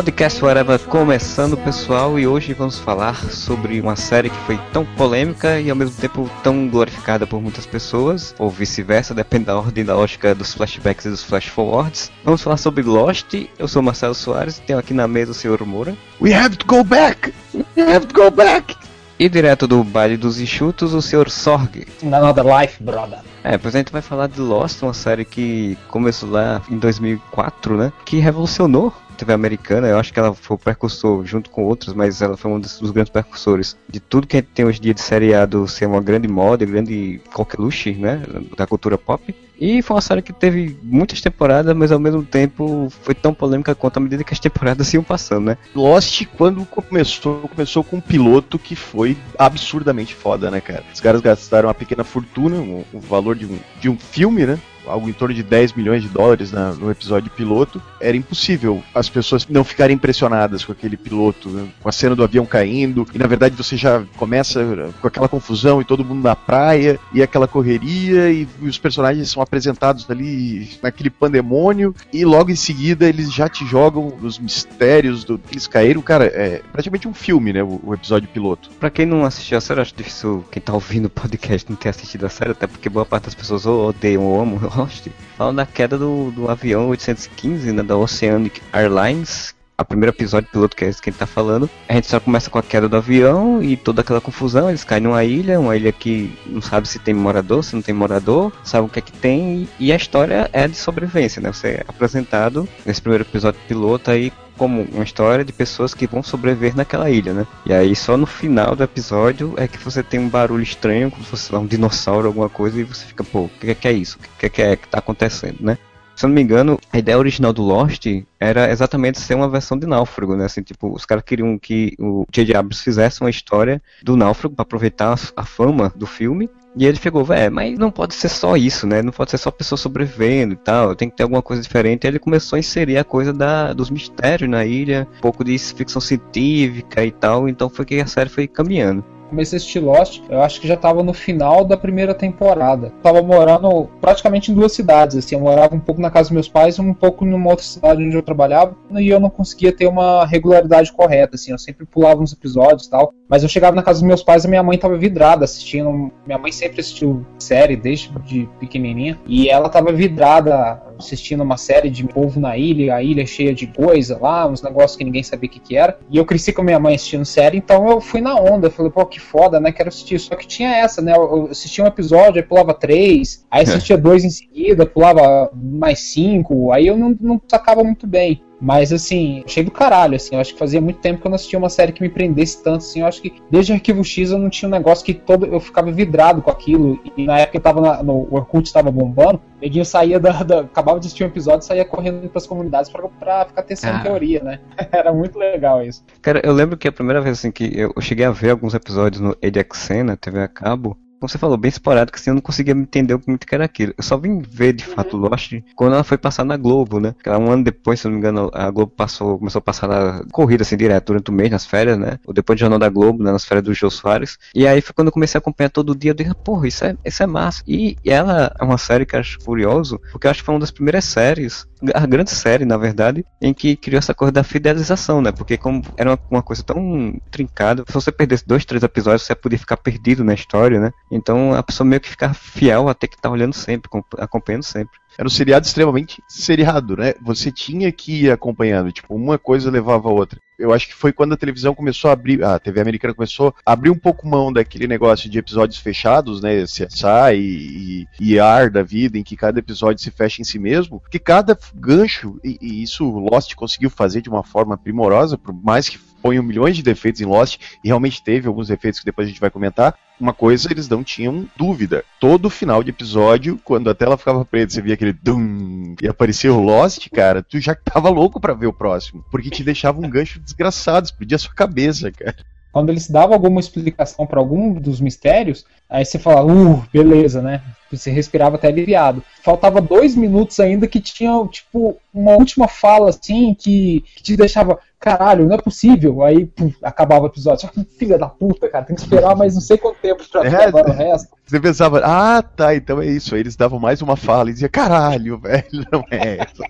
Podcast Whatever começando, pessoal, e hoje vamos falar sobre uma série que foi tão polêmica e ao mesmo tempo tão glorificada por muitas pessoas, ou vice-versa, depende da ordem da lógica dos flashbacks e dos flash forwards. Vamos falar sobre Lost. Eu sou Marcelo Soares e tenho aqui na mesa o Sr. Moura. We have to go back! We have to go back! E direto do baile dos enxutos, o Sr. Sorg. Another Life, brother. É, pois a gente vai falar de Lost, uma série que começou lá em 2004, né? Que revolucionou TV americana. Eu acho que ela foi o precursor, junto com outros, mas ela foi um dos, dos grandes precursores de tudo que a gente tem hoje em dia de seriado ser uma grande moda, grande coqueluche, né? Da cultura pop. E foi uma série que teve muitas temporadas, mas ao mesmo tempo foi tão polêmica quanto à medida que as temporadas iam passando, né? Lost, quando começou, começou com um piloto que foi absurdamente foda, né, cara? Os caras gastaram uma pequena fortuna, o, o valor de um, de um filme, né? Algo em torno de 10 milhões de dólares na, no episódio piloto, era impossível as pessoas não ficarem impressionadas com aquele piloto, com a cena do avião caindo, e na verdade você já começa com aquela confusão e todo mundo na praia, e aquela correria, e, os personagens são apresentados ali naquele pandemônio, e logo em seguida eles já te jogam os mistérios do eles caíram. Cara, é praticamente um filme, né, o, o episódio piloto. Pra quem não assistiu a série, acho difícil quem tá ouvindo o podcast não ter assistido a série, até porque boa parte das pessoas ou odeiam ou amam Lost. Falando da queda do, do avião 815, né, da Oceanic Airlines, a primeiro episódio piloto, que é esse que a gente tá falando, a gente só começa com a queda do avião e toda aquela confusão, eles caem numa ilha, uma ilha que não sabe se tem morador, se não tem morador, sabe o que é que tem, e a história é de sobrevivência, né? Você é apresentado nesse primeiro episódio piloto aí como uma história de pessoas que vão sobreviver naquela ilha, né? E aí só no final do episódio é que você tem um barulho estranho, como se fosse um dinossauro, alguma coisa, e você fica, pô, o que é que é isso? O que é que é que tá acontecendo, né? Se eu não me engano, a ideia original do Lost era exatamente ser uma versão de Náufrago, né? Assim, tipo, os caras queriam que o J.J. Abrams fizesse uma história do Náufrago para aproveitar a fama do filme. E ele chegou, velho, mas não pode ser só isso, né? Não pode ser só pessoas sobrevivendo e tal, tem que ter alguma coisa diferente. E ele começou a inserir a coisa da, dos mistérios na ilha, um pouco de ficção científica e tal, então foi que a série foi caminhando comecei a assistir Lost, eu acho que já tava no final da primeira temporada. Tava morando praticamente em duas cidades, assim, eu morava um pouco na casa dos meus pais e um pouco numa outra cidade onde eu trabalhava, e eu não conseguia ter uma regularidade correta, assim, eu sempre pulava uns episódios e tal. Mas eu chegava na casa dos meus pais e minha mãe tava vidrada assistindo. Minha mãe sempre assistiu série desde de pequenininha, e ela tava vidrada assistindo uma série de povo na ilha, a ilha cheia de coisa lá, uns negócios que ninguém sabia o que, que era. E eu cresci com minha mãe assistindo série, então eu fui na onda. Falei, pô, que foda, né? Quero assistir. Só que tinha essa, né? Eu assistia um episódio, aí pulava três, aí assistia dois em seguida, pulava mais cinco, aí eu não, não sacava muito bem. Mas assim, achei do caralho, assim. Eu acho que fazia muito tempo que eu não assistia uma série que me prendesse tanto, assim. Eu acho que desde Arquivo X eu não tinha um negócio que todo. Eu ficava vidrado com aquilo. E na época eu tava na, no o Orkut estava bombando, o neguinho saía da, da, Acabava de assistir um episódio e saía correndo pras comunidades pra, pra ficar testando ah. teoria, né? Era muito legal isso. Cara, eu lembro que a primeira vez assim que eu cheguei a ver alguns episódios no Edexena, TV a cabo, como você falou, bem esporádico, assim, eu não conseguia entender muito o que era aquilo. Eu só vim ver, de fato, Lost quando ela foi passar na Globo, né? Um ano depois, se não me engano, a Globo passou, começou a passar na corrida, assim, direto, durante o mês, nas férias, né? Ou depois do Jornal da Globo, né? nas férias do Jô Soares. E aí foi quando eu comecei a acompanhar todo dia, eu disse, porra, isso é, isso é massa. E ela é uma série que eu acho curioso, porque eu acho que foi uma das primeiras séries a grande série, na verdade, em que criou essa coisa da fidelização, né? Porque como era uma, uma, coisa tão trincada, se você perdesse dois, três episódios, você podia ficar perdido na história, né? Então a pessoa meio que ficar fiel a ter que estar tá olhando sempre, acompanhando sempre. Era um seriado extremamente seriado, né? Você tinha que ir acompanhando, tipo, uma coisa levava a outra. Eu acho que foi quando a televisão começou a abrir, a TV americana começou a abrir um pouco mão daquele negócio de episódios fechados, né? CSI e, e ar da vida, em que cada episódio se fecha em si mesmo, que cada gancho, e, e isso Lost conseguiu fazer de uma forma primorosa, por mais que ponham milhões de defeitos em Lost, e realmente teve alguns defeitos que depois a gente vai comentar. Uma coisa eles não tinham dúvida. Todo final de episódio, quando a tela ficava preta, você via aquele dum e aparecia o Lost, cara, tu já tava louco para ver o próximo, porque te deixava um gancho desgraçado, explodia a sua cabeça, cara. Quando eles davam alguma explicação para algum dos mistérios, aí você falava, uh, beleza, né? Você respirava até aliviado. Faltava dois minutos ainda que tinha, tipo, uma última fala, assim, que, que te deixava, caralho, não é possível. Aí pum, acabava o episódio. Só que filha da puta, cara, tem que esperar mais não sei quanto tempo pra É, ver agora o resto. Você pensava, ah, tá, então é isso. Aí eles davam mais uma fala e dizia, caralho, velho, não é essa.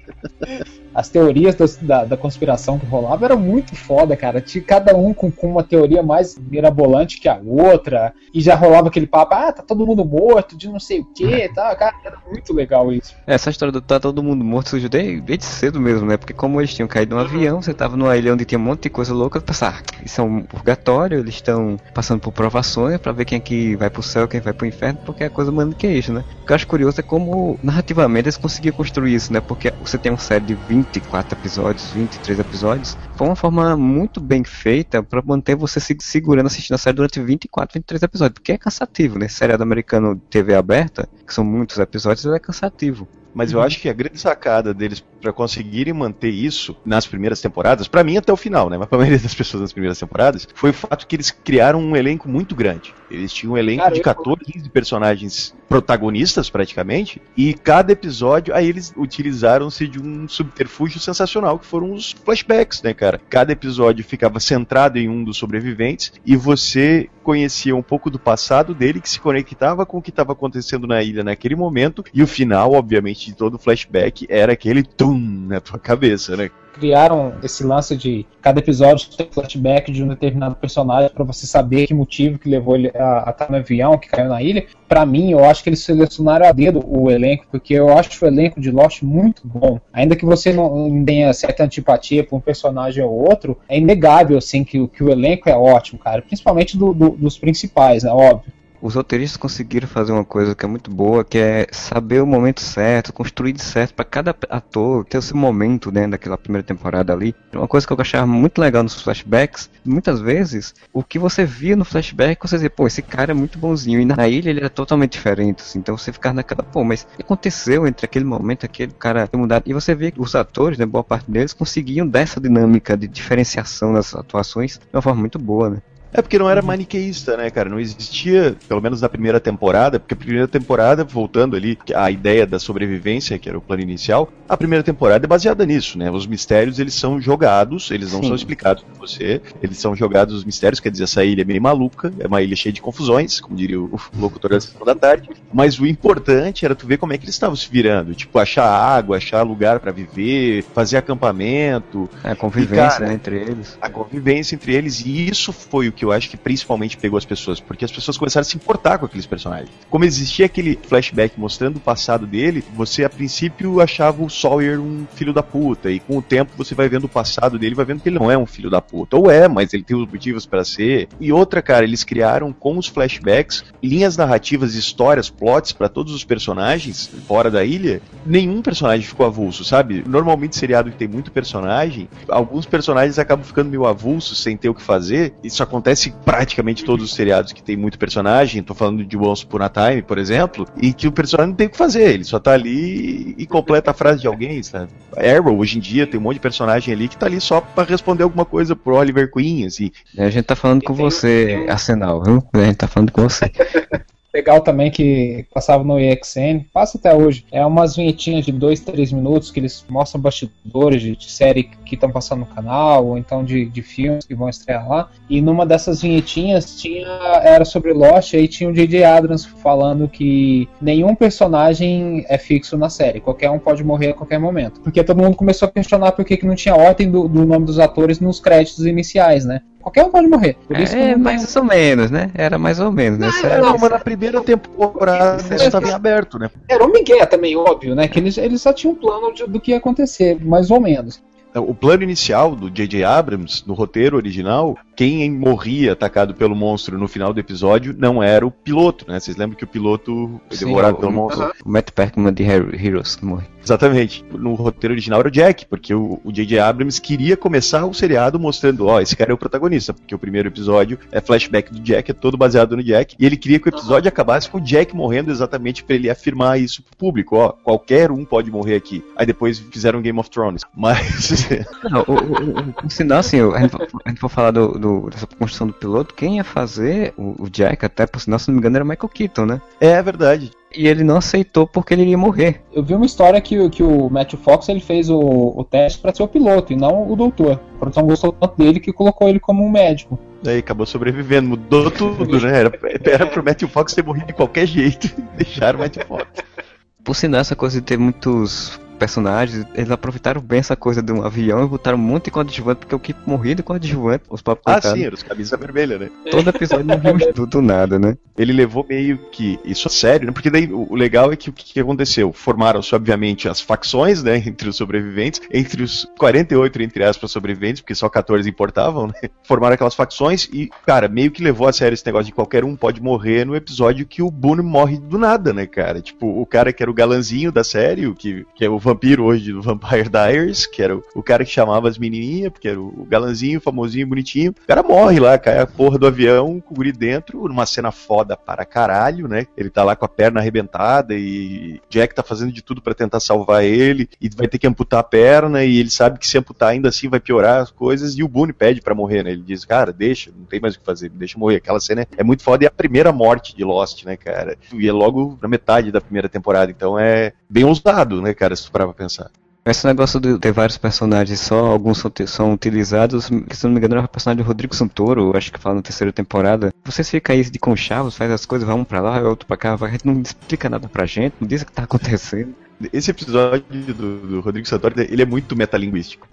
As teorias das- da, da conspiração que rolava era muito foda, cara. Tinha cada um com, com uma teoria mais mirabolante que a outra. E já rolava aquele papo, ah, tá todo mundo morto, de não sei o que, tá? Cara, era muito legal isso. Essa história do tá todo mundo morto surgiu desde, desde cedo mesmo, né? Porque como eles tinham caído num avião, você tava numa ilha onde tinha um monte de coisa louca, pensar, ah, isso é um purgatório, eles estão passando por provações pra ver quem é que vai pro céu, quem vai pro inferno, porque é coisa maniqueísta, né? O que eu acho curioso é como narrativamente eles conseguiam construir isso, né? Porque você tem uma série de 24 episódios, 23 episódios, foi uma forma muito bem feita pra manter você se segurando assistindo a série durante 24, 23 episódios, porque é cansativo, né? Seriado americano TV aberta, que são muitos episódios, é cansativo. Mas eu acho que a grande sacada deles pra conseguirem manter isso nas primeiras temporadas, pra mim até o final, né? Mas pra maioria das pessoas nas primeiras temporadas, foi o fato que eles criaram um elenco muito grande. Eles tinham um elenco Cara, de eu- 14, 15 personagens protagonistas praticamente, e cada episódio aí eles utilizaram-se de um subterfúgio sensacional que foram os flashbacks, né, cara? Cada episódio ficava centrado em um dos sobreviventes e você conhecia um pouco do passado dele que se conectava com o que estava acontecendo na ilha naquele momento e o final, obviamente, de todo o flashback era aquele tum na tua cabeça, né? Criaram esse lance de cada episódio ter flashback de um determinado personagem pra você saber que motivo que levou ele a estar no avião, que caiu na ilha. Pra mim, eu acho que eles selecionaram a dedo o elenco, porque eu acho o elenco de Lost muito bom. Ainda que você não tenha certa antipatia por um personagem ou outro, é inegável assim que, o- que o elenco é ótimo, cara. Principalmente do- do- dos principais, é óbvio. Os roteiristas conseguiram fazer uma coisa que é muito boa, que é saber o momento certo, construir de certo para cada ator ter o seu momento dentro daquela primeira temporada ali. Uma coisa que eu achava muito legal nos flashbacks, muitas vezes, o que você via no flashback, você dizia, pô, esse cara é muito bonzinho, e na ilha ele era totalmente diferente, assim, então você ficava naquela, pô, mas o que aconteceu entre aquele momento, aquele cara ter mudado, e você via que os atores, né, boa parte deles, conseguiam dessa dinâmica de diferenciação nas atuações de uma forma muito boa, né. É porque não era maniqueísta, né, cara? Não existia, pelo menos na primeira temporada, porque a primeira temporada, voltando ali, a ideia da sobrevivência, que era o plano inicial, a primeira temporada é baseada nisso, né? Os mistérios, eles são jogados, eles não Sim. são explicados pra você, eles são jogados os mistérios, quer dizer, essa ilha é meio maluca, é uma ilha cheia de confusões, como diria o locutor da sessão da tarde, mas o importante era tu ver como é que eles estavam se virando, tipo, achar água, achar lugar pra viver, fazer acampamento, A convivência, cara, né, entre eles. a convivência entre eles, e isso foi o que eu acho que principalmente pegou as pessoas, porque as pessoas começaram a se importar com aqueles personagens. Como existia aquele flashback mostrando o passado dele, você a princípio achava o Sawyer um filho da puta, e com o tempo você vai vendo o passado dele, vai vendo que ele não é um filho da puta. Ou é, mas ele tem os motivos para ser. E outra, cara, eles criaram com os flashbacks linhas narrativas, histórias, plots para todos os personagens fora da ilha. Nenhum personagem ficou avulso, sabe? Normalmente seriado que tem muito personagem, alguns personagens acabam ficando meio avulsos sem ter o que fazer. Isso acontece em praticamente todos os seriados que tem muito personagem. Tô falando de Once Upon a Time, por exemplo, e que o personagem não tem o que fazer, ele só tá ali e completa a frase de alguém, sabe? Arrow, hoje em dia, tem um monte de personagem ali que tá ali só pra responder alguma coisa pro Oliver Queen, assim. A gente tá falando com você, Arsenal, viu? A gente tá falando com você. Legal também que passava no EXN, passa até hoje. É umas vinhetinhas de 2, 3 minutos que eles mostram bastidores de, de série que estão passando no canal, ou então de, de filmes que vão estrear lá. E numa dessas vinhetinhas tinha era sobre Lost, e aí tinha o J.J. Abrams falando que nenhum personagem é fixo na série, qualquer um pode morrer a qualquer momento. Porque todo mundo começou a questionar por que, que não tinha ordem do, do nome dos atores nos créditos iniciais, né? Qualquer um pode morrer. Por isso que É, não mais ou menos, né? Era mais ou menos, né? É, não, mas na primeira temporada isso estava em aberto, né? Era um Miguel também, óbvio, né? Que eles, eles só tinham um plano de- do que ia acontecer, mais ou menos. Então, O plano inicial do J.J. Abrams, no roteiro original, quem morria atacado pelo monstro no final do episódio não era o piloto, né? Vocês lembram que o piloto foi Sim, devorado o- pelo monstro? O Matt Perkman de Hero- Heroes morre. Exatamente. No roteiro original era o Jack, porque o J.J. Abrams queria começar o seriado mostrando, ó, esse cara é o protagonista, porque o primeiro episódio é flashback do Jack, é todo baseado no Jack, e ele queria que o episódio acabasse com o Jack morrendo exatamente pra ele afirmar isso pro público, ó, qualquer um pode morrer aqui. Aí depois fizeram Game of Thrones. Mas Não, o, o, o, o sinal, assim, a gente, for- a gente for falar do, do- dessa construção do piloto, quem ia fazer o, o Jack, até por sinal, se não me engano, era Michael Keaton, né? é verdade. E ele não aceitou porque ele iria morrer. Eu vi uma história que, o- que o Matthew Fox ele fez o, o teste pra ser o piloto e não o doutor. A produção gostou tanto dele que colocou ele como um médico. Daí acabou sobrevivendo, mudou tudo, né? Era, era pro Matthew Fox ter morrido de qualquer jeito. Deixaram o Matthew Fox. Por sinal, essa coisa de ter muitos personagens, eles aproveitaram bem essa coisa de um avião e botaram monte de coadjuvante, porque o que morria de coadjuvante, os próprios Ah, coitados, sim, era os camisa vermelha, né? todo episódio morríamos do, do nada, né? ele levou meio que isso a sério, né? Porque daí o legal é que o que, que aconteceu? Formaram-se, obviamente, as facções, né? Entre os sobreviventes, entre os 48, entre aspas, sobreviventes, porque só 14 importavam, né? Formaram aquelas facções e, cara, meio que levou a sério esse negócio de qualquer um pode morrer no episódio que o Boone morre do nada, né, cara? Tipo, o cara que era o galanzinho da série, o que, que é o vampiro hoje do Vampire Diaries, que era o, o cara que chamava as menininhas, porque era o galanzinho, famosinho, bonitinho. O cara morre lá, cai a porra do avião com o guri dentro, numa cena foda para caralho, né? Ele tá lá com a perna arrebentada e Jack tá fazendo de tudo pra tentar salvar ele e vai ter que amputar a perna e ele sabe que se amputar ainda assim vai piorar as coisas e o Boone pede pra morrer, né? Ele diz, cara, deixa, não tem mais o que fazer, deixa morrer. Aquela cena é muito foda e é a primeira morte de Lost, né, cara? E é logo na metade da primeira temporada, então é bem ousado, né, cara, se tu parar pra pensar. Esse negócio de ter vários personagens, só alguns são, são utilizados, que se não me engano era o personagem do Rodrigo Santoro, acho que fala na terceira temporada. Vocês ficam aí de conchavos, faz as coisas, vai um pra lá, vai outro pra cá, vai, não explica nada pra gente, não diz o que tá acontecendo. Esse episódio do, do Rodrigo Santoro, ele é muito metalinguístico.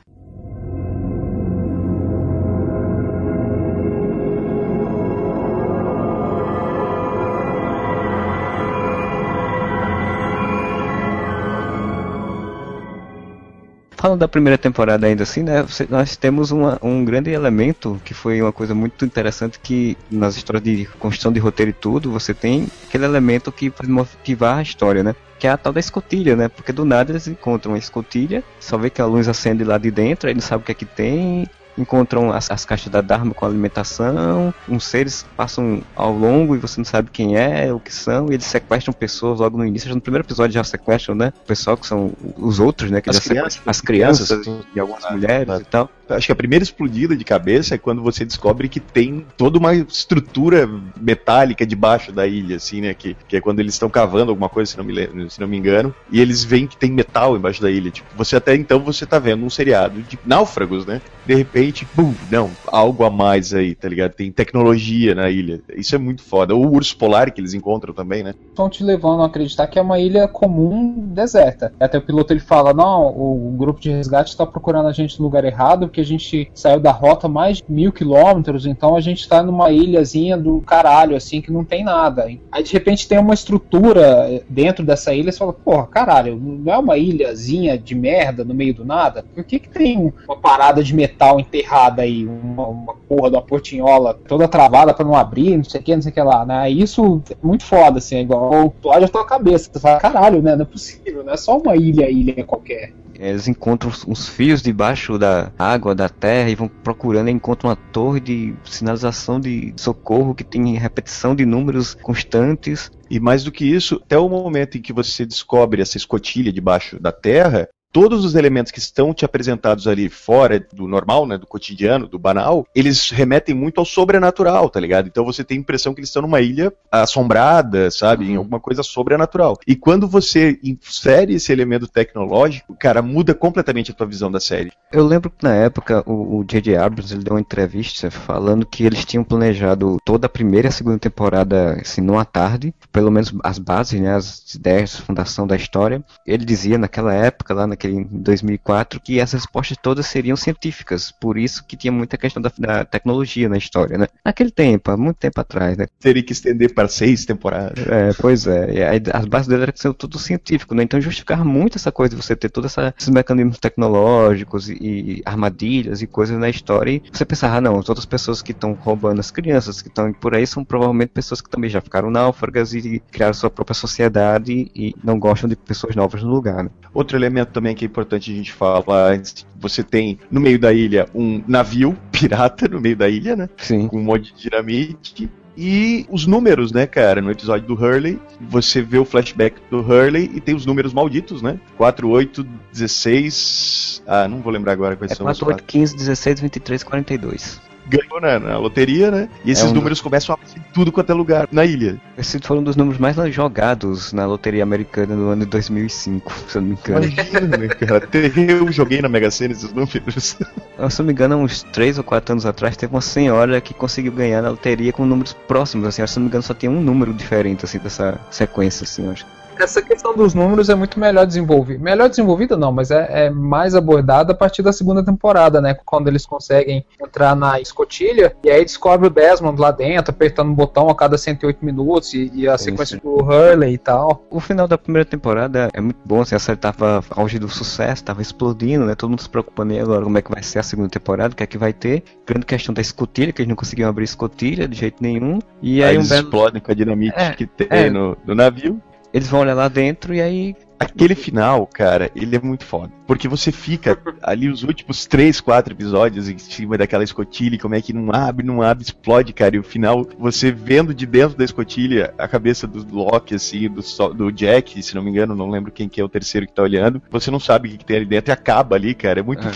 Falando da primeira temporada ainda assim, né, nós temos uma- um grande elemento que foi uma coisa muito interessante que nas histórias de construção de roteiro e tudo, você tem aquele elemento que faz motivar a história, né? Que é a tal da escotilha, né? Porque do nada eles encontram uma escotilha, só vê que a luz acende lá de dentro, aí não sabe o que é que tem, encontram as, as caixas da Dharma com alimentação, uns seres passam ao longo e você não sabe quem é, o que são, e eles sequestram pessoas logo no início, no primeiro episódio já sequestram, né? O pessoal que são os outros, né? Que As crianças, as crianças, crianças, e algumas ah, mulheres ah. e tal. Acho que a primeira explodida de cabeça é quando você descobre que tem toda uma estrutura metálica debaixo da ilha, assim, né? Que, que é quando eles estão cavando alguma coisa, se não, me, se não me engano, e eles veem que tem metal embaixo da ilha. Tipo, você até então você tá vendo um seriado de náufragos, né? De repente, pum, não, algo a mais aí, tá ligado? Tem tecnologia na ilha. Isso é muito foda. O urso polar que eles encontram também, né? Estão te levando a acreditar que é uma ilha comum deserta. Até o piloto ele fala: não, o grupo de resgate está procurando a gente no lugar errado, porque a gente saiu da rota mais de mil quilômetros, então a gente está numa ilhazinha do caralho, assim, que não tem nada. Aí de repente tem uma estrutura dentro dessa ilha, você fala, porra, caralho, não é uma ilhazinha de merda no meio do nada? Por que, que tem uma parada de metal enterrada aí, uma, uma porra de uma portinhola toda travada para não abrir, não sei o que, não sei o que lá, né? Isso é muito foda, assim, é igual explode a tua cabeça. Você fala, caralho, né? Não é possível, não é só uma ilha, ilha qualquer. Eles encontram uns- uns fios debaixo da água, da terra, e vão procurando e encontram uma torre de sinalização de socorro que tem repetição de números constantes. E mais do que isso, até o momento em que você descobre essa escotilha debaixo da terra, todos os elementos que estão te apresentados ali fora do normal, né, do cotidiano, do banal, eles remetem muito ao sobrenatural, tá ligado? Então você tem a impressão que eles estão numa ilha assombrada, sabe, em alguma coisa sobrenatural. E quando você insere esse elemento tecnológico, cara, muda completamente a tua visão da série. Eu lembro que na época o o J.J. Abrams ele deu uma entrevista falando que eles tinham planejado toda a primeira e a segunda temporada assim, numa tarde, pelo menos as bases, né, as ideias, a fundação da história. Ele dizia naquela época, lá na- naquele em 2004 que as respostas todas seriam científicas, por isso que tinha muita questão da, da tecnologia na história, né? Naquele tempo, há muito tempo atrás, né? Teria que estender para seis temporadas. É, pois é. As bases dele eram que tudo científico, né? Então justificava muito essa coisa de você ter todos esses mecanismos tecnológicos e, e, armadilhas e coisas na história. E você pensava, ah, não, as outras pessoas que estão roubando as crianças que estão por aí são provavelmente pessoas que também já ficaram náufragas e criaram sua própria sociedade e não gostam de pessoas novas no lugar. Né? Outro elemento também que é importante a gente falar, você tem no meio da ilha um navio pirata no meio da ilha, né? Sim. Com um monte de dinamite e os números, né, cara? No episódio do Hurley, você vê o flashback do Hurley e tem os números malditos, né? 4, 8, 16. Ah, não vou lembrar agora quais é são 4, os 8, 15, 16, 23, 42 ganhou na, na, loteria, né? E esses é um números começam a aparecer tudo quanto é lugar na ilha. Esses foram um dos números mais jogados na loteria americana no ano de 2005, se eu não me engano. Imagina, cara. Eu joguei na Mega Sena esses números. Se eu não me engano, uns 3 ou 4 anos atrás, teve uma senhora que conseguiu ganhar na loteria com números próximos, assim. Se eu não me engano, só tinha um número diferente, assim, dessa sequência, assim, acho essa questão dos números é muito melhor desenvolvida. Melhor desenvolvida não, mas é, é, mais abordada a partir da segunda temporada, né? Quando eles conseguem entrar na escotilha e aí descobre o Desmond lá dentro, apertando o um botão a cada 108 minutos e, e a sequência do Hurley e tal. O final da primeira temporada é muito bom, assim, a série tava auge do sucesso, tava explodindo, né? Todo mundo se preocupando aí agora como é que vai ser a segunda temporada, o que é que vai ter. Grande questão da escotilha, que eles não conseguiam abrir escotilha de jeito nenhum. E aí, aí um eles belo... explodem com a dinamite é, que tem é, no, no navio. Eles vão olhar lá dentro e aí. Aquele final, cara, ele é muito foda. Porque você fica ali os últimos três, quatro episódios em cima daquela escotilha, como é que não abre, não abre, explode, cara. E o final, você vendo de dentro da escotilha a cabeça do Loki, assim, do, do Jack, se não me engano, não lembro quem que é o terceiro que tá olhando. Você não sabe o que, que tem ali dentro e acaba ali, cara. É muito é. É,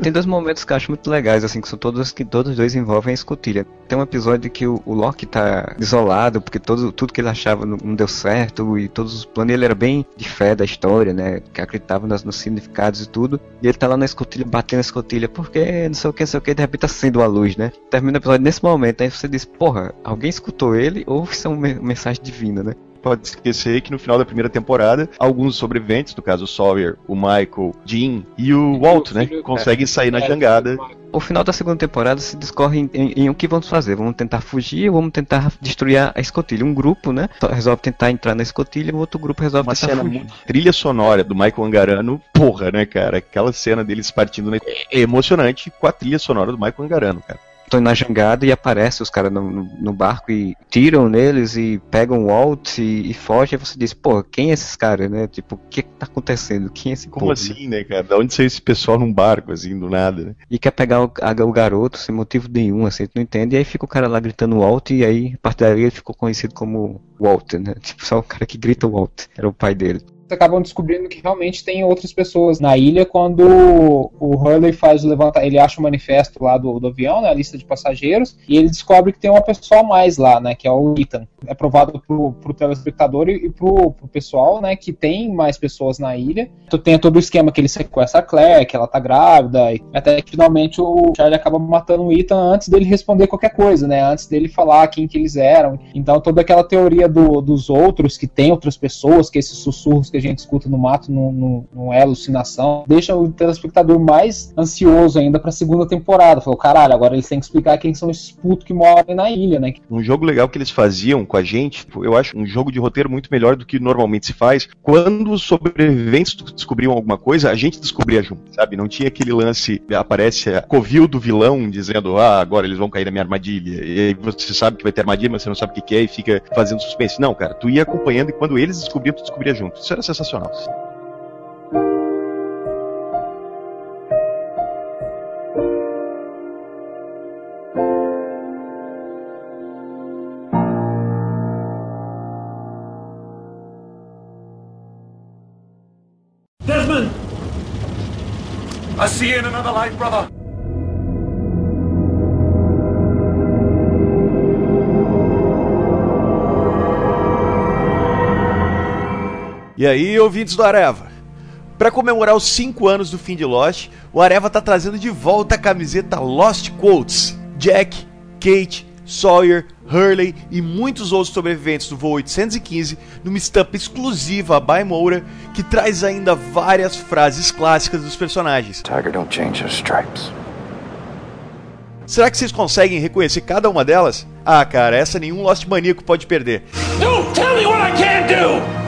tem dois momentos que eu acho muito legais, assim, que são todos que todos dois envolvem a escotilha. Tem um episódio que o, o Loki tá isolado, porque todo, tudo que ele achava não, não, deu certo, e todos os planos, ele era bem de fé da história, né? Que acreditava nos, nos significados e tudo. E ele tá lá na escotilha, batendo a escotilha, porque não sei o que, não sei o que, de repente acende uma luz, né? Termina o episódio nesse momento, aí você diz, porra, alguém escutou ele ou isso é uma mensagem divina, né? Pode esquecer que no final da primeira temporada, alguns sobreviventes, no caso o Sawyer, o Michael, Jim e o Walt, né, conseguem sair na é, jangada. O final da segunda temporada se discorre em, em, em, o que vamos fazer. Vamos tentar fugir ou vamos tentar destruir a escotilha. Um grupo, né, resolve tentar entrar na escotilha, o outro grupo resolve Uma tentar cena fugir. Trilha sonora do Michael Angarano, porra, né, cara? Aquela cena deles partindo né, é emocionante com a trilha sonora do Michael Angarano, cara estão na jangada e aparece os caras no, no, barco e tiram neles e pegam o Walt e, e fogem. E você diz, pô, quem é esses caras, né? Tipo, o que, que tá acontecendo? Quem é esse Como povo, assim, né, cara? Da onde saiu esse pessoal num barco, assim, do nada, né? E quer pegar o, a, o garoto sem motivo nenhum, assim, tu não entende. E aí fica o cara lá gritando Walt e aí, a partir daí, ele ficou conhecido como Walter, né? Tipo, só o cara que grita Walt. Era o pai dele acabam descobrindo que realmente tem outras pessoas na ilha quando o Hurley faz levantar, ele acha o manifesto lá do, do avião, né, a lista de passageiros, e ele descobre que tem uma pessoa a mais lá, né, que é o Ethan. É provado pro, pro telespectador e, e pro, pro pessoal, né, que tem mais pessoas na ilha. Tu tem todo o esquema que ele sequestra a Claire, que ela tá grávida, e até que finalmente o Charlie acaba matando o Ethan antes dele responder qualquer coisa, né, antes dele falar quem que eles eram. Então toda aquela teoria do, dos outros, que tem outras pessoas, que esses sussurros que a gente escuta no mato não, não, é alucinação, deixa o telespectador mais ansioso ainda pra segunda temporada. Falou, caralho, agora eles têm que explicar quem são esses putos que moram na ilha, né? Um jogo legal que eles faziam com a gente, eu acho um jogo de roteiro muito melhor do que normalmente se faz. Quando os sobreviventes descobriam alguma coisa, a gente descobria junto, sabe? Não tinha aquele lance, aparece a covil do vilão dizendo, ah, agora eles vão cair na minha armadilha. E aí você sabe que vai ter armadilha, mas você não sabe o que é e fica fazendo suspense. Não, cara, tu ia acompanhando e quando eles descobriam, tu descobria junto. Isso era sensacional. Desmond! I see you in another life, brother. E aí, ouvintes do Areva? Para comemorar os 5 anos do fim de Lost, o Areva tá trazendo de volta a camiseta Lost Quotes. Jack, Kate, Sawyer, Hurley e muitos outros sobreviventes do voo 815 numa estampa exclusiva a By Moura que traz ainda várias frases clássicas dos personagens. Tiger don't change his stripes. Será que vocês conseguem reconhecer cada uma delas? Ah, cara, essa nenhum Lost Maníaco pode perder. Don't tell me what I can't do!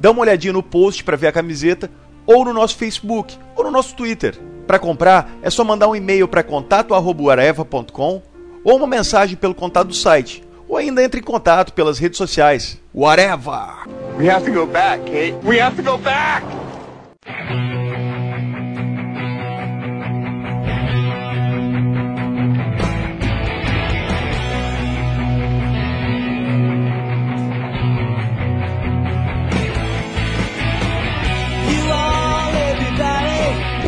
Dá uma olhadinha no post para ver a camiseta ou no nosso Facebook ou no nosso Twitter. Para comprar, é só mandar um e-mail para contato@areva.com ou uma mensagem pelo contato do site, ou ainda entre em contato pelas redes sociais. Whatever! We have to go back, Kate. We have to go back!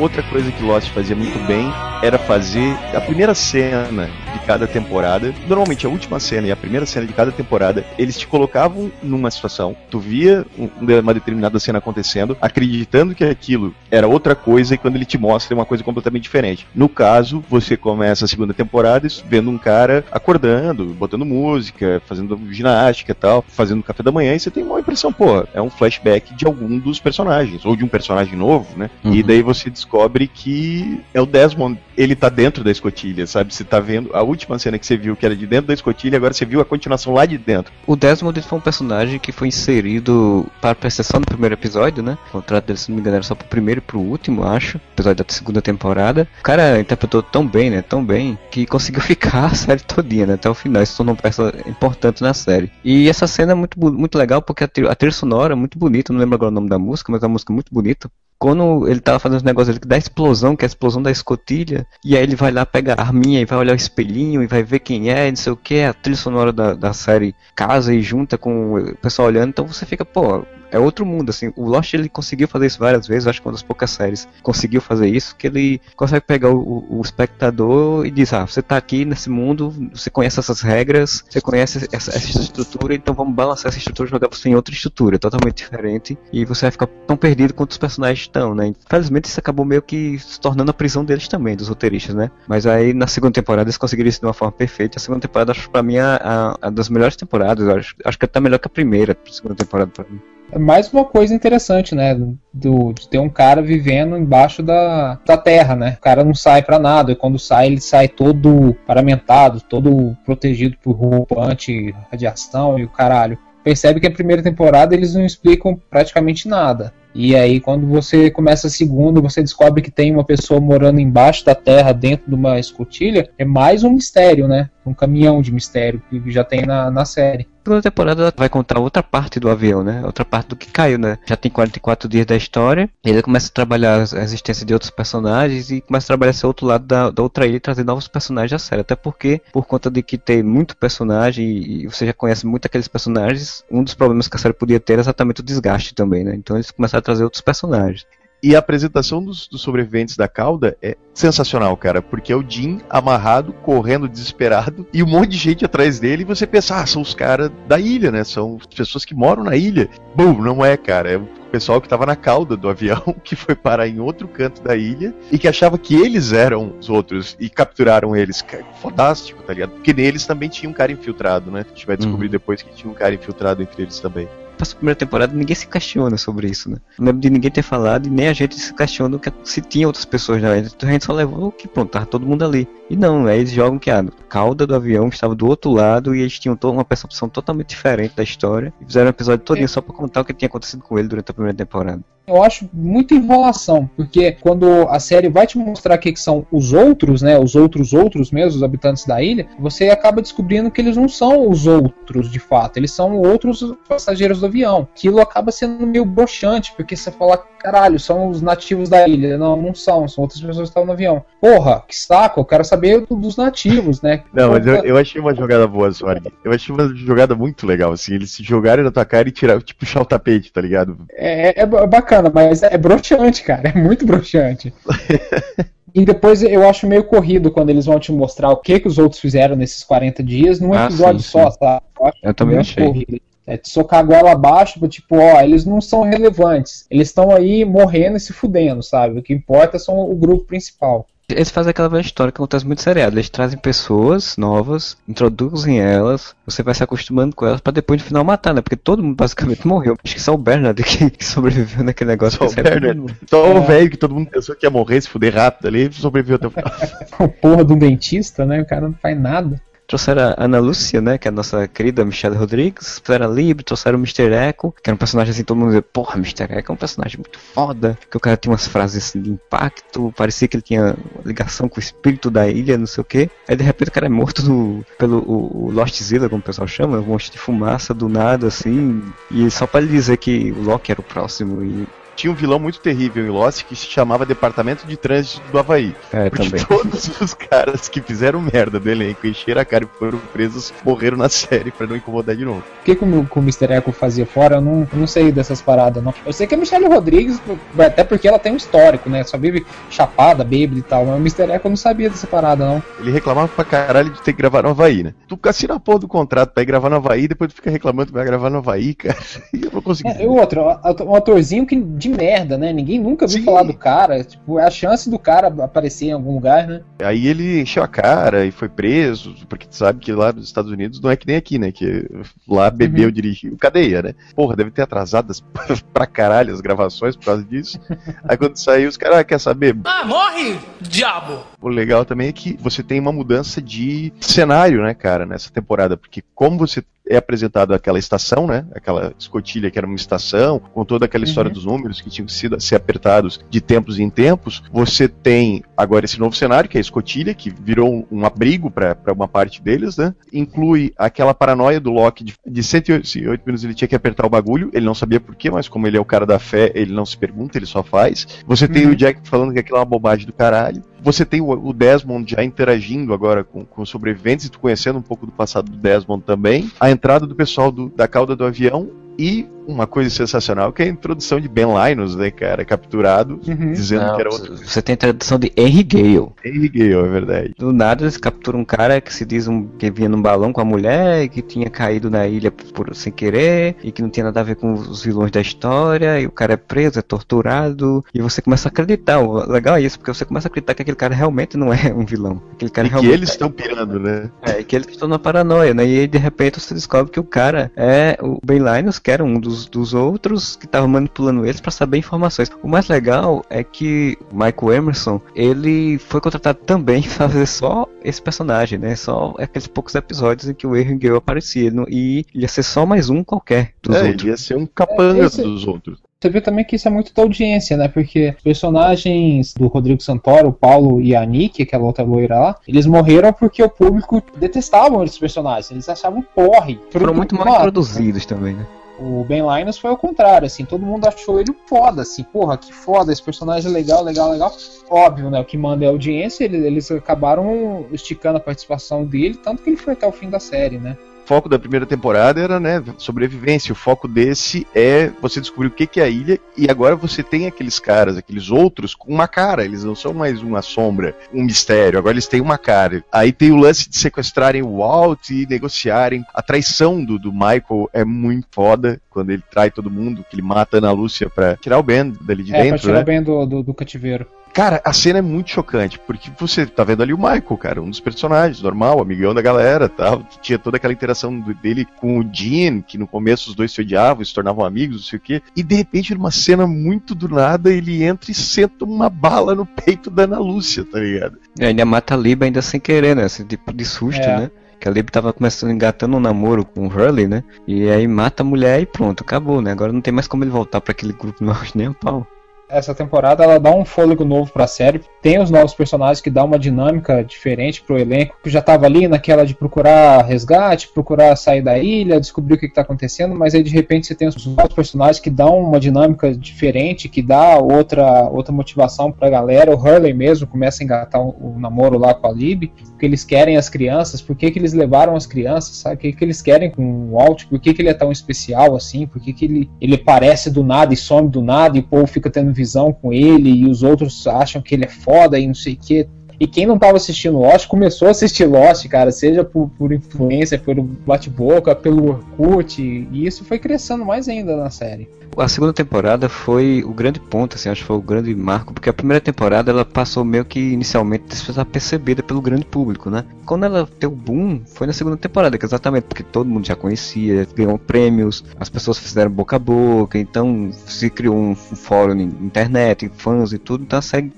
Outra coisa que Lost fazia muito bem era fazer a primeira cena de cada temporada. Normalmente a última cena e a primeira cena de cada temporada, eles te colocavam numa situação. Tu via um- uma determinada cena acontecendo, acreditando que aquilo era outra coisa, e quando ele te mostra é uma coisa completamente diferente. No caso, você começa a segunda temporada vendo um cara acordando, botando música, fazendo ginástica e tal, fazendo café da manhã, e você tem uma impressão, pô, é um flashback de algum dos personagens, ou de um personagem novo, né? E Uhum. daí você descobre que é o Desmond, ele tá dentro da escotilha, sabe? Você tá vendo a última cena que você viu que era de dentro da escotilha, agora você viu a continuação lá de dentro. O Desmond foi um personagem que foi inserido para só no primeiro episódio, né? O contrato dele, se não me engano, era só pro primeiro e pro último, acho. Episódio da segunda temporada. O cara interpretou tão bem, né? Tão bem, que conseguiu ficar a série todinha, né? Até o final. Isso tornou uma peça importante na série. E essa cena é muito, muito legal porque a, tri- a trilha sonora é muito bonita. Não lembro agora o nome da música, mas a música é muito bonita. Quando ele tava fazendo os negócios ali da explosão, que é a explosão da escotilha, e aí ele vai lá, pega a arminha e vai olhar o espelhinho e vai ver quem é, não sei o que, a trilha sonora da, da série casa e junta com o pessoal olhando, então você fica, pô, é outro mundo, assim. O Lost ele conseguiu fazer isso várias vezes, acho que uma das poucas séries conseguiu fazer isso, que ele consegue pegar o, o espectador e diz, ah, você tá aqui nesse mundo, você conhece essas regras, você conhece essa, essa estrutura, então vamos balançar essa estrutura e jogar você em outra estrutura, totalmente diferente, e você vai ficar tão perdido quanto os personagens estão, né? Infelizmente isso acabou meio que se tornando a prisão deles também, dos roteiristas, né? Mas aí na segunda temporada eles conseguiram isso de uma forma perfeita. A segunda temporada, acho pra mim, é a, a das melhores temporadas. Acho, acho que até melhor que a primeira a segunda temporada pra mim. É mais uma coisa interessante, né? Do, de ter um cara vivendo embaixo da, da terra, né? O cara não sai pra nada, e quando sai, ele sai todo paramentado, todo protegido por roupa anti-radiação e o caralho. Percebe que a primeira temporada eles não explicam praticamente nada. E aí, quando você começa a segunda, você descobre que tem uma pessoa morando embaixo da terra, dentro de uma escotilha, é mais um mistério, né? Um caminhão de mistério que já tem na, na série. Segunda temporada vai contar outra parte do avião, né? Outra parte do que caiu, né? Já tem 44 dias da história. E ele começa a trabalhar a existência de outros personagens e começa a trabalhar esse outro lado da, da outra ilha e trazer novos personagens à série. Até porque, por conta de que tem muito personagem e você já conhece muito aqueles personagens, um dos problemas que a série podia ter é exatamente o desgaste também, né? Então eles começaram a trazer outros personagens. E a apresentação dos, dos sobreviventes da cauda é sensacional, cara, porque é o Jim amarrado, correndo desesperado, e um monte de gente atrás dele, e você pensa, ah, são os caras da ilha, né? São as pessoas que moram na ilha. Bum, não é, cara. É o pessoal que tava na cauda do avião, que foi parar em outro canto da ilha, e que achava que eles eram os outros, e capturaram eles. Cara, Fodástico, tá ligado? Porque neles também tinha um cara infiltrado, né? A gente vai descobrir Uhum. depois que tinha um cara infiltrado entre eles também. Passa a primeira temporada ninguém se questiona sobre isso, né? Não lembro de ninguém ter falado e nem a gente se questiona que se tinha outras pessoas na. Então a gente só levou que pronto, tava todo mundo ali. E não, aí eles jogam que a cauda do avião estava do outro lado e eles tinham toda uma percepção totalmente diferente da história. E fizeram um episódio todinho só pra contar o que tinha acontecido com ele durante a primeira temporada. Eu acho muita enrolação, porque quando a série vai te mostrar que são os outros, né, os outros outros mesmo, os habitantes da ilha, você acaba descobrindo que eles não são os outros de fato, eles são outros passageiros do avião. Aquilo acaba sendo meio broxante, porque você fala, caralho, são os nativos da ilha. Não, não são, são outras pessoas que estavam no avião. Porra, que saco, eu quero saber do- dos nativos, né? Não, mas eu, eu achei uma jogada boa, Sorg. Eu achei uma jogada muito legal, assim. Eles se jogarem na tua cara e tirar, tipo, puxar o tapete, tá ligado? É, é ba- bacana, mas é broxante, cara. É muito broxante. E depois eu acho meio corrido quando eles vão te mostrar o que, que os outros fizeram nesses 40 dias num Ah, episódio sim, só, sim. tá? Eu, Eu também achei. corrido. É te socar a goela abaixo, tipo, ó, eles não são relevantes. Eles estão aí morrendo e se fudendo, sabe? O que importa são o grupo principal. Eles fazem aquela velha história que acontece muito seriado. Eles trazem pessoas novas, introduzem elas, você vai se acostumando com elas pra depois no final matar, né? Porque todo mundo basicamente morreu. Acho que só o Bernard que, que sobreviveu naquele negócio. Só o recebe Bernard. Só o velho que todo mundo pensou que ia morrer, se fuder rápido ali, sobreviveu até o final. O porra de um dentista, né? O cara não faz nada. Trouxeram a Ana Lúcia, né? Que é a nossa querida Michelle Rodrigues. Trouxeram a Lib, trouxeram o Mr. Echo, que era um personagem assim, todo mundo dizia, porra, Mr. Echo é um personagem muito foda. Que o cara tinha umas frases assim, de impacto, parecia que ele tinha ligação com o espírito da ilha, não sei o que. Aí de repente o cara é morto no, pelo o, o Lost Zilla, como o pessoal chama, um monte de fumaça do nada, assim. E só pra ele dizer que o Loki era o próximo. E Tinha um vilão muito terrível em Lost que se chamava Departamento de Trânsito do Havaí. é, Porque também. todos os caras que fizeram merda do elenco, encheram a cara e foram presos, morreram na série pra não incomodar de novo. O que, que o, que o Mr. Echo fazia fora, eu não, eu não sei dessas paradas, não. Eu sei que a Michelle Rodrigues, até porque ela tem um histórico, né? Só vive chapada, bêbada e tal. Mas o Mr. Echo eu não sabia dessa parada, não. Ele reclamava pra caralho de ter que gravar no Havaí, né? Tu assina a porra do contrato pra ir gravar no Havaí, depois tu fica reclamando que vai gravar no Havaí, cara. E eu não consegui. É, e outro, um atorzinho que, de merda, né? Ninguém nunca viu Sim. falar do cara. Tipo, é a chance do cara aparecer em algum lugar, né? Aí ele encheu a cara e foi preso, porque tu sabe que lá nos Estados Unidos não é que nem aqui, né? Que lá bebeu, dirigiu, cadeia, né? Porra, deve ter atrasado as- pra caralho as gravações por causa disso. Aí quando saiu, os caras, ah, quer saber? Ah, morre, diabo! O legal também é que você tem uma mudança de cenário, né, cara, nessa temporada, porque como você é apresentado aquela estação, né, aquela escotilha que era uma estação, com toda aquela história Uhum. dos números que tinham que ser, ser apertados de tempos em tempos, você tem agora esse novo cenário, que é a escotilha, que virou um, abrigo para uma parte deles, né, inclui aquela paranoia do Loki de, de 108 sim, oito minutos ele tinha que apertar o bagulho, ele não sabia por quê, mas como ele é o cara da fé, ele não se pergunta, ele só faz. Você tem Uhum. o Jack falando que aquilo é uma bobagem do caralho. Você tem o, Desmond já interagindo agora com, com sobreviventes e tu conhecendo um pouco do passado do Desmond também. A entrada do pessoal do- da cauda do avião e uma coisa sensacional que é a introdução de Ben Linus, né, cara, capturado, Uhum. dizendo Não, que era outro. você tem a tradução de Henry Gale. Henry Gale, é verdade. Do nada eles capturam um cara que se diz um, que vinha num balão com a mulher e que tinha caído na ilha por, sem querer e que não tinha nada a ver com os vilões da história e o cara é preso, é torturado e você começa a acreditar. O legal é isso, porque você começa a acreditar que aquele cara realmente não é um vilão. Aquele cara E que realmente eles estão pirando, né? é, que eles estão na paranoia, né? E aí de repente você descobre que o cara é o Ben Linus, que era um dos, dos outros que tava manipulando eles pra saber informações. O mais legal é que o Michael Emerson, ele foi contratado também pra fazer só esse personagem, né? Só aqueles poucos episódios em que o Erwin Gale aparecia. Ele não- E ia ser só mais um qualquer dos É, outros. ele ia ser um capanga É, esse- dos outros. Você vê também que isso é muito da audiência, né? Porque os personagens do Rodrigo Santoro, o Paulo e a Nick, aquela outra loira lá, eles morreram porque o público detestavam esses personagens. Eles achavam porre. Foram muito mal Mano, introduzidos também, né? O Ben Linus foi ao contrário, assim, todo mundo achou ele foda, assim, porra, que foda, esse personagem é legal, legal, legal. Óbvio, né? O que manda é a audiência, eles, eles acabaram esticando a participação dele, tanto que ele foi até o fim da série, né? O foco da primeira temporada era, né, sobrevivência. O foco desse é você descobrir o que que é a ilha e agora você tem aqueles caras, aqueles outros com uma cara. Eles não são mais uma sombra, um mistério. Agora eles têm uma cara. Aí tem o lance de sequestrarem o Walt e negociarem. A traição do, do Michael é muito foda quando ele trai todo mundo, que ele mata a Ana Lúcia pra tirar o Ben dali de é, pra dentro, tirar né? bem do, do, do cativeiro. Cara, a cena é muito chocante, porque você tá vendo ali o Michael, cara, um dos personagens, normal, amigão da galera, tal, tinha toda aquela interação dele com o Dean, que no começo os dois se odiavam, se tornavam amigos, não sei o quê, e de repente, numa cena muito do nada, ele entra e senta uma bala no peito da Ana Lúcia, tá ligado? E ainda mata a Lib ainda sem querer, né? Esse tipo de susto, É. né? Que a Lib tava começando engatando um namoro com o Hurley, né? E aí mata a mulher e pronto, acabou, né? Agora não tem mais como ele voltar pra aquele grupo não, nem a pau. Essa temporada ela dá um fôlego novo pra série. Tem os novos personagens que dá uma dinâmica diferente pro elenco, que já tava ali naquela de procurar resgate, procurar sair da ilha, descobrir o que, que tá acontecendo, mas aí de repente você tem os novos personagens que dão uma dinâmica diferente, que dá outra, outra motivação pra galera. O Hurley mesmo começa a engatar o, namoro lá com a Lib, porque eles querem as crianças, por que, que eles levaram as crianças, sabe? O que, que eles querem com o Walt, por que, que ele é tão especial assim, por que, que ele, ele aparece do nada e some do nada e o povo fica tendo visão com ele e os outros acham que ele é foda e não sei o que. E quem não tava assistindo Lost começou a assistir Lost, cara, seja por, por influência, pelo bate-boca, pelo Orkut, e isso foi crescendo mais ainda na série. A segunda temporada foi o grande ponto, assim, acho que foi o grande marco, porque a primeira temporada ela passou meio que inicialmente percebida pelo grande público, né? Quando ela o boom, foi na segunda temporada, exatamente porque todo mundo já conhecia, ganhou prêmios, as pessoas fizeram boca a boca, então se criou um fórum na internet, fãs e tudo, então a série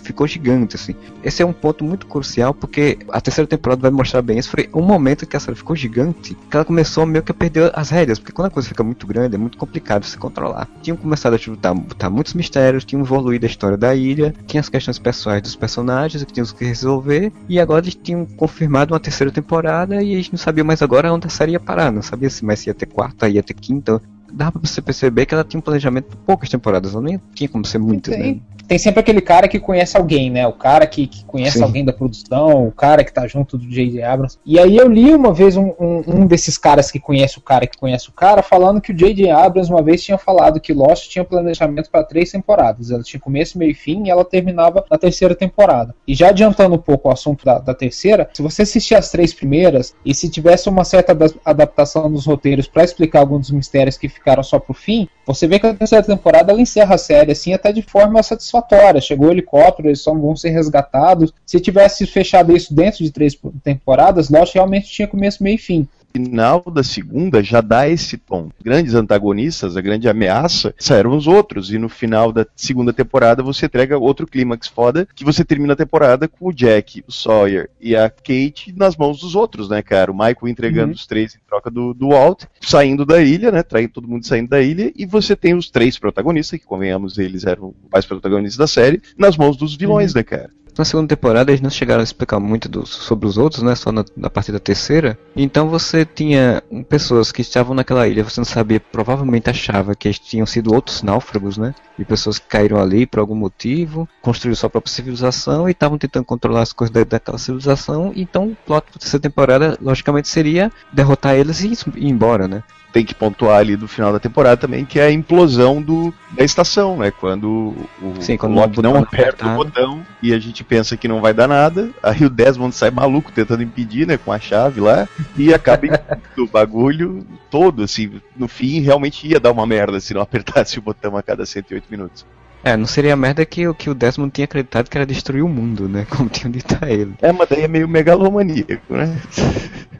ficou gigante, assim. Esse é um ponto muito crucial, porque a terceira temporada vai mostrar bem isso. Foi um momento que a série ficou gigante, que ela começou meio que a perder as rédeas, porque quando a coisa fica muito grande, é muito complicado controlar. Tinham começado a botar, botar muitos mistérios, tinham evoluído a história da ilha, tinha as questões pessoais dos personagens que tinham que resolver, e agora eles tinham confirmado uma terceira temporada e gente não sabia mais agora onde a série ia parar, não sabia se mais ia ter quarta, ia ter quinta. Dava pra você perceber que ela tinha um planejamento de poucas temporadas, ela nem tinha como ser muitas, né? tem sempre aquele cara que conhece alguém, né? O cara que, que conhece Sim. alguém da produção, o cara que tá junto do J.J. Abrams. E aí eu li uma vez um, um, um, desses caras que conhece o cara que conhece o cara, falando que o J.J. Abrams uma vez tinha falado que Lost tinha planejamento para três temporadas. Ela tinha começo, meio e fim e ela terminava na terceira temporada. E já adiantando um pouco o assunto da, da terceira, se você assistir as três primeiras e se tivesse uma certa adaptação dos roteiros para explicar alguns dos mistérios que ficaram só pro fim, você vê que a terceira temporada ela encerra a série assim até de forma satisfatória. Chegou o helicóptero, eles só vão ser resgatados. Se tivesse fechado isso dentro de três temporadas, Lost realmente tinha começo, meio e fim final da segunda já dá esse tom. Grandes antagonistas, a grande ameaça, eram os outros. E no final da segunda temporada você entrega outro clímax foda, que você termina a temporada com o Jack, o Sawyer e a Kate nas mãos dos outros, né, cara? O Michael entregando uhum. os três em troca do, do Walt, saindo da ilha, né? Traindo todo mundo saindo da ilha, e você tem os três protagonistas, que convenhamos, eles eram os protagonistas da série, nas mãos dos vilões, uhum. né, cara? Na segunda temporada eles não chegaram a explicar muito do, sobre os outros, né? Só na, na partir da terceira. Então você tinha pessoas que estavam naquela ilha, você não sabia, provavelmente achava que eles tinham sido outros náufragos, né? E pessoas que caíram ali por algum motivo, construíram sua própria civilização e estavam tentando controlar as coisas da, daquela civilização. Então o plot da terceira temporada, logicamente, seria derrotar eles e ir embora, né? Tem que pontuar ali do final da temporada também, que é a implosão do, da estação, né? Quando o, Sim, quando o Loki não aperta o botão e a gente pensa que não vai dar nada, aí o Desmond sai maluco tentando impedir, né? Com a chave lá, e acaba o bagulho todo, assim. No fim, realmente ia dar uma merda se não apertasse o botão a cada 108 minutos. É, não seria a merda que, que o Desmond tinha acreditado que era destruir o mundo, né? Como tinham dito a ele. É, mas daí é meio megalomaníaco, né?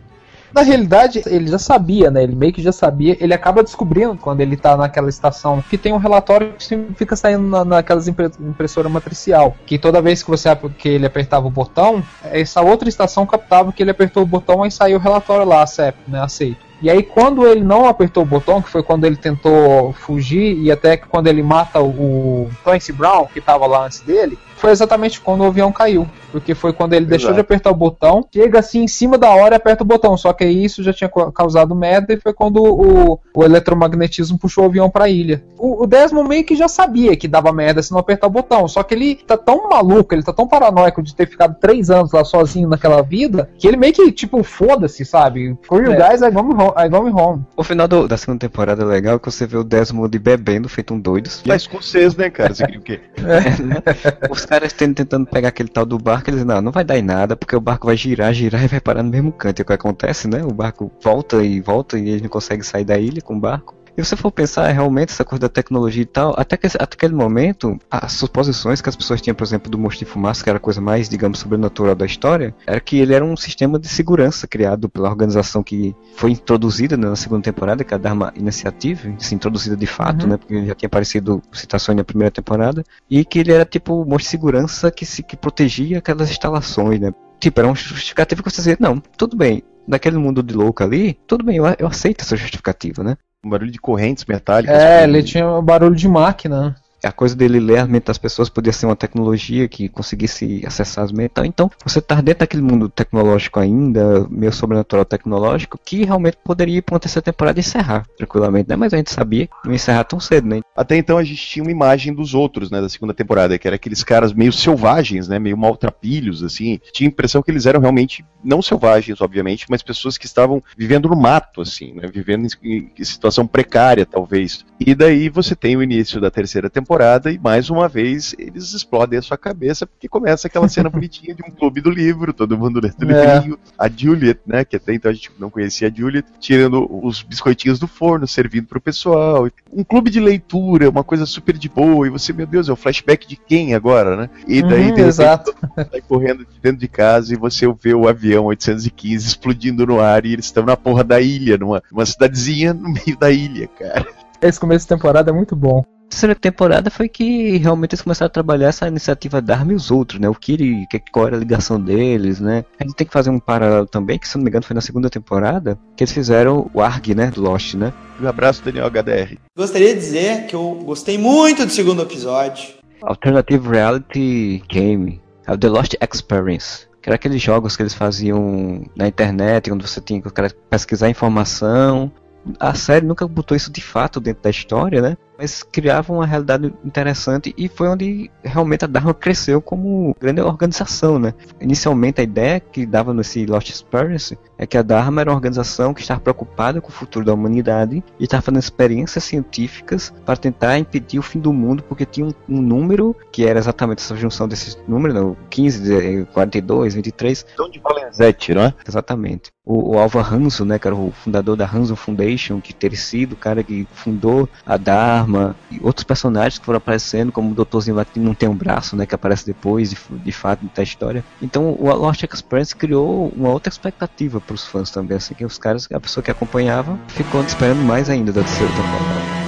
Na realidade, ele já sabia, né? Ele meio que já sabia. Ele acaba descobrindo quando ele tá naquela estação que tem um relatório que fica saindo na, naquelas impre, impressora matricial. Que toda vez que você que ele apertava o botão, essa outra estação captava que ele apertou o botão e saiu o relatório lá, aceito, né? Aceito. E aí quando ele não apertou o botão, que foi quando ele tentou fugir e até quando ele mata o Clancy Brown, que estava lá antes dele, foi exatamente quando o avião caiu. Porque foi quando ele Exato. deixou de apertar o botão, chega assim em cima da hora e aperta o botão. Só que aí isso já tinha causado merda e foi quando o, o eletromagnetismo puxou o avião pra ilha. O, o Desmond meio que já sabia que dava merda se não apertar o botão. Só que ele tá tão maluco, ele tá tão paranoico de ter ficado três anos lá sozinho naquela vida, que ele meio que, tipo, foda-se, sabe? For you é. guys, I go home. I go home. O final do, da segunda temporada é legal que você vê o Desmond bebendo, feito um doido. Tá escocês, né, cara? Você queria o quê? É, né? caras tentando pegar aquele tal do barco, eles não, não vai dar em nada, porque o barco vai girar, girar e vai parar no mesmo canto. E o que acontece, né? O barco volta e volta e eles não conseguem sair da ilha com o barco. E você for pensar realmente essa coisa da tecnologia e tal, até, que, até aquele momento, as suposições que as pessoas tinham, por exemplo, do monstro de fumaça, que era a coisa mais, digamos, sobrenatural da história, era que ele era um sistema de segurança criado pela organização que foi introduzida né, na segunda temporada, que é a Dharma Initiative, assim, introduzida de fato, uhum. né, porque já tinha aparecido citações na primeira temporada, e que ele era tipo o monstro de segurança que, se, que protegia aquelas instalações, né. Tipo, era um justificativo que você dizia, não, tudo bem, naquele mundo de louco ali, tudo bem, eu, eu aceito essa justificativa, né? Um barulho de correntes metálicas. É, ele tinha um barulho de máquina a coisa dele ler a mente das pessoas podia ser uma tecnologia que conseguisse acessar as mentes. Então, você tá dentro daquele mundo tecnológico ainda, meio sobrenatural tecnológico, que realmente poderia ir pra uma terceira temporada e encerrar tranquilamente, né? Mas a gente sabia não encerrar tão cedo, né? Até então a gente tinha uma imagem dos outros, né, da segunda temporada, que era aqueles caras meio selvagens, né, meio maltrapilhos, assim. Tinha a impressão que eles eram realmente, não selvagens, obviamente, mas pessoas que estavam vivendo no mato, assim, né, vivendo em situação precária, talvez. E daí você tem o início da terceira temporada temporada e mais uma vez eles explodem a sua cabeça porque começa aquela cena bonitinha de um clube do livro, todo mundo lendo É. livrinho. A Juliet, né, que até então a gente não conhecia a Juliet, tirando os biscoitinhos do forno, servindo pro pessoal. Um clube de leitura, uma coisa super de boa, e você, meu Deus, é o flashback de quem agora, né? E daí, de repente, exato. sai correndo de dentro de casa e você vê o avião 815 explodindo no ar e eles estão na porra da ilha, numa, numa cidadezinha no meio da ilha, cara. Esse começo de temporada é muito bom. A terceira temporada foi que realmente eles começaram a trabalhar essa iniciativa Dharma e os outros, né? O Kiri, que, qual era a ligação deles, né? A gente tem que fazer um paralelo também, que se não me engano foi na segunda temporada, que eles fizeram o ARG, né? Do Lost, né? Um abraço, Daniel HDR. Gostaria de dizer que eu gostei muito do segundo episódio. Alternative Reality Game, é o The Lost Experience. Que era aqueles jogos que eles faziam na internet, onde você tinha que pesquisar informação. A série nunca botou isso de fato dentro da história, né? Mas criava uma realidade interessante e foi onde realmente a Dharma cresceu como grande organização, né? Inicialmente a ideia que dava nesse Lost Experience é que a Dharma era uma organização que estava preocupada com o futuro da humanidade e estava fazendo experiências científicas para tentar impedir o fim do mundo, porque tinha um, um número que era exatamente essa junção desses números, né? o 15, eh, 42, 23, Então de Valenzetti, não é? Exatamente. O, o Alva Hanso, né, que era o fundador da Hanso Foundation, que teria sido o cara que fundou a Dharma, e outros personagens que foram aparecendo, como o Doutorzinho lá que não tem um braço, né, que aparece depois, de, de fato, da história. Então, o Lost Experience criou uma outra expectativa para os fãs também, assim, que os caras, a pessoa que acompanhava, ficou esperando mais ainda da terceira temporada.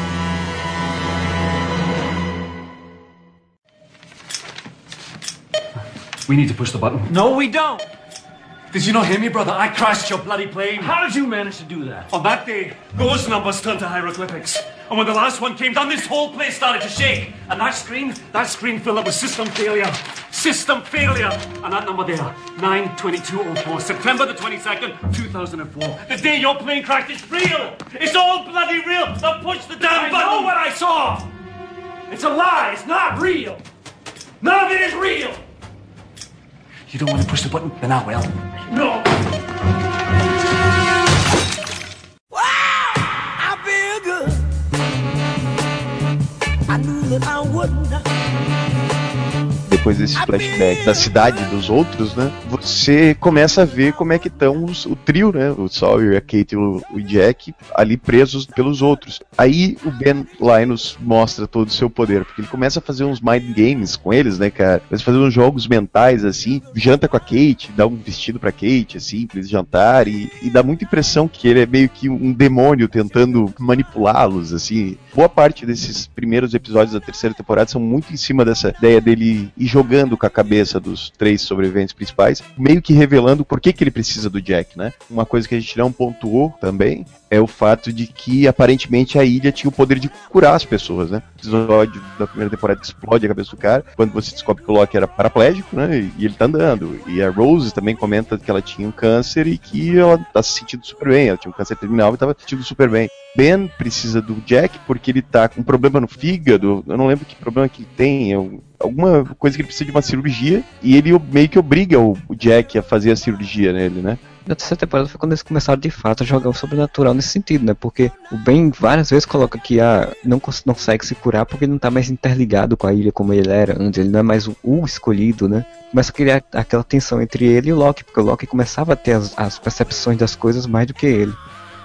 We need to push the button. No, we don't. Did you not hear me, brother? I crashed your bloody plane. How did you manage to do that? On that day, those numbers turned to hieroglyphics. And when the last one came down, this whole place started to shake. And that screen, that screen filled up with system failure. System failure. And that number there, 92204, September the 22nd, 2004. The day your plane crashed, it's real. It's all bloody real. Now push the damn I button. know what I saw. It's a lie. It's not real. None of it is real. You don't want to push the button? Then I will. No. I knew that I wouldn't. Depois desse flashback da cidade dos outros, né? Você começa a ver como é que estão o trio, né? O Sawyer, a Kate e o, o Jack ali presos pelos outros. Aí o Ben Linus mostra todo o seu poder, porque ele começa a fazer uns mind games com eles, né, cara? Começa a fazer uns jogos mentais, assim. Janta com a Kate, dá um vestido pra Kate, assim, pra eles jantarem. E, e dá muita impressão que ele é meio que um demônio tentando manipulá-los, assim. Boa parte desses primeiros episódios da terceira temporada são muito em cima dessa ideia dele ir jogando com a cabeça dos três sobreviventes principais, meio que revelando por que, que ele precisa do Jack, né? Uma coisa que a gente não pontuou também é o fato de que aparentemente a ilha tinha o poder de curar as pessoas, né? O episódio da primeira temporada explode a cabeça do cara, quando você descobre que o Loki era paraplégico, né? E ele tá andando. E a Rose também comenta que ela tinha um câncer e que ela tá se sentindo super bem. Ela tinha um câncer terminal e tava se sentindo super bem. Ben precisa do Jack porque ele tá com um problema no fígado. Eu não lembro que problema que ele tem. um- alguma coisa que ele precisa de uma cirurgia. E ele meio que obriga o, o Jack a fazer a cirurgia nele, né? Na terceira temporada foi quando eles começaram de fato a jogar o sobrenatural nesse sentido, né? Porque o Ben várias vezes coloca que ah, não cons- não consegue se curar porque não tá mais interligado com a ilha como ele era antes, ele não é mais o, o escolhido, né? Começa a criar aquela tensão entre ele e o Loki, porque o Loki começava a ter as, as percepções das coisas mais do que ele.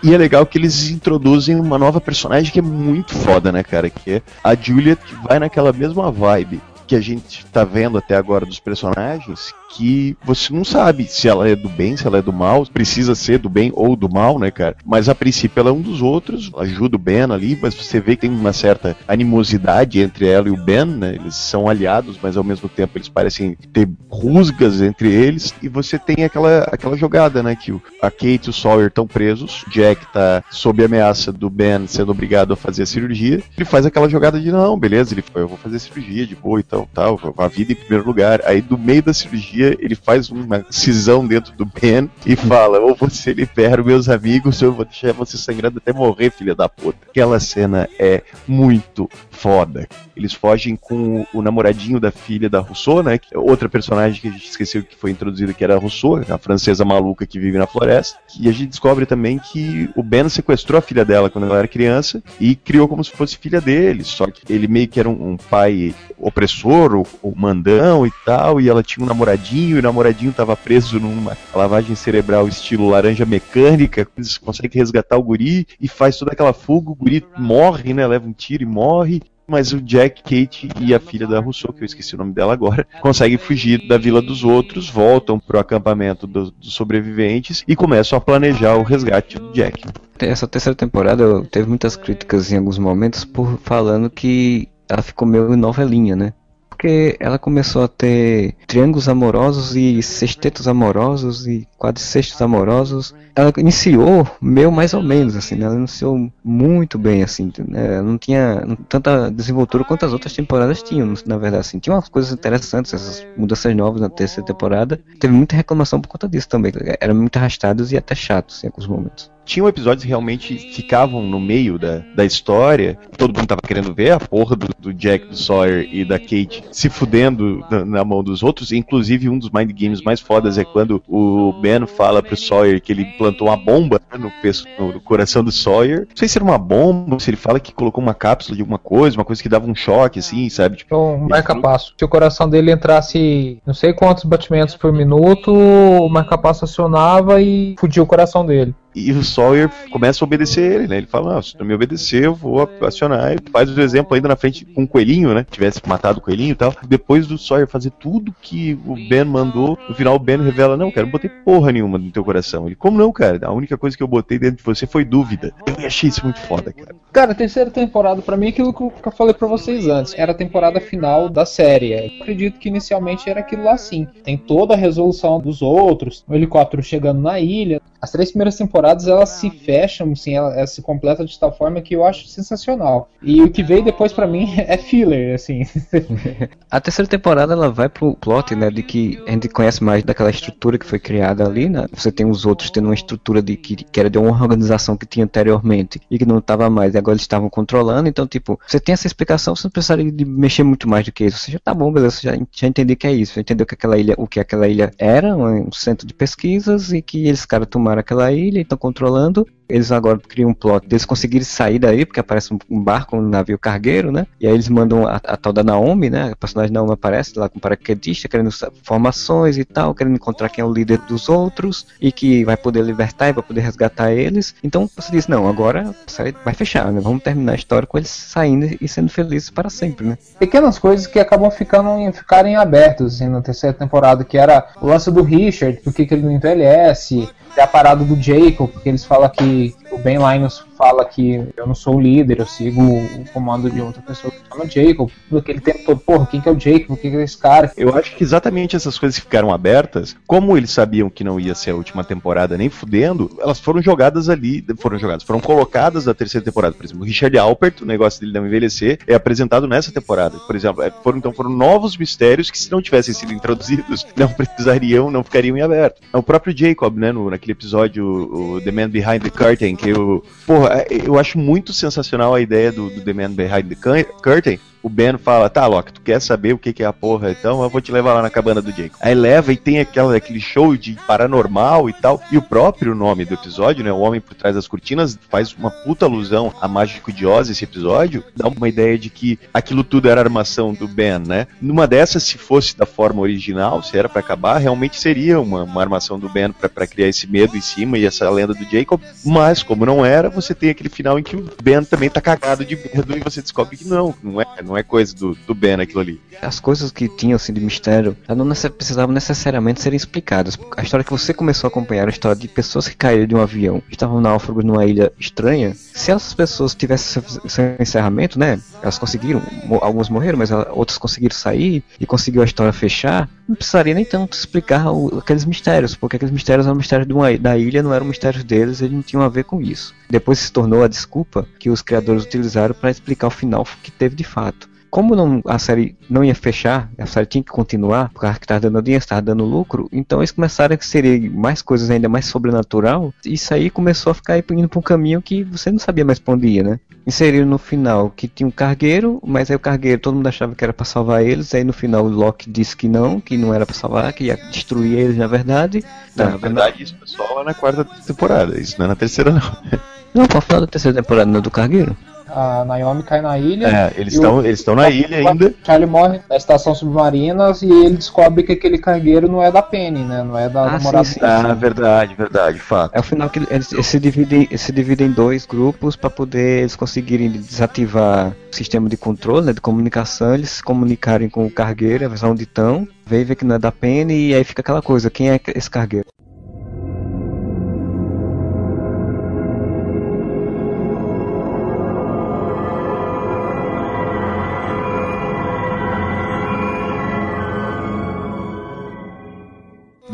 E é legal que eles introduzem uma nova personagem que é muito foda, né, cara? Que é a Juliet, que vai naquela mesma vibe que a gente tá vendo até agora dos personagens, que você não sabe se ela é do bem, se ela é do mal, precisa ser do bem ou do mal, né, cara? Mas a princípio ela é um dos outros, ajuda o Ben ali, mas você vê que tem uma certa animosidade entre ela e o Ben, né? Eles são aliados, mas ao mesmo tempo eles parecem ter rusgas entre eles, e você tem aquela, aquela jogada, né, que a Kate e o Sawyer estão presos, Jack tá sob ameaça do Ben sendo obrigado a fazer a cirurgia, ele faz aquela jogada de não, beleza, ele eu vou fazer cirurgia de boa e tal. Então, tal, a vida em primeiro lugar. Aí, do meio da cirurgia, ele faz uma cisão dentro do Ben e fala: ou você libera meus amigos, ou eu vou deixar você sangrando até morrer, filha da puta. Aquela cena é muito foda. Eles fogem com o namoradinho da filha da Rousseau, né? É outra personagem que a gente esqueceu que foi introduzida, que era a Rousseau, a francesa maluca que vive na floresta. E a gente descobre também que o Ben sequestrou a filha dela quando ela era criança e criou como se fosse filha dele. Só que ele meio que era um, um pai opressor, ou, mandão e tal, e ela tinha um namoradinho, e o namoradinho estava preso numa lavagem cerebral estilo laranja mecânica. Eles conseguem resgatar o guri e faz toda aquela fuga, o guri morre, né? Leva um tiro e morre. Mas o Jack, Kate e a filha da Rousseau, que eu esqueci o nome dela agora, conseguem fugir da vila dos outros, voltam pro acampamento do, dos sobreviventes e começam a planejar o resgate do Jack. Essa terceira temporada teve muitas críticas em alguns momentos por falando que ela ficou meio novelinha, né? Porque ela começou a ter triângulos amorosos e sextetos amorosos e quadricestos amorosos. Ela iniciou meio mais ou menos, assim, né? Ela iniciou muito bem, assim, né? Não tinha tanta desenvoltura quanto as outras temporadas tinham, na verdade, assim. Tinha umas coisas interessantes, essas mudanças novas na terceira temporada. Teve muita reclamação por conta disso também. Eram muito arrastados e até chatos em alguns momentos tinham episódios que realmente ficavam no meio da, da história. Todo mundo tava querendo ver a porra do, do Jack, do Sawyer e da Kate se fudendo na, na, mão dos outros. Inclusive, um dos mind games mais fodas é quando o Ben fala pro Sawyer que ele plantou uma bomba no, peço, no, coração do Sawyer. Não sei se era uma bomba, se ele fala que colocou uma cápsula de alguma coisa, uma coisa que dava um choque, assim, sabe? Tipo, um marca-passo. Se o coração dele entrasse não sei quantos batimentos por minuto, o marca-passo acionava e fudia o coração dele. E o Sawyer começa a obedecer ele, né? Ele fala, se tu me obedecer, eu vou acionar. Ele faz o exemplo ainda na frente com o coelhinho, né? Tivesse matado o coelhinho e tal. Depois do Sawyer fazer tudo que o Ben mandou, no final o Ben revela, não, cara, não botei porra nenhuma no teu coração. Ele, como não, cara? A única coisa que eu botei dentro de você foi dúvida. Eu achei isso muito foda, cara. Cara, a terceira temporada, para mim, é aquilo que eu falei para vocês antes. Era a temporada final da série. Eu acredito que inicialmente era aquilo lá sim. Tem toda a resolução dos outros, o helicóptero chegando na ilha. As três primeiras temporadas, elas se fecham, assim, ela, ela se completa de tal forma que eu acho sensacional. E o que veio depois para mim é filler, assim. a terceira temporada, ela vai pro plot, né, de que a gente conhece mais daquela estrutura que foi criada ali, né? Você tem os outros tendo uma estrutura de que, que era de uma organização que tinha anteriormente e que não estava mais, e agora eles estavam controlando, então, tipo, você tem essa explicação, você não precisaria de mexer muito mais do que isso. Você já tá bom, beleza, você já, já entendeu que é isso, já entendeu que aquela ilha, o que aquela ilha era, um centro de pesquisas, e que eles, caras, tomaram aquela ilha e estão controlando, eles agora criam um plot deles conseguirem sair daí, porque aparece um, um barco, um navio cargueiro, né? E aí eles mandam a, a, tal da Naomi, né? A personagem Naomi aparece lá com paraquedista, querendo formações e tal, querendo encontrar quem é o líder dos outros e que vai poder libertar e vai poder resgatar eles. Então você diz, não, agora vai fechar, né? Vamos terminar a história com eles saindo e sendo felizes para sempre, né? Pequenas coisas que acabam ficando ficarem abertas assim, na terceira temporada, que era o lance do Richard, por que ele não envelhece, a parada do Jacob, porque eles falam que really o Ben Linus fala que eu não sou o líder, eu sigo o comando de outra pessoa que chama Jacob. Aquele tempo todo, porra, quem que é o Jacob? Quem que é esse cara? Eu acho que exatamente essas coisas que ficaram abertas, como eles sabiam que não ia ser a última temporada nem fudendo, elas foram jogadas ali, foram jogadas, foram colocadas na terceira temporada. Por exemplo, o Richard Alpert, o negócio dele não envelhecer, é apresentado nessa temporada. Por exemplo, é, foram, então foram novos mistérios que se não tivessem sido introduzidos, não precisariam, não ficariam em aberto. O próprio Jacob, né, no, naquele episódio, o The Man Behind the Curtain, eu, porra, eu acho muito sensacional a ideia do, do The Man Behind the Curtain, o Ben fala, tá, Loki, tu quer saber o que, que é a porra, então eu vou te levar lá na cabana do Jacob. Aí leva e tem aquela, aquele show de paranormal e tal. E o próprio nome do episódio, né, o Homem por Trás das Cortinas, faz uma puta alusão a Mágico de Oz, esse episódio. Dá uma ideia de que aquilo tudo era armação do Ben, né? Numa dessas, se fosse da forma original, se era para acabar, realmente seria uma, uma armação do Ben para criar esse medo em cima e essa lenda do Jacob. Mas, como não era, você tem aquele final em que o Ben também tá cagado de medo e você descobre que não, não é, não não é coisa do, do Ben aquilo ali. As coisas que tinham assim de mistério não precisavam necessariamente serem explicadas. A história que você começou a acompanhar, a história de pessoas que caíram de um avião, estavam náufragos numa ilha estranha. Se essas pessoas tivessem seu encerramento, né? Elas conseguiram, algumas morreram, mas outras conseguiram sair e conseguiu a história fechar. Não precisaria nem tanto explicar o, aqueles mistérios, porque aqueles mistérios eram mistérios uma, da ilha, não eram mistérios deles, eles não tinham a ver com isso. Depois se tornou a desculpa que os criadores utilizaram para explicar o final que teve de fato. Como não, a série não ia fechar, a série tinha que continuar, porque a que estava dando audiência, estava dando lucro, então eles começaram a inserir mais coisas ainda mais sobrenatural, e isso aí começou a ficar indo para um caminho que você não sabia mais pra onde ia, né? Inseriram no final que tinha um cargueiro, mas aí o cargueiro todo mundo achava que era para salvar eles, aí no final o Loki disse que não, que não era para salvar, que ia destruir eles na verdade. Não, na verdade, isso é só na quarta temporada, isso não é na terceira não. Não, qual final da terceira temporada não é do cargueiro? A Naomi cai na ilha. É, eles estão eles estão na ilha ainda. Charlie morre na estação submarina e ele descobre que aquele cargueiro não é da Penny, né? Não é da Ah, namorada sim, sim. Ah, verdade, verdade, fato. É o final que eles, eles se, dividem, eles se dividem em dois grupos para poder eles conseguirem desativar o sistema de controle, né, de comunicação, eles se comunicarem com o cargueiro, a versão onde estão, vem ver que não é da Penny e aí fica aquela coisa, quem é esse cargueiro?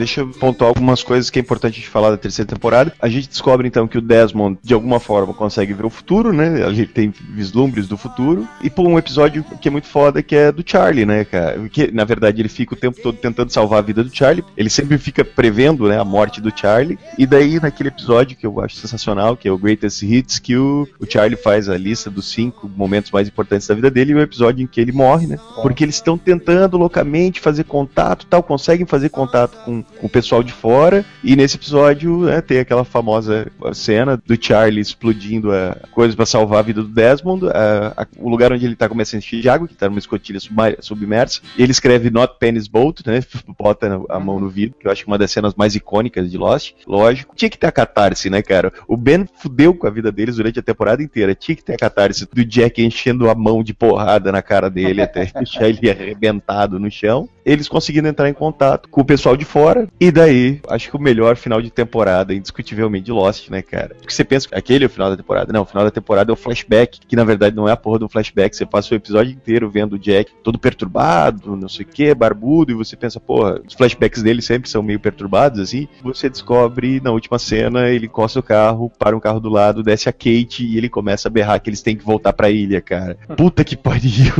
Deixa eu pontuar algumas coisas que é importante a gente falar da terceira temporada. A gente descobre então que o Desmond, de alguma forma, consegue ver o futuro, né? Gente tem vislumbres do futuro. E pô, um episódio que é muito foda que é do Charlie, né, cara? Que na verdade ele fica o tempo todo tentando salvar a vida do Charlie. Ele sempre fica prevendo, né, a morte do Charlie. E daí, naquele episódio que eu acho sensacional, que é o Greatest Hits, que o, o Charlie faz a lista dos cinco momentos mais importantes da vida dele, e o episódio em que ele morre, né? Porque eles estão tentando loucamente fazer contato tal, conseguem fazer contato com, com o pessoal de fora. E nesse episódio né, tem aquela famosa cena do Charlie explodindo a coisa para salvar a vida do Desmond. a- a- o lugar onde ele tá começa a encher de água, que tá numa escotilha submersa. Ele escreve Not Penny's Boat, né? Bota a mão no vidro, que eu acho que é uma das cenas mais icônicas de Lost. Lógico. Tinha que ter a catarse, né, cara? O Ben fudeu com a vida deles durante a temporada inteira. Tinha que ter a catarse do Jack enchendo a mão de porrada na cara dele até deixar ele arrebentado no chão. Eles conseguindo entrar em contato com o pessoal de fora. E daí, acho que o melhor final de temporada, indiscutivelmente, de Lost, né, cara? Porque você pensa que aquele é o final da temporada. Não, o final da temporada é o flashback, que na verdade não é a porra do flashback. Você passa o episódio inteiro vendo o Jack todo perturbado, não sei o que, barbudo, e você pensa, porra, os flashbacks dele sempre são meio perturbados, assim. Você descobre, na última cena, ele encosta o carro, para um carro do lado, desce a Kate e ele começa a berrar que eles têm que voltar pra ilha, cara. Puta que pariu.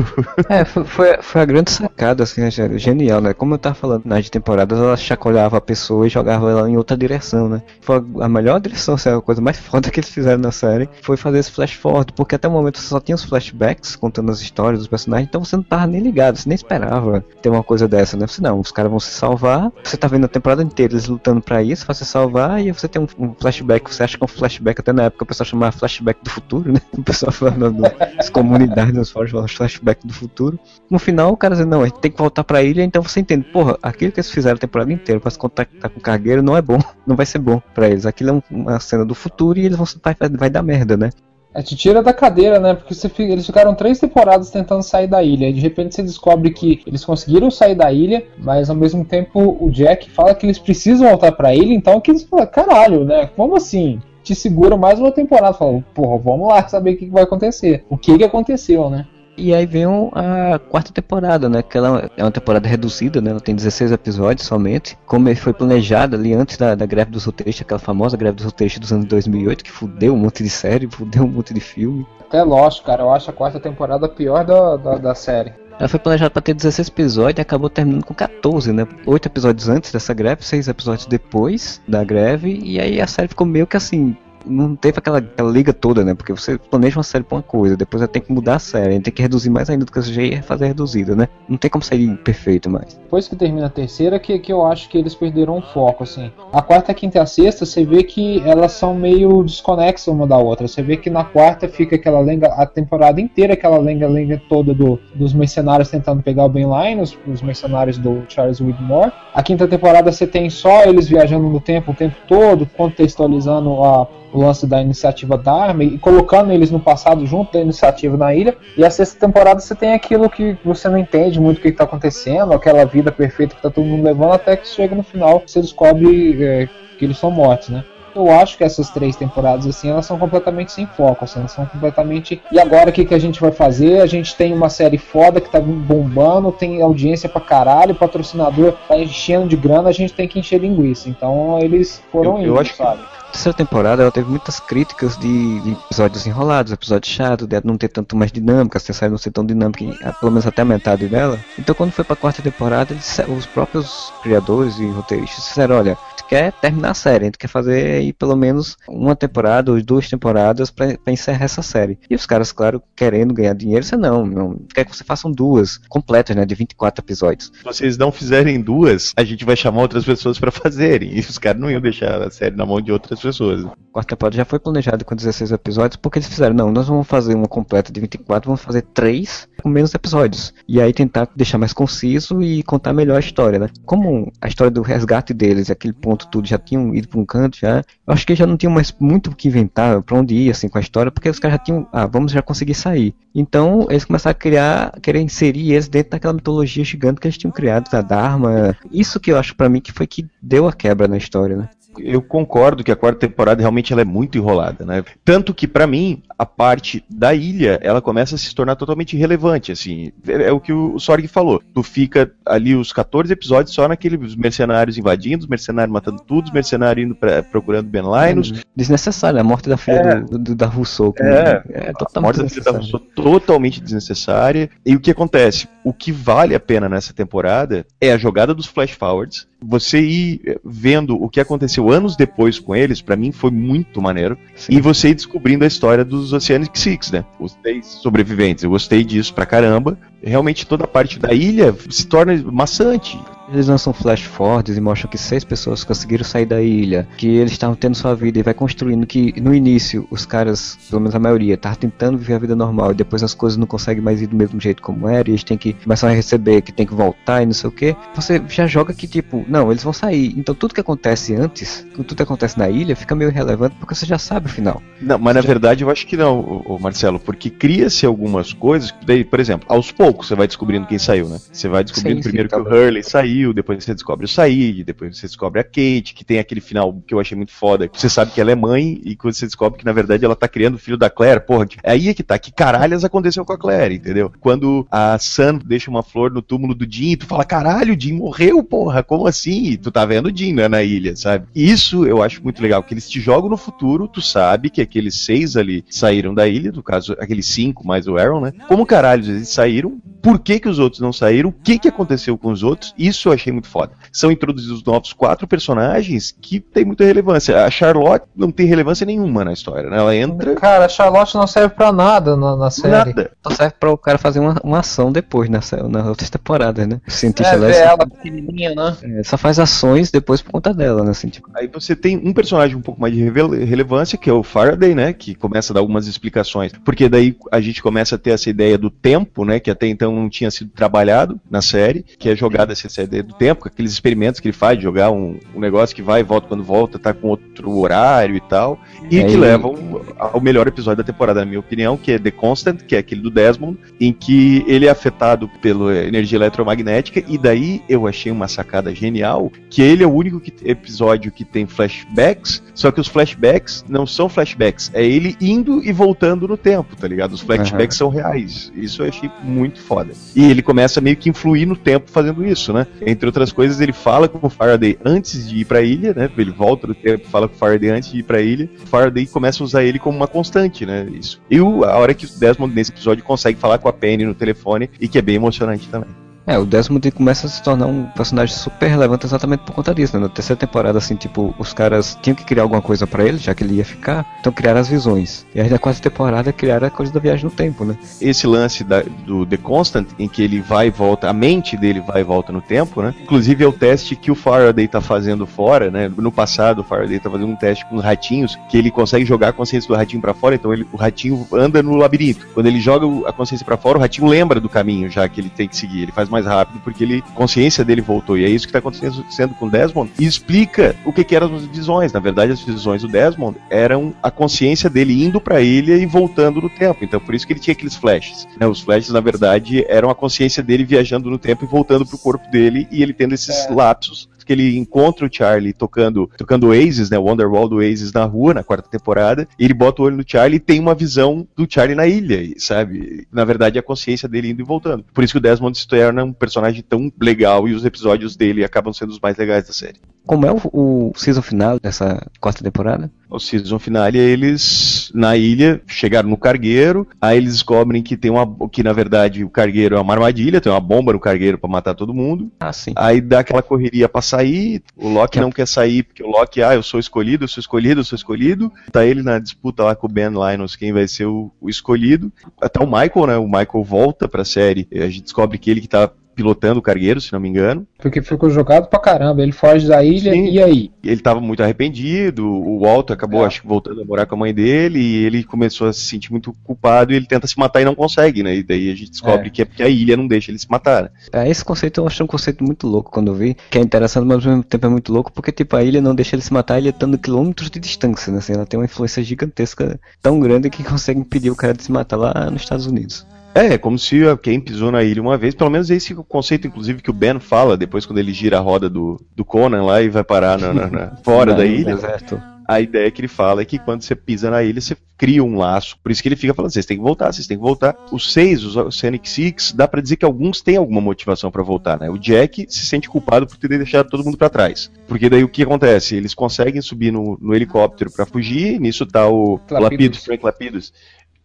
É, foi, foi, a grande sacada, assim, né, Gê- genial, né? Como eu tava falando nas temporadas, ela chacoalhava a pessoa e jogava ela em outra direção, né? Foi a melhor direção, assim, a coisa mais foda que eles fizeram na série foi fazer esse flash forward, porque até o momento você só tinha os flashbacks contando as histórias dos personagens, então você não tava nem ligado, você nem esperava ter uma coisa dessa, né? Você não, os caras vão se salvar, você tá vendo a temporada inteira eles lutando pra isso, pra se salvar, e você tem um, um flashback, você acha que é um flashback, até na época o pessoal chamava flashback do futuro, né? O pessoal falando das comunidades, nos falando flashback do futuro. No final, o cara diz, não, a gente tem que voltar pra ilha, então você entende, porra, aquilo que eles fizeram a temporada inteira pra se contactar com o cargueiro não é bom, não vai ser bom pra eles. Aquilo é um- uma cena do futuro e eles vão vai, vai dar merda, né? É, te tira da cadeira, né? Porque você eles ficaram três temporadas tentando sair da ilha. E de repente você descobre que eles conseguiram sair da ilha, mas ao mesmo tempo o Jack fala que eles precisam voltar pra ilha. Então que eles falam, caralho, né? Como assim? Te segura mais uma temporada. Falam, porra, vamos lá saber o que que vai acontecer. O que que aconteceu, né? E aí vem a quarta temporada, né? Que ela é uma temporada reduzida, né? Ela tem 16 episódios somente. Como foi planejada ali antes da, da greve dos roteiristas, aquela famosa greve dos roteiristas dos anos 2008, que fudeu um monte de série, fudeu um monte de filme. Até Lost, cara. Eu acho a quarta temporada a pior da, da, da série. Ela foi planejada para ter 16 episódios e acabou terminando com 14, né? 8 episódios antes dessa greve, 6 episódios depois da greve, e aí a série ficou meio que assim. Não teve aquela, aquela liga toda, né? Porque você planeja uma série pra uma coisa, depois tem que mudar a série, tem que reduzir mais ainda do que você ia fazer reduzida, né? Não tem como sair perfeito mais. Depois que termina a terceira, que, que eu acho que eles perderam o foco, assim. A quarta, a quinta e a sexta, você vê que elas são meio desconexas uma da outra. Você vê que na quarta fica aquela lenga, a temporada inteira, aquela lenga-lenga toda do, dos mercenários tentando pegar o Ben Line, os, os mercenários do Charles Widmore. A quinta temporada você tem só eles viajando no tempo o tempo todo, contextualizando a, o lance da iniciativa Dharma e colocando eles no passado junto da iniciativa na ilha. E a sexta temporada você tem aquilo que você não entende muito o que está acontecendo, aquela vida perfeita que tá todo mundo levando, até que chega no final você descobre é, que eles são mortos, né? Eu acho que essas três temporadas assim, elas são completamente sem foco, assim, elas são completamente. E agora o que, que a gente vai fazer? A gente tem uma série foda que tá bombando, tem audiência pra caralho, o patrocinador tá enchendo de grana, a gente tem que encher linguiça. Então eles foram Eu- eu indo, acho que- sabe? Terceira temporada ela teve muitas críticas de, de episódios enrolados, episódios chatos, de não ter tanto mais dinâmica, a série não ser tão dinâmica, pelo menos até a metade dela. Então quando foi pra quarta temporada, eles, os próprios criadores e roteiristas disseram, olha, quer terminar a série, a gente quer fazer aí pelo menos uma temporada ou duas temporadas para encerrar essa série. E os caras, claro, querendo ganhar dinheiro, você não, não quer que você façam duas completas, né, de 24 episódios. Se vocês não fizerem duas, a gente vai chamar outras pessoas para fazerem. E os caras não iam deixar a série na mão de outras pessoas. A quarta temporada já foi planejada com 16 episódios, porque eles fizeram, não, nós vamos fazer uma completa de 24, vamos fazer três com menos episódios. E aí tentar deixar mais conciso e contar melhor a história, né? Como a história do resgate deles, aquele ponto ponto tudo, já tinham ido para um canto já. Eu acho que já não tinham mais muito o que inventar, para onde ir assim com a história, porque os caras já tinham, ah, vamos já conseguir sair. Então eles começaram a criar, querer inserir eles dentro daquela mitologia gigante que eles tinham criado da Dharma. Isso que eu acho para mim que foi que deu a quebra na história, né? Eu concordo que a quarta temporada realmente ela é muito enrolada, né? Tanto que para mim a parte da ilha ela começa a se tornar totalmente irrelevante, assim. É, é o que o Sorg falou. Tu fica ali os 14 episódios só naqueles mercenários invadindo, os mercenários matando tudo, os mercenários indo pra, procurando Ben Linus. É, desnecessário, a morte da filha é, do, do, da Rousseau. É, é totalmente a morte da filha da Rousseau totalmente desnecessária. E o que acontece? O que vale a pena nessa temporada é a jogada dos flash forwards, você ir vendo o que aconteceu anos depois com eles, para mim foi muito maneiro. Sim. E você ir descobrindo a história dos Oceanic Six, né? Os seis sobreviventes. Eu gostei disso pra caramba realmente toda a parte da ilha se torna maçante. Eles lançam flash forwards e mostram que seis pessoas conseguiram sair da ilha, que eles estavam tendo sua vida e vai construindo que no início os caras, pelo menos a maioria, estavam tentando viver a vida normal e depois as coisas não conseguem mais ir do mesmo jeito como era e eles têm que começar a receber, que tem que voltar e não sei o que. Você já joga que tipo, não, eles vão sair. Então tudo que acontece antes, tudo que acontece na ilha fica meio irrelevante porque você já sabe o final. Não, mas na já... verdade eu acho que não, o Marcelo, porque cria-se algumas coisas, daí, por exemplo, aos poucos pouco você vai descobrindo quem saiu, né? Você vai descobrindo sim, primeiro sim, que tá o Hurley saiu, depois você descobre o Said, depois você descobre a Kate, que tem aquele final que eu achei muito foda. Você sabe que ela é mãe e quando você descobre que na verdade ela tá criando o filho da Claire, porra, aí é que tá, que caralhas aconteceu com a Claire, entendeu? Quando a Sam deixa uma flor no túmulo do Jim, tu fala, caralho, o Jim morreu, porra, como assim? E tu tá vendo o Jim né, na ilha, sabe? Isso eu acho muito legal, que eles te jogam no futuro, tu sabe que aqueles seis ali saíram da ilha, no caso, aqueles cinco mais o Aaron, né? Como caralho eles saíram, por que, que os outros não saíram, o que, que aconteceu com os outros, isso eu achei muito foda. São introduzidos novos quatro personagens que tem muita relevância. A Charlotte não tem relevância nenhuma na história, né? Ela entra. Cara, a Charlotte não serve pra nada na, na série. Nada. Só serve pra o cara fazer uma, uma ação depois na, na outra temporada, né? O cientista é, ela pequenininha, né? É, só faz ações depois por conta dela, né? Assim, tipo. Aí você tem um personagem um pouco mais de relevância, que é o Faraday, né? Que começa a dar algumas explicações. Porque daí a gente começa a ter essa ideia do tempo, né? Que até então não tinha sido trabalhado na série, que é jogada essa ideia do tempo, com aqueles experimentos que ele faz, de jogar um, um, negócio que vai e volta quando volta, tá com outro horário e tal, e é que levam ao melhor episódio da temporada, na minha opinião, que é The Constant, que é aquele do Desmond, em que ele é afetado pela energia eletromagnética, e daí eu achei uma sacada genial, que ele é o único que, episódio que tem flashbacks, só que os flashbacks não são flashbacks, é ele indo e voltando no tempo, tá ligado? Os flashbacks uhum. são reais. Isso eu achei muito foda. E ele começa meio que influir no tempo fazendo isso, né? Entre outras coisas, ele fala com o Faraday antes de ir pra ilha, né? Ele volta no tempo, fala com o Faraday antes de ir pra ilha. O Faraday começa a usar ele como uma constante, né? Isso. E o, a hora que o Desmond, nesse episódio, consegue falar com a Penny no telefone e que é bem emocionante também. É, o Desmond começa a se tornar um personagem super relevante exatamente por conta disso, né? Na terceira temporada, assim, tipo, os caras tinham que criar alguma coisa para ele, já que ele ia ficar, então criaram as visões. E aí na quarta temporada criaram a coisa da viagem no tempo, né? Esse lance da, do The Constant, em que ele vai e volta, a mente dele vai e volta no tempo, né? Inclusive é o teste que o Faraday tá fazendo fora, né? No passado, o Faraday tá fazendo um teste com os ratinhos, que ele consegue jogar a consciência do ratinho para fora, então ele, o ratinho anda no labirinto. Quando ele joga a consciência para fora, o ratinho lembra do caminho já que ele tem que seguir, ele faz mais rápido porque ele, a consciência dele voltou. E é isso que está acontecendo com Desmond. E explica o que, que eram as visões. Na verdade, as visões do Desmond eram a consciência dele indo para a ilha e voltando no tempo. Então, por isso que ele tinha aqueles flashes. Né? Os flashes, na verdade, eram a consciência dele viajando no tempo e voltando pro corpo dele e ele tendo esses é. lapsos que ele encontra o Charlie tocando tocando Oasis, né, o Wonderwall do Oasis na rua, na quarta temporada, e ele bota o olho no Charlie e tem uma visão do Charlie na ilha, sabe? Na verdade, a consciência dele indo e voltando. Por isso que o Desmond se torna um personagem tão legal e os episódios dele acabam sendo os mais legais da série. Como é o, o season final dessa quarta temporada? O season finale, eles na ilha chegaram no cargueiro, aí eles descobrem que tem uma que na verdade o cargueiro é uma armadilha, tem uma bomba no cargueiro para matar todo mundo. Ah, sim. Aí dá aquela correria para sair, o Loki não quer sair porque o Loki, ah, eu sou escolhido, eu sou escolhido, eu sou escolhido. Tá ele na disputa lá com o Ben Linus, quem vai ser o, o escolhido. Até o Michael, né? O Michael volta pra série, a gente descobre que ele que tá pilotando o cargueiro, se não me engano. Porque ficou jogado pra caramba. Ele foge da ilha Sim. e aí? Ele tava muito arrependido, o Walter acabou, É. acho que voltando a morar com a mãe dele, e ele começou a se sentir muito culpado e ele tenta se matar e não consegue, né? E daí a gente descobre É. que é porque a ilha não deixa ele se matar. né? É, esse conceito eu achei um conceito muito louco quando eu vi, que é interessante, mas ao mesmo tempo é muito louco, porque tipo, a ilha não deixa ele se matar, ele estando quilômetros de distância, né? Assim, ela tem uma influência gigantesca, tão grande que consegue impedir o cara de se matar lá nos Estados Unidos. É, é como se quem pisou na ilha uma vez, pelo menos esse é o conceito, inclusive, que o Ben fala depois quando ele gira a roda do, do Conan lá e vai parar na- na- na- fora da ilha. deserto. A ideia que ele fala é que quando você pisa na ilha, você cria um laço. Por isso que ele fica falando, vocês têm que voltar, vocês têm que voltar. Os seis, os Oceanic Six, dá pra dizer que alguns têm alguma motivação pra voltar, né? O Jack se sente culpado por ter deixado todo mundo pra trás. Porque daí o que acontece? Eles conseguem subir no, no helicóptero pra fugir, nisso tá o. Lapidus, Frank Lapidus,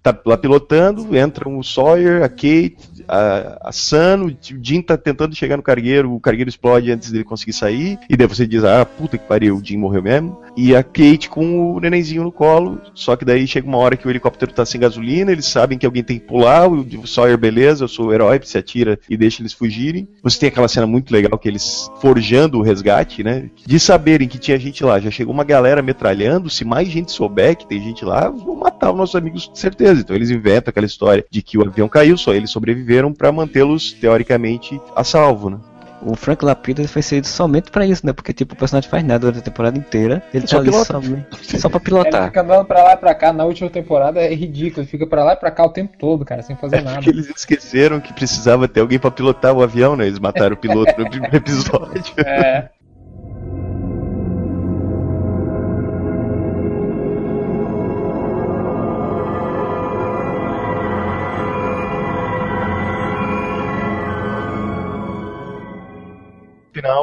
tá lá pilotando, entram o Sawyer, a Kate, a, a Sun, o Jim tá tentando chegar no cargueiro, o cargueiro explode antes dele conseguir sair, e daí você diz, ah, puta que pariu, o Jim morreu mesmo. E a Kate com o nenenzinho no colo, só que daí chega uma hora que o helicóptero tá sem gasolina, eles sabem que alguém tem que pular, o Sawyer, beleza, eu sou o herói, se atira e deixa eles fugirem. Você tem aquela cena muito legal que eles forjando o resgate, né? De saberem que tinha gente lá, já chegou uma galera metralhando, se mais gente souber que tem gente lá, vão matar os nossos amigos certeza. Então eles inventam aquela história de que o avião caiu, só eles sobreviveram pra mantê-los teoricamente a salvo, né? O Frank Lapida foi saído somente pra isso, né? Porque tipo, o personagem faz nada durante a temporada inteira, ele Só tá pilota. somente- só pra Ele pilotar. fica andando pra lá e pra cá. Na última temporada é ridículo. Ele fica pra lá e pra cá o tempo todo, cara, sem fazer nada. Porque eles esqueceram que precisava ter alguém pra pilotar o avião, né? Eles mataram o piloto no primeiro episódio. É.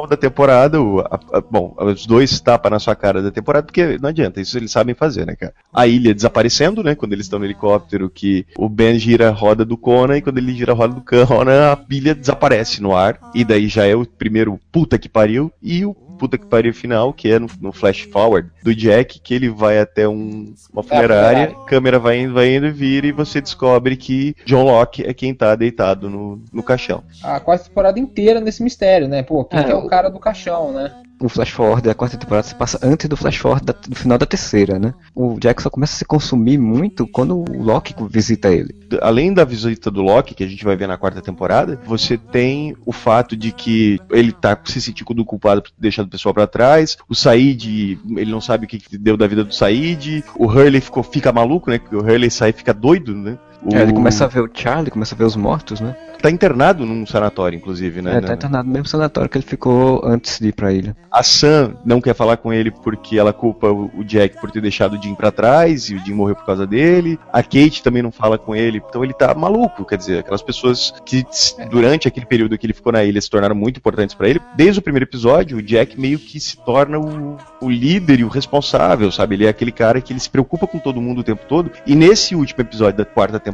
final da temporada, o, a- a- bom, os dois tapas na sua cara da temporada, porque não adianta, isso eles sabem fazer, né, cara? A ilha desaparecendo, né, quando eles estão no helicóptero, que o Ben gira a roda do Conan, e quando ele gira a roda do Conan, a pilha desaparece no ar, e daí já é o primeiro puta que pariu, e o puta que pariu final, que é no, no flash forward do Jack, que ele vai até um, uma funerária, funerária. câmera vai indo, vai indo e vira, e você descobre que John Locke é quem tá deitado no, no caixão. A quarta temporada inteira nesse mistério, né? Pô, quem É, que é o cara do caixão, né? O Flash Forward da quarta temporada se passa antes do Flash Forward da- do final da terceira, né? O Jack só começa a se consumir muito quando o Loki visita ele. além da visita do Loki, que a gente vai ver na quarta temporada, você tem o fato de que ele tá se sentindo culpado por ter deixado o pessoal pra trás. O Said, ele não sabe o que que deu da vida do Said. O Hurley ficou, fica maluco, né? O Hurley sai fica doido, né? O... É, ele começa a ver o Charlie, começa a ver os mortos, né? Tá internado num sanatório, inclusive, né? É, tá internado no mesmo sanatório que ele ficou antes de ir pra ilha. A Sam não quer falar com ele porque ela culpa o Jack por ter deixado o Jim pra trás e o Jim morreu por causa dele. A Kate também não fala com ele, então ele tá maluco. Quer dizer, aquelas pessoas que durante aquele período que ele ficou na ilha se tornaram muito importantes pra ele. Desde o primeiro episódio, o Jack meio que se torna o, o líder e o responsável, sabe? Ele é aquele cara que ele se preocupa com todo mundo o tempo todo. E nesse último episódio da quarta temporada,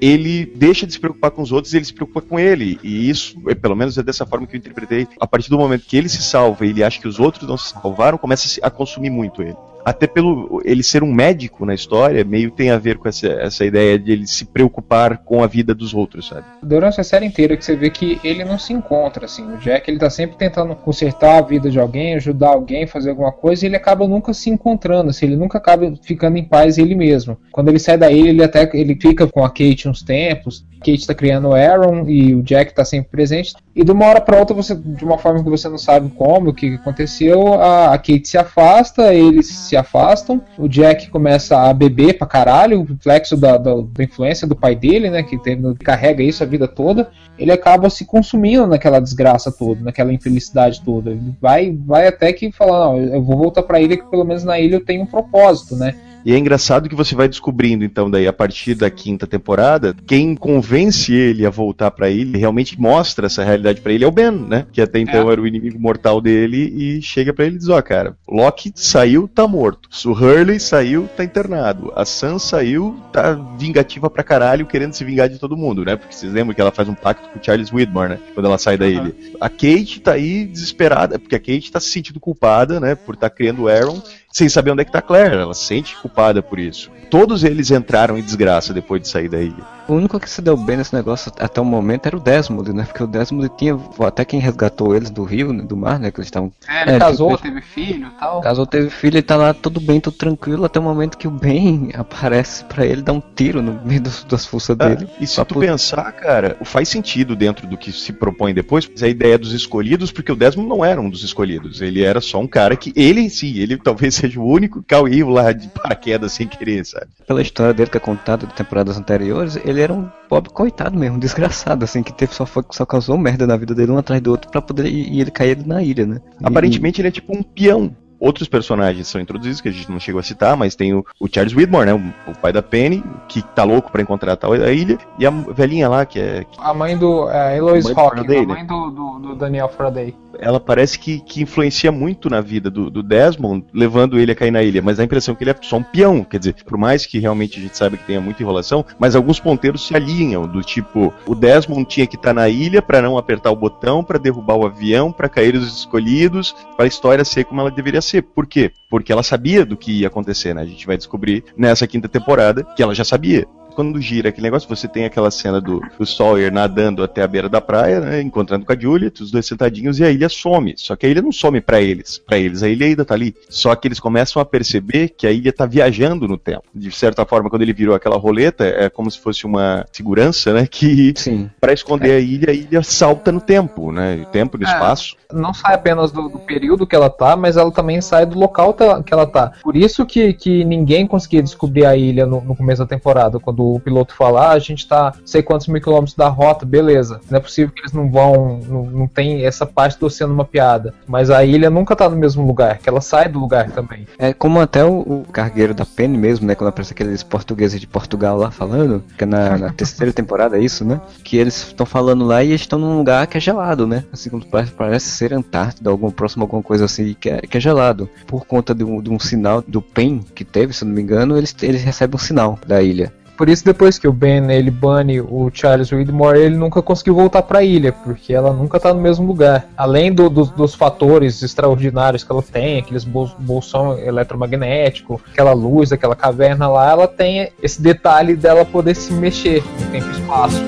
ele deixa de se preocupar com os outros e ele se preocupa com ele. E isso, é, pelo menos é dessa forma que eu interpretei. A partir do momento que ele se salva e ele acha que os outros não se salvaram, começa a consumir muito ele. Até pelo ele ser um médico na história, meio tem a ver com essa, essa ideia de ele se preocupar com a vida dos outros, sabe? Durante a série inteira que você vê que ele não se encontra, assim. O Jack, ele tá sempre tentando consertar a vida de alguém, ajudar alguém, fazer alguma coisa, e ele acaba nunca se encontrando, assim. Ele nunca acaba ficando em paz ele mesmo. Quando ele sai da ilha, ele até ele fica com a Kate uns tempos. Kate tá criando o Aaron e o Jack tá sempre presente. E de uma hora pra outra, você, de uma forma que você não sabe como, o que aconteceu, a, a Kate se afasta, eles se afastam, o Jack começa a beber pra caralho, o reflexo da, da, da influência do pai dele, né, que tem, carrega isso a vida toda, ele acaba se consumindo naquela desgraça toda, naquela infelicidade toda. Ele vai, vai até que fala, não, eu vou voltar pra ilha que pelo menos na ilha eu tenho um propósito, né? E é engraçado que você vai descobrindo, então, daí, a partir da quinta temporada, quem convence ele a voltar pra ilha, realmente mostra essa realidade pra ele, é o Ben, né? Que até então É. era o inimigo mortal dele, e chega pra ele e diz, ó, cara, Loki saiu, tá morto. O Hurley saiu, tá internado. A Sam saiu, tá vingativa pra caralho, querendo se vingar de todo mundo, né? Porque vocês lembram que ela faz um pacto com o Charles Widmore, né? Quando ela sai da ilha. A Kate tá aí desesperada, porque a Kate tá se sentindo culpada, né? Por estar criando o Aaron, sem saber onde é que tá Claire. Ela se sente culpada por isso. Todos eles entraram em desgraça depois de sair da ilha. O único que se deu bem nesse negócio até o momento era o Desmond, né? Porque o Desmond tinha. Até quem resgatou eles do rio, né? do mar, né? Que eles estavam. É, ele É, casou, tipo, teve filho e tal. Casou, teve filho, ele tá lá tudo bem, tudo tranquilo, até o momento que o Ben aparece pra ele dar um tiro no meio dos- das forças Ah, dele. e se tu por- pensar, cara, faz sentido dentro do que se propõe depois, mas a ideia dos escolhidos, porque o Desmond não era um dos escolhidos. Ele era só um cara que. Ele em si, ele talvez seja o único que caiu lá de paraquedas sem querer, sabe? Pela história dele que é contada de temporadas anteriores, ele era um pobre coitado mesmo, desgraçado, assim, que teve só, só causou merda na vida dele um atrás do outro pra poder. E, e ele cair na ilha, né? E- Aparentemente ele é tipo um peão. Outros personagens são introduzidos que a gente não chegou a citar, mas tem o, o Charles Widmore, né? O, o pai da Penny, que tá louco pra encontrar a tal a ilha, e a velhinha lá, que é. A mãe do. É, Eloise Mãe Hawking, Faraday, a né? mãe do, do, do Daniel Faraday. Ela parece que, que influencia muito na vida do, do Desmond, levando ele a cair na ilha, mas dá a impressão que ele é só um peão. Quer dizer, por mais que realmente a gente saiba que tenha muita enrolação, mas alguns ponteiros se alinham, do tipo, o Desmond tinha que estar na ilha pra não apertar o botão, pra derrubar o avião, pra cair os escolhidos, pra história ser como ela deveria ser. Por quê? Porque ela sabia do que ia acontecer, né? A gente vai descobrir nessa quinta temporada que ela já sabia. Quando gira aquele negócio, você tem aquela cena do, do Sawyer nadando até a beira da praia, né, encontrando com a Juliet, os dois sentadinhos, e a ilha some. Só que a ilha não some pra eles. Pra eles, a ilha ainda tá ali. Só que eles começam a perceber que a ilha tá viajando no tempo. De certa forma, quando ele virou aquela roleta, é como se fosse uma segurança, né? Que Sim. pra esconder a ilha, a ilha salta no tempo, né? Tempo, no É. espaço. Não sai apenas do, do período que ela tá, mas ela também sai do local que ela, que ela tá. Por isso que, que ninguém conseguia descobrir a ilha no, no começo da temporada. Quando o piloto fala, ah, a gente tá sei quantos mil quilômetros da rota, beleza. Não é possível que eles não vão. Não, não tem essa parte do oceano mapeada. Mas a ilha nunca tá no mesmo lugar, que ela sai do lugar também. É como até o, o cargueiro da Penny mesmo, né? Quando aparece aqueles portugueses de Portugal lá falando, que é na, na terceira temporada é isso, né? Que eles estão falando lá e eles estão num lugar que é gelado, né? Assim como parece, parece ser Antártida, algum próximo, alguma coisa assim, que é, que é gelado. Por conta de um, de um sinal do PEN que teve, se não me engano, eles, eles recebem um sinal da ilha. Por isso, depois que o Ben ele bane o Charles Widmore, ele nunca conseguiu voltar pra ilha, porque ela nunca tá no mesmo lugar. Além do- dos- dos fatores extraordinários que ela tem, aqueles bol bolsão eletromagnético, aquela luz, aquela caverna lá, ela tem esse detalhe dela poder se mexer no tempo e espaço.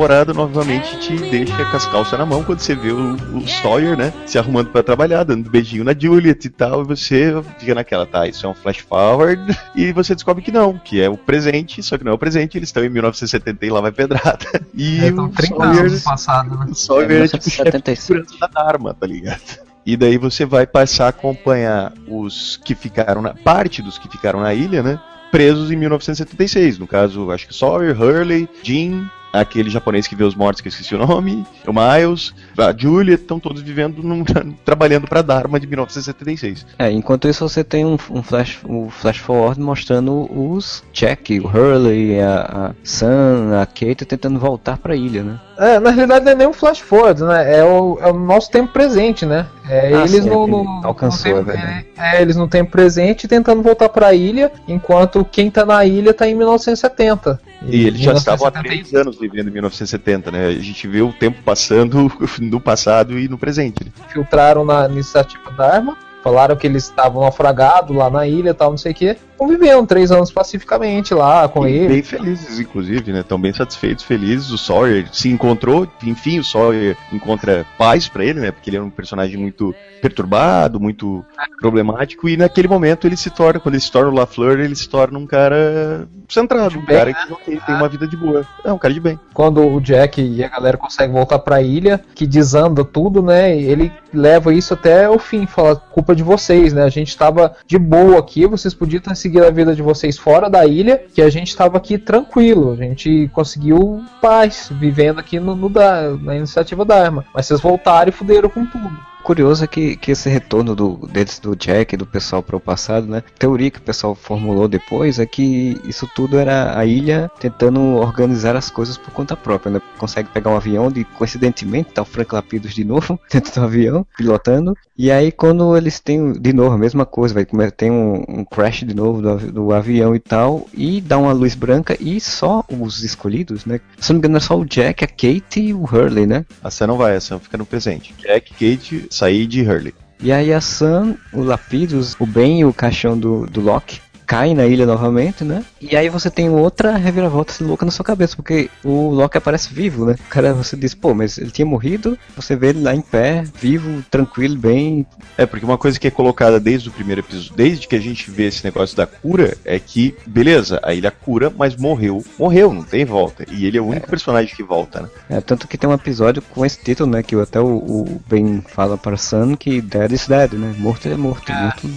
Temporada novamente te deixa com as calças na mão quando você vê o, o Sawyer, né? Se arrumando pra trabalhar, dando beijinho na Juliet e tal, e você fica naquela, tá? Isso é um flash forward, e você descobre que não, que é o presente, só que não é o presente, eles estão em 1970 e lá vai pedrada. E É, o 30 Sawyer, anos no passado, né? o Sawyer é, tipo chefe da Dharma, tá ligado? E daí você vai passar a acompanhar os que ficaram na. parte dos que ficaram na ilha, né? Presos em 1976. No caso, acho que Sawyer, Hurley, Jean, aquele japonês que vê os mortos, que eu esqueci o nome, o Miles, a Julia, estão todos vivendo, num, trabalhando pra Dharma de 1976. É, enquanto isso você tem um, um flash, um flash forward mostrando os Jack, o Hurley, a, a Sam, a Kate tentando voltar pra ilha, né? É, na realidade não é nem um flash forward, né? É o, é o nosso tempo presente, né? É, Ah, eles sim, não, é não- alcançou, não é tem- verdade. é, eles não têm presente tentando voltar pra ilha, enquanto quem tá na ilha tá em 1970. E eles já estavam há 1970 três anos vivendo em 1970, né? A gente vê o tempo passando no passado e no presente. né? infiltraram na iniciativa Dharma, falaram que eles estavam naufragados lá na ilha e tal, não sei o que. Conviveram três anos pacificamente lá com E ele. bem felizes, inclusive, né? Estão bem satisfeitos, felizes. O Sawyer se encontrou, enfim, o Sawyer encontra paz pra ele, né? Porque ele é um personagem muito perturbado, muito problemático. E naquele momento ele se torna, quando ele se torna o LaFleur, ele se torna um cara centrado, um bem, cara que ok, tem uma vida de boa. É um cara de bem. Quando o Jack e a galera conseguem voltar pra ilha, que desanda tudo, né? Ele leva isso até o fim, fala, culpa de vocês, né? A gente tava de boa aqui, vocês podiam ter seguido a vida de vocês fora da ilha, que a gente tava aqui tranquilo, a gente conseguiu paz, vivendo aqui no, no da, na iniciativa Dharma. Mas vocês voltaram e fuderam com tudo. Curioso é que, que esse retorno do, deles, do Jack do pessoal para o passado, né? Teoria que o pessoal formulou depois é que isso tudo era a ilha tentando organizar as coisas por conta própria, né? Consegue pegar um avião e coincidentemente tá o Frank Lapidos de novo dentro do avião, pilotando. E aí quando eles têm de novo a mesma coisa, vai tem um, um crash de novo do, do avião e tal, e dá uma luz branca e só os escolhidos, né? Se não me engano é só o Jack, a Kate e o Hurley, né? A Sam não vai, a Sam fica no presente. Jack, Kate, Said e Hurley. E aí a Sam, o Lapidus, o Ben e o caixão do, do Loki caem na ilha novamente, né? E aí você tem outra reviravolta louca na sua cabeça, porque o Loki aparece vivo, né? O cara, você diz, pô, mas ele tinha morrido, você vê ele lá em pé, vivo, tranquilo, bem. É, porque uma coisa que é colocada desde o primeiro episódio, desde que a gente vê esse negócio da cura, é que, beleza, a ilha cura, mas morreu. Morreu, não tem volta. E ele é o único personagem que volta, né? É, tanto que tem um episódio com esse título, né? Que até o, o Ben fala para Sam que dead is dead, né? Morto é morto, morto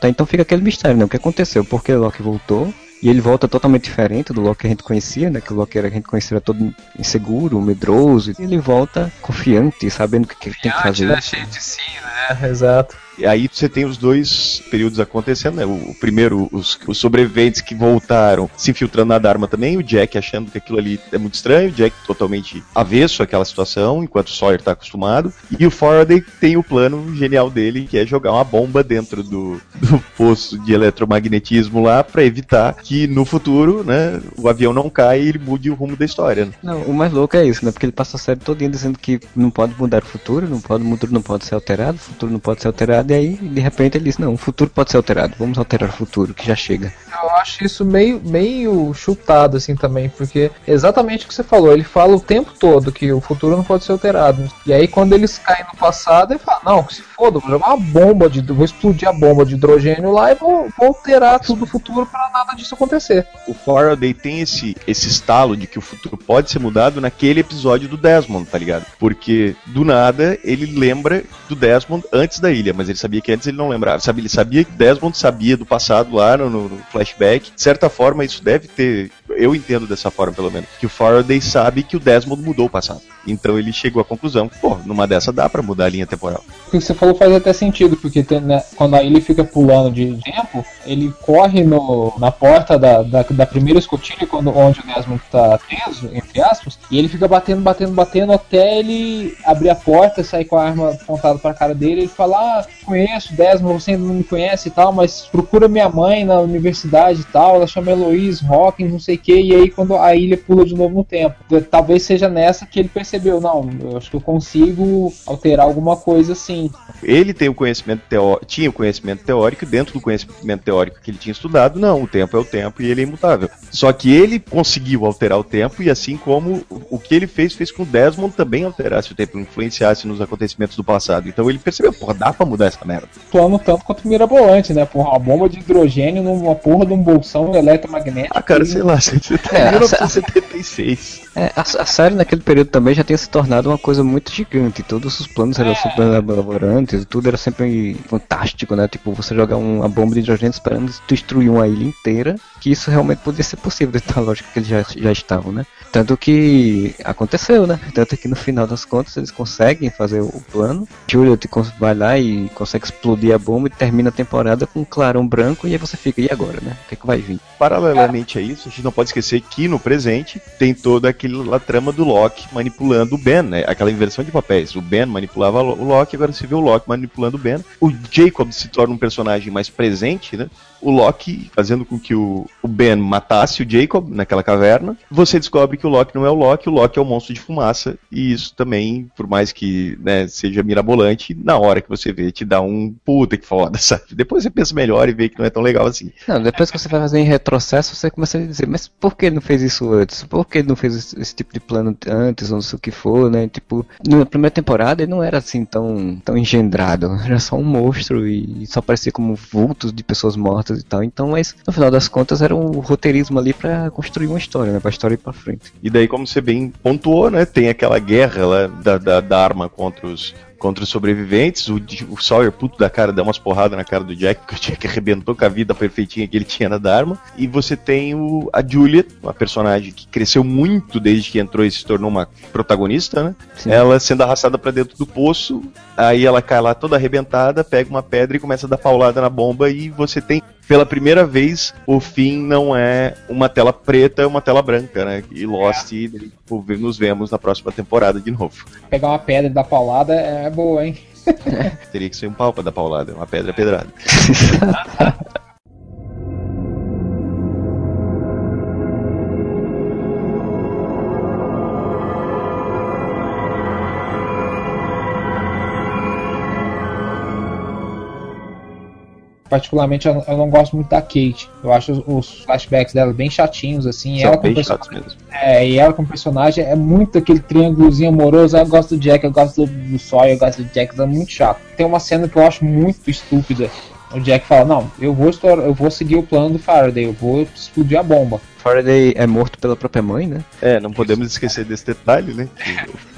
Tá, então fica aquele mistério, né? O que aconteceu? Por que o Loki voltou? E ele volta totalmente diferente do Loki que a gente conhecia, né? Que o Loki era, que a gente conhecia era todo inseguro, medroso. E ele volta confiante, sabendo o que, que tem que fazer. cheio de si, né? Exato. E aí você tem os dois períodos acontecendo, né? O, o primeiro, os, os sobreviventes que voltaram se infiltrando na Dharma também, o Jack achando que aquilo ali é muito estranho, o Jack totalmente avesso àquela situação, enquanto o Sawyer tá acostumado. E o Faraday tem o plano genial dele, que é jogar uma bomba dentro do, do poço de eletromagnetismo lá para evitar que no futuro, né, o avião não caia e ele mude o rumo da história. né? Não, o mais louco é isso, né? Porque ele passa a série todinha dizendo que não pode mudar o futuro, não pode, o futuro não pode ser alterado, o futuro não pode ser alterado, e aí, de repente, ele diz, não, o futuro pode ser alterado, vamos alterar o futuro, que já chega. Eu acho isso meio, meio chutado, assim, também, porque é exatamente o que você falou, ele fala o tempo todo que o futuro não pode ser alterado. E aí, quando eles caem no passado, ele fala, não, se foda, vou jogar uma bomba de. vou explodir a bomba de hidrogênio lá e vou, vou alterar tudo o futuro pra nada disso acontecer. O Faraday tem esse, esse estalo de que o futuro pode ser mudado naquele episódio do Desmond, tá ligado? Porque do nada ele lembra do Desmond antes da ilha, mas ele sabia que antes ele não lembrava. Sabe, ele sabia que Desmond sabia do passado lá no, no flashback. De certa forma, isso deve ter. Eu entendo dessa forma, pelo menos. Que o Faraday sabe que o Desmond mudou o passado. Então ele chegou à conclusão pô, numa dessa dá pra mudar a linha temporal. O que você falou faz até sentido, porque tem, né, quando ilha fica pulando de tempo, ele corre no, na porta da, da, da primeira escotilha, quando, onde o Desmond tá preso, entre aspas, e ele fica batendo, batendo, batendo até ele abrir a porta, sair com a arma apontada pra cara dele, ele fala, ah, conheço, Desmond, você ainda não me conhece e tal, mas procura minha mãe na universidade e tal, ela chama Eloise Hawkins, não sei que, e aí quando a ilha pula de novo no tempo. Talvez seja nessa que ele percebeu, não, eu acho que eu consigo alterar alguma coisa assim. Ele tem o conhecimento tinha o conhecimento teórico, e dentro do conhecimento teórico que ele tinha estudado, não, o tempo é o tempo e ele é imutável. Só que ele conseguiu alterar o tempo, e assim como o que ele fez, fez com o Desmond também alterasse o tempo, influenciasse nos acontecimentos do passado. Então ele percebeu, porra, dá pra mudar essa essa merda. Plano tanto quanto mirabolante, né? Porra, uma bomba de hidrogênio numa porra de um bolsão eletromagnético. Ah, cara, sei lá, você tá É, em 1976. É, a, a série naquele período também já tinha se tornado uma coisa muito gigante. Todos os planos eram super elaborantes, tudo era sempre fantástico, né? Tipo, você jogar uma bomba de hidrogênio esperando destruir uma ilha inteira, que isso realmente podia ser possível dentro da lógica que eles já, já estavam, né? Tanto que aconteceu, né? Tanto que no final das contas eles conseguem fazer o plano. Juliet vai lá e consegue explodir a bomba e termina a temporada com um clarão branco e aí você fica, e agora, né? O que é que vai vir? Paralelamente a isso, a gente não pode esquecer que no presente tem toda aquela trama do Loki manipulando o Ben, né? Aquela inversão de papéis. O Ben manipulava o Loki, agora você vê o Loki manipulando o Ben. O Jacob se torna um personagem mais presente, né? O Loki fazendo com que o, Ben matasse o Jacob naquela caverna. Você descobre que o Loki não é o Loki, o Loki é o monstro de fumaça. E isso também, por mais que né, seja mirabolante, na hora que você vê, te dá um puta que foda, sabe? Depois você pensa melhor e vê que não é tão legal assim. Não, depois que você vai fazer em retrocesso, você começa a dizer, mas por que não fez isso antes? Por que não fez esse, esse tipo de plano antes, ou não sei o que for, né? Tipo, na primeira temporada ele não era assim tão, tão engendrado, era só um monstro e só parecia como vultos de pessoas mortas e tal. Então, mas no final das contas era um roteirismo ali pra construir uma história, né? Pra história ir pra frente. E daí, como você bem pontuou, né? Tem aquela guerra lá da, da, da arma contra os, contra os sobreviventes. O, o Sawyer, puto da cara, dá umas porradas na cara do Jack, porque o Jack arrebentou com a vida perfeitinha que ele tinha na Dharma. E você tem o, a Juliet, uma personagem que cresceu muito desde que entrou e se tornou uma protagonista, né? Ela sendo arrastada para dentro do poço, aí ela cai lá toda arrebentada, pega uma pedra e começa a dar paulada na bomba e você tem pela primeira vez, o fim não é uma tela preta, é uma tela branca, né? E Lost, tipo, nos vemos na próxima temporada de novo. Pegar uma pedra e dar paulada é boa, hein? Teria que ser um pau pra dar paulada, uma pedra pedrada. Particularmente, eu, eu não gosto muito da Kate. Eu acho os, os flashbacks dela bem chatinhos, assim. São ela bem chatos mesmo. É, e ela como personagem é muito aquele triângulozinho amoroso. Eu gosto do Jack, eu gosto do, do Sawyer, eu gosto do Jack, é muito chato. Tem uma cena que eu acho muito estúpida. O Jack fala, não, eu vou, estourar- eu vou seguir o plano do Faraday, eu vou explodir a bomba. Faraday é morto pela própria mãe, né? É, não podemos esquecer desse detalhe, né?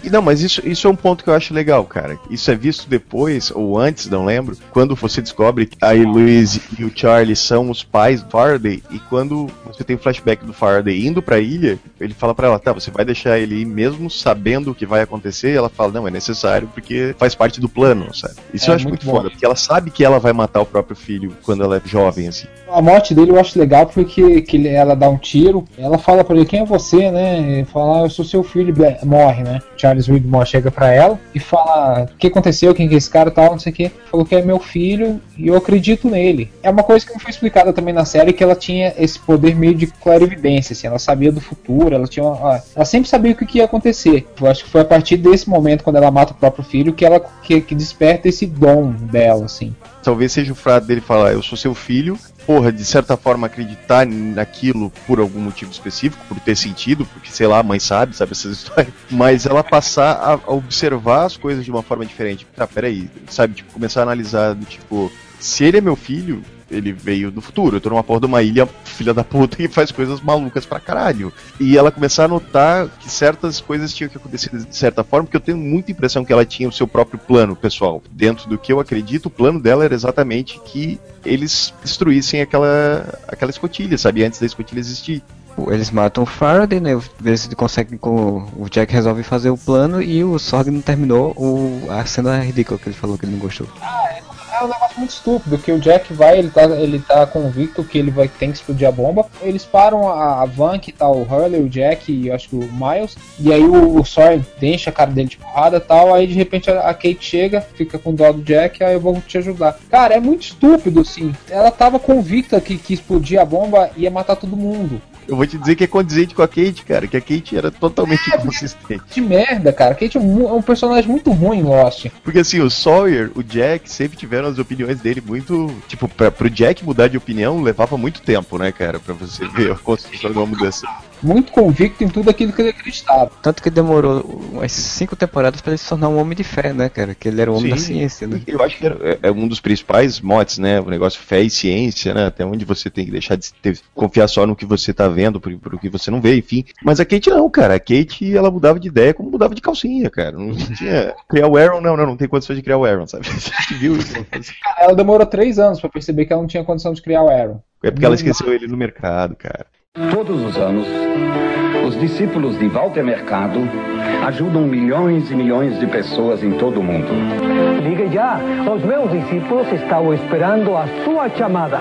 E não, mas isso, isso é um ponto que eu acho legal, cara. Isso é visto depois, ou antes, não lembro, quando você descobre que a Louise e o Charlie são os pais do Faraday, e quando você tem o flashback do Faraday indo pra ilha, ele fala pra ela, tá, você vai deixar ele ir mesmo sabendo o que vai acontecer? Ela fala, não, é necessário porque faz parte do plano, sabe? Isso É, eu acho muito muito, foda, porque ela sabe que ela vai matar o próprio filho quando ela é jovem, assim. A morte dele eu acho legal porque que ela dá um tiro, ela fala pra ele, quem é você, né? Ele fala, ah, eu sou seu filho, morre, né? Charles Widmore chega pra ela e fala, o que aconteceu, quem que é esse cara e tal, não sei o que. Falou que é meu filho e eu acredito nele. É uma coisa que não foi explicada também na série, que ela tinha esse poder meio de clarividência, assim, ela sabia do futuro, ela tinha uma- ela sempre sabia o que que ia acontecer. Eu acho que foi a partir desse momento, quando ela mata o próprio filho, que ela que, que desperta esse dom dela, assim. Talvez seja o frato dele falar, eu sou seu filho, porra, de certa forma acreditar naquilo por algum motivo específico, por ter sentido, porque sei lá, a mãe sabe, sabe essas histórias, mas ela passar a, a observar as coisas de uma forma diferente. Tá, peraí, sabe, tipo, começar a analisar tipo, se ele é meu filho, ele veio do futuro, eu tô numa porra de uma ilha, filha da puta, que faz coisas malucas pra caralho. E ela começar a notar que certas coisas tinham que acontecer de certa forma, porque eu tenho muita impressão que ela tinha o seu próprio plano, pessoal. Dentro do que eu acredito, o plano dela era exatamente que eles destruíssem aquela, aquela escotilha, sabe? Antes da escotilha existir. Eles matam o Faraday, né? Eles conseguem com o Jack resolve fazer o plano e o Sorg não terminou o, a cena ridícula que ele falou que ele não gostou. É um negócio muito estúpido, que o Jack vai, ele tá, ele tá convicto que ele vai ter que explodir a bomba. Eles param a, a van que tá o Hurley, o Jack e acho que o Miles. E aí o, o Sawyer deixa a cara dele de porrada e tal. Aí de repente a, a Kate chega, fica com dó do Jack, aí eu vou te ajudar. Cara, é muito estúpido, assim. Ela tava convicta que, que explodir a bomba ia matar todo mundo. Eu vou te dizer que é condizente com a Kate, cara, que a Kate era totalmente inconsistente. Que merda, cara. Kate é um, é um personagem muito ruim em Lost. Porque assim, o Sawyer, o Jack, sempre tiveram as opiniões dele muito. Tipo, pra, pro Jack mudar de opinião levava muito tempo, né, cara? Pra você ver a construção de uma mudança. Muito convicto em tudo aquilo que ele acreditava. Tanto que demorou umas cinco temporadas para ele se tornar um homem de fé, né, cara? Que ele era o homem Sim. da ciência, né? Eu acho que era- é um dos principais motes, né? O negócio fé e ciência, né? Até onde você tem que deixar de ter- confiar só no que você tá vendo, por, por o que você não vê, enfim. Mas a Kate não, cara. A Kate, ela mudava de ideia como mudava de calcinha, cara. Não tinha. Criar o Aaron, não, não, não tem condições de criar o Aaron, sabe? A gente viu isso. Cara, ela demorou três anos pra perceber que ela não tinha condição de criar o Aaron. É porque ela esqueceu ele no mercado, cara. Todos os anos, os discípulos de Walter Mercado ajudam milhões e milhões de pessoas em todo o mundo. Ligue já, os meus discípulos estavam esperando a sua chamada.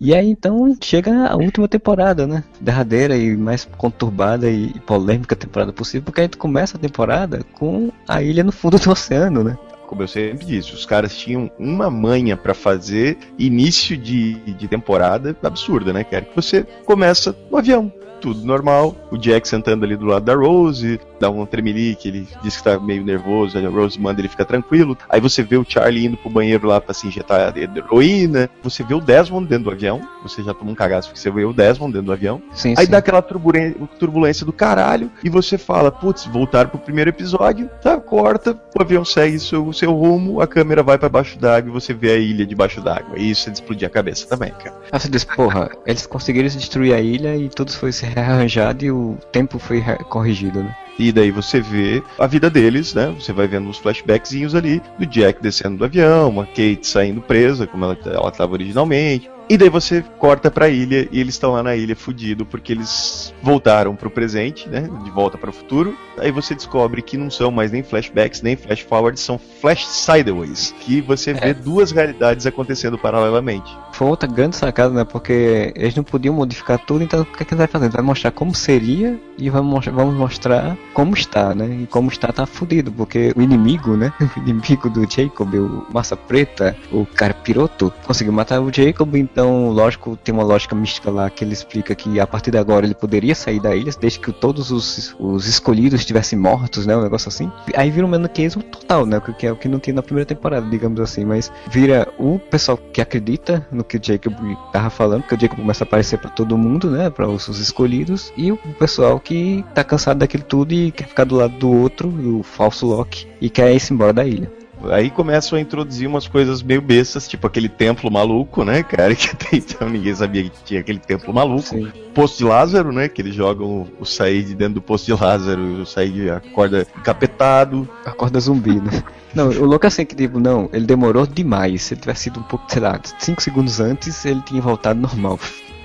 E aí então chega a última temporada, né? Derradeira e mais conturbada e polêmica temporada possível, porque a gente começa a temporada com a ilha no fundo do oceano, né? Como eu sempre disse, os caras tinham uma manha pra fazer início de, de temporada absurda, né, cara? Que você começa no avião, tudo normal. O Jack sentando ali do lado da Rose, dá um tremelique, ele diz que tá meio nervoso, a Rose manda ele ficar tranquilo. Aí você vê o Charlie indo pro banheiro lá pra se injetar heroína. Você vê o Desmond dentro do avião, você já toma um cagaço porque você vê o Desmond dentro do avião. Sim, Aí sim. dá aquela turbulência, do caralho e você fala, putz, voltaram pro primeiro episódio, tá, corta, o avião segue seu, seu rumo, a câmera vai pra baixo d'água e você vê a ilha debaixo d'água. E isso é de explodir a cabeça também, cara. Você diz, porra, eles conseguiram destruir a ilha e tudo foi se rearranjado e o tempo foi corrigido, né? E daí você vê a vida deles, né? Você vai vendo os flashbackzinhos ali do Jack descendo do avião, a Kate saindo presa, como ela, estava originalmente. E daí você corta pra ilha e eles estão lá na ilha fudido porque eles voltaram pro presente, né? De volta para o futuro. Aí você descobre que não são mais nem flashbacks, nem flash forwards, são flash sideways, que você vê duas realidades acontecendo paralelamente. Foi outra grande sacada, né? Porque eles não podiam modificar tudo, então o que, é que vai fazer? Vai mostrar como seria e vamos mostrar, vamos mostrar como está, né? E como está tá fudido, porque o inimigo, né? O inimigo do Jacob, o Massa Preta, o cara piroto, conseguiu matar o Jacob, então, lógico, tem uma lógica mística lá que ele explica que a partir de agora ele poderia sair da ilha, desde que todos os, os escolhidos estivessem mortos, né? Um negócio assim. Aí vira um maniqueísmo total, né? Que é o que não tinha na primeira temporada, digamos assim, mas vira o pessoal que acredita no que o Jacob tava falando, que o Jacob começa a aparecer pra todo mundo, né? Para os, os escolhidos, e o pessoal que tá cansado daquilo tudo e quer ficar do lado do outro, do falso Loki, e quer ir embora da ilha. Aí começam a introduzir umas coisas meio bestas, tipo aquele templo maluco, né, cara? Que até então ninguém sabia que tinha aquele templo maluco. Sim. Poço de Lázaro, né? Que eles jogam o Said dentro do Poço de Lázaro, o Said acorda encapetado. Acorda zumbi, né? Não, o louco é assim que, tipo, não, ele demorou demais. Se ele tivesse sido um pouco, sei lá, 5 segundos antes, ele tinha voltado normal.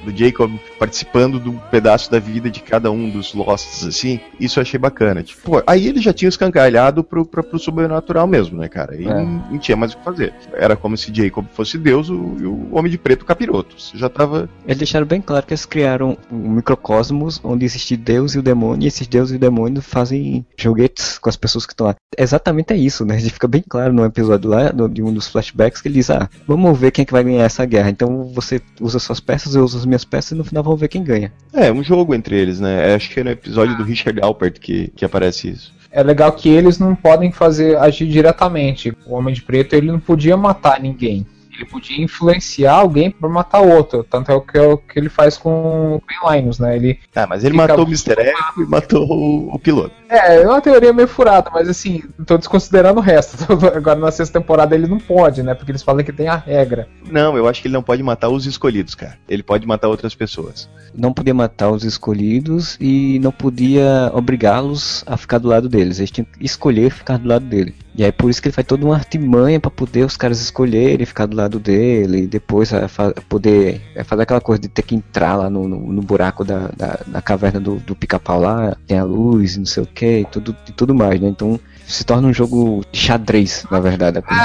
Do Jacob participando de um pedaço da vida de cada um dos Losts, assim, isso eu achei bacana. Tipo, pô, aí ele já tinha escancalhado pro, pro, pro sobrenatural mesmo, né, cara? E É. não, não tinha mais o que fazer. Era como se Jacob fosse Deus o- e o Homem de Preto capiroto. Você já tava. Eles deixaram bem claro que eles criaram um microcosmos onde existe Deus e o demônio, e esses deuses e o demônio fazem joguetes com as pessoas que estão lá. Exatamente é isso, né? Fica bem claro no episódio lá, de um dos flashbacks, que ele diz, ah, vamos ver quem é que vai ganhar essa guerra. Então você usa suas peças, eu uso as minhas peças, e no final vamos ver quem ganha. É, um jogo entre eles, né? É, Acho que é no episódio do Richard Alpert que, que aparece isso. É legal que eles não podem fazer agir diretamente. O Homem de Preto ele não podia matar ninguém. Ele podia influenciar alguém pra matar outro. Tanto é o que, é o que ele faz com o Green Linus, né? Ele Ah, mas ele matou o Mr. Echo e matou o, o piloto. É, é uma teoria meio furada, mas assim, tô desconsiderando o resto. Agora na sexta temporada ele não pode, né? Porque eles falam que tem a regra. Não, eu acho que ele não pode matar os escolhidos, cara. Ele pode matar outras pessoas. Não podia matar os escolhidos e não podia obrigá-los a ficar do lado deles. Eles tinham que escolher ficar do lado dele. E aí por isso que ele faz toda uma artimanha pra poder os caras escolherem ficar do lado dele e depois a poder é, fazer aquela coisa de ter que entrar lá no, no, no buraco da, da, da caverna do, do pica-pau lá, tem a luz não sei o que e tudo, e tudo mais, né? Então se torna um jogo de xadrez, na verdade. a coisa.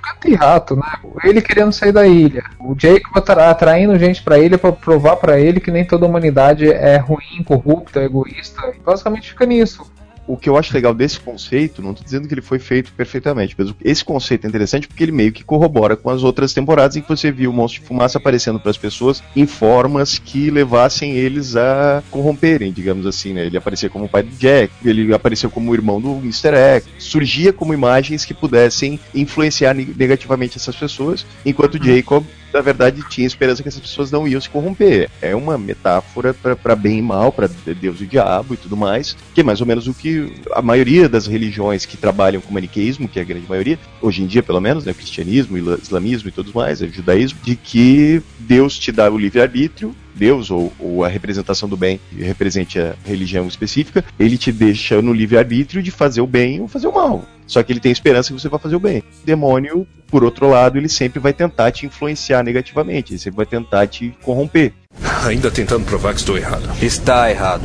Gato e rato, né? Ele querendo sair da ilha. O Jacob atra- atraindo gente pra ilha pra provar pra ele que nem toda a humanidade é ruim, corrupta, egoísta. E basicamente fica nisso. O que eu acho legal desse conceito, não tô dizendo que ele foi feito perfeitamente, mas esse conceito é interessante porque ele meio que corrobora com as outras temporadas em que você viu o monstro de fumaça aparecendo para as pessoas em formas que levassem eles a corromperem, digamos assim, né? Ele aparecia como o pai do Jack, ele apareceu como o irmão do Mr. X, surgia como imagens que pudessem influenciar ne- negativamente essas pessoas, enquanto Jacob na verdade, tinha esperança que essas pessoas não iam se corromper. É uma metáfora para bem e mal, para Deus e o diabo e tudo mais, que é mais ou menos o que a maioria das religiões que trabalham com maniqueísmo, que é a grande maioria, hoje em dia pelo menos, né, cristianismo, islamismo e tudo mais, o judaísmo, de que Deus te dá o livre-arbítrio Deus ou, ou, a representação do bem que represente a religião específica, ele te deixa no livre-arbítrio de fazer o bem ou fazer o mal. Só que ele tem esperança que você vai fazer o bem. O demônio, por outro lado, ele sempre vai tentar te influenciar negativamente, ele sempre vai tentar te corromper. Ainda tentando provar que estou errado. Está errado.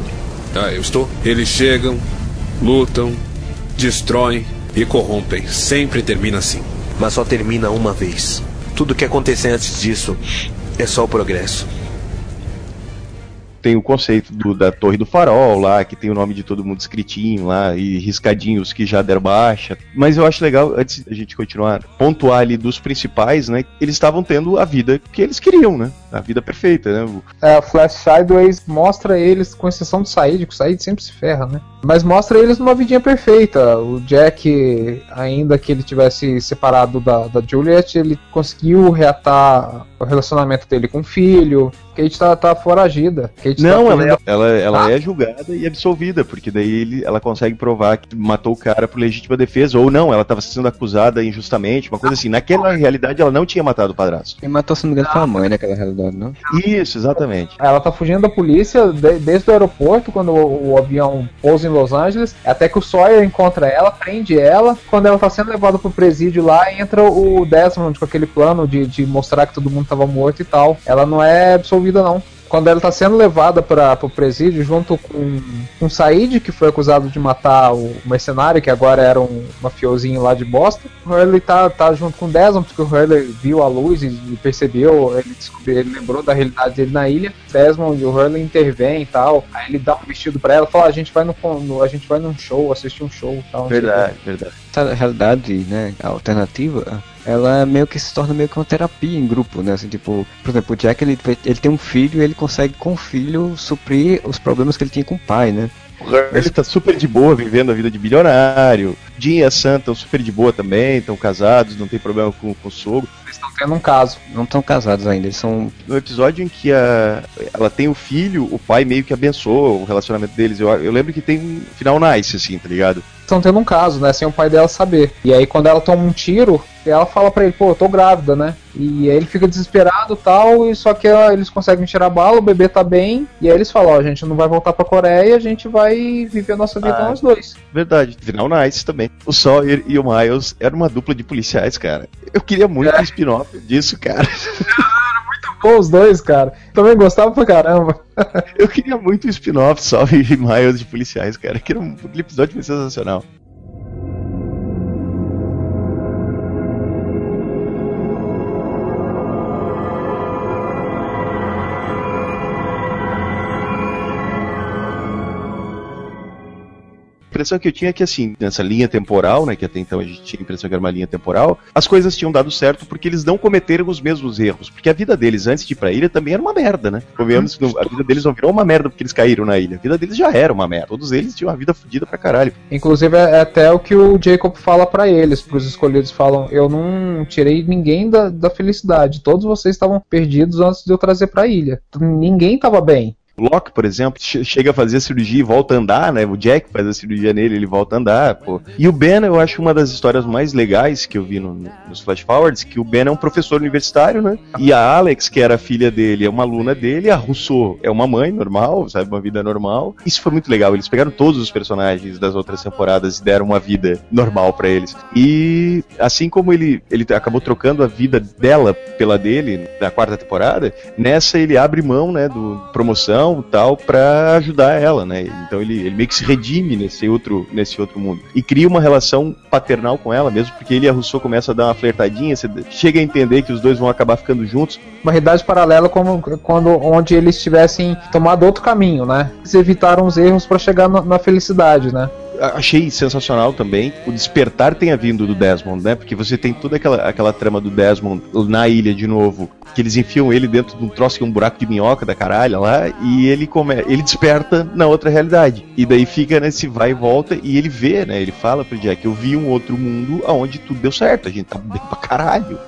Ah, eu estou? Eles chegam, lutam, destroem e corrompem. Sempre termina assim. Mas só termina uma vez. Tudo que acontecer antes disso é só o progresso tem o conceito do, da Torre do Farol lá, que tem o nome de todo mundo escritinho lá, e riscadinhos que já deram baixa. Mas eu acho legal, antes da gente continuar, pontuar ali dos principais, né? Eles estavam tendo a vida que eles queriam, né? A vida perfeita, né? É, o Flash Sideways mostra eles, com exceção do Said, que o Said sempre se ferra, né? Mas mostra eles numa vidinha perfeita. O Jack, ainda que ele tivesse separado da, da Juliet, ele conseguiu reatar o relacionamento dele com o filho. Kate tá, tá foragida. Kate tá não, tá ela, é, ela, ela ah. é julgada e absolvida, porque daí ele, ela consegue provar que matou o cara por legítima defesa, ou não, ela estava sendo acusada injustamente, uma coisa assim. Naquela realidade, ela não tinha matado o padrasto. Quem matou, se não me engano, foi a mãe naquela realidade, não? Isso, exatamente. Ela tá fugindo da polícia de, desde o aeroporto, quando o, o, avião pousa em Los Angeles, até que o Sawyer encontra ela, prende ela. Quando ela tá sendo levada pro presídio lá, entra o Desmond com aquele plano de, de mostrar que todo mundo tava morto e tal. Ela não é absolvida, não quando ela está sendo levada para o presídio junto com um Said, que foi acusado de matar o mercenário, que agora era um mafiosinho lá de Boston. O Hurley tá, tá junto com o Desmond, porque o Hurley viu a luz e, e percebeu, ele, descobriu, ele lembrou da realidade dele na ilha. Desmond e o Hurley intervém e tal. Aí ele dá um vestido para ela, fala: ah, a gente vai no, no, a gente vai num show, assistir um show e tal. Verdade, verdade. Essa realidade, né, alternativa ela meio que se torna meio que uma terapia em grupo, né? Assim, tipo, por exemplo, o Jack ele, ele tem um filho e ele consegue com o filho suprir os problemas que ele tinha com o pai, né? Ele tá super de boa, vivendo a vida de bilionário. Jim e a Sam estão super de boa também, estão casados, não tem problema com, com o sogro. Eles estão tendo um caso. Não estão casados ainda, eles são. No episódio em que a, ela tem o filho, o pai meio que abençoa o relacionamento deles. Eu, eu lembro que tem um final nice, assim, tá ligado? Estão tendo um caso, né? Sem o pai dela saber. E aí, quando ela toma um tiro, ela fala pra ele, pô, eu tô grávida, né? E aí ele fica desesperado tal, e só que eles conseguem tirar a bala, o bebê tá bem, e aí eles falam, ó, a gente não vai voltar pra Coreia, a gente vai viver a nossa vida ah, nós dois. Verdade, final nice também. O Sawyer e o Miles eram uma dupla de policiais, cara. Eu queria muito é. um spin-off disso, cara. muito bom os dois, cara. Também gostava pra caramba. Eu queria muito um spin-off Sawyer e Miles de policiais, cara. Que era um episódio sensacional. Impressão que eu tinha é que, assim, nessa linha temporal, né, que até então a gente tinha a impressão que era uma linha temporal, as coisas tinham dado certo porque eles não cometeram os mesmos erros. Porque a vida deles antes de ir pra ilha também era uma merda, né? Convenhamos que a vida deles não virou uma merda porque eles caíram na ilha. A vida deles já era uma merda. Todos eles tinham uma vida fodida pra caralho. Inclusive, é até o que o Jacob fala para eles, pros escolhidos falam: Eu não tirei ninguém da, da felicidade. Todos vocês estavam perdidos antes de eu trazer pra ilha. Ninguém tava bem. Locke, por exemplo, chega a fazer a cirurgia e volta a andar, né? O Jack faz a cirurgia nele, ele volta a andar, pô. E o Ben, eu acho uma das histórias mais legais que eu vi no, nos Flash Forwards, que o Ben é um professor universitário, né? E a Alex, que era filha dele, é uma aluna dele, a Rousseau é uma mãe normal, sabe? Uma vida normal. Isso foi muito legal. Eles pegaram todos os personagens das outras temporadas e deram uma vida normal para eles. E assim como ele, ele acabou trocando a vida dela pela dele na quarta temporada, nessa ele abre mão, né, do promoção tal para ajudar ela, né? Então ele, ele meio que se redime nesse outro, nesse outro mundo e cria uma relação paternal com ela mesmo, porque ele e a Rousseau começam a dar uma flertadinha, você chega a entender que os dois vão acabar ficando juntos. Uma realidade paralela como quando onde eles tivessem tomado outro caminho, né? Eles evitaram os erros para chegar na, na felicidade, né? Achei sensacional também o despertar tenha vindo do Desmond, né? Porque você tem toda aquela, aquela trama do Desmond na ilha de novo, que eles enfiam ele dentro de um troço que é um buraco de minhoca da caralho lá, e ele come, ele desperta na outra realidade. E daí fica nesse vai e volta, e ele vê, né? Ele fala pro Jack, eu vi um outro mundo onde tudo deu certo, a gente tá bem pra caralho.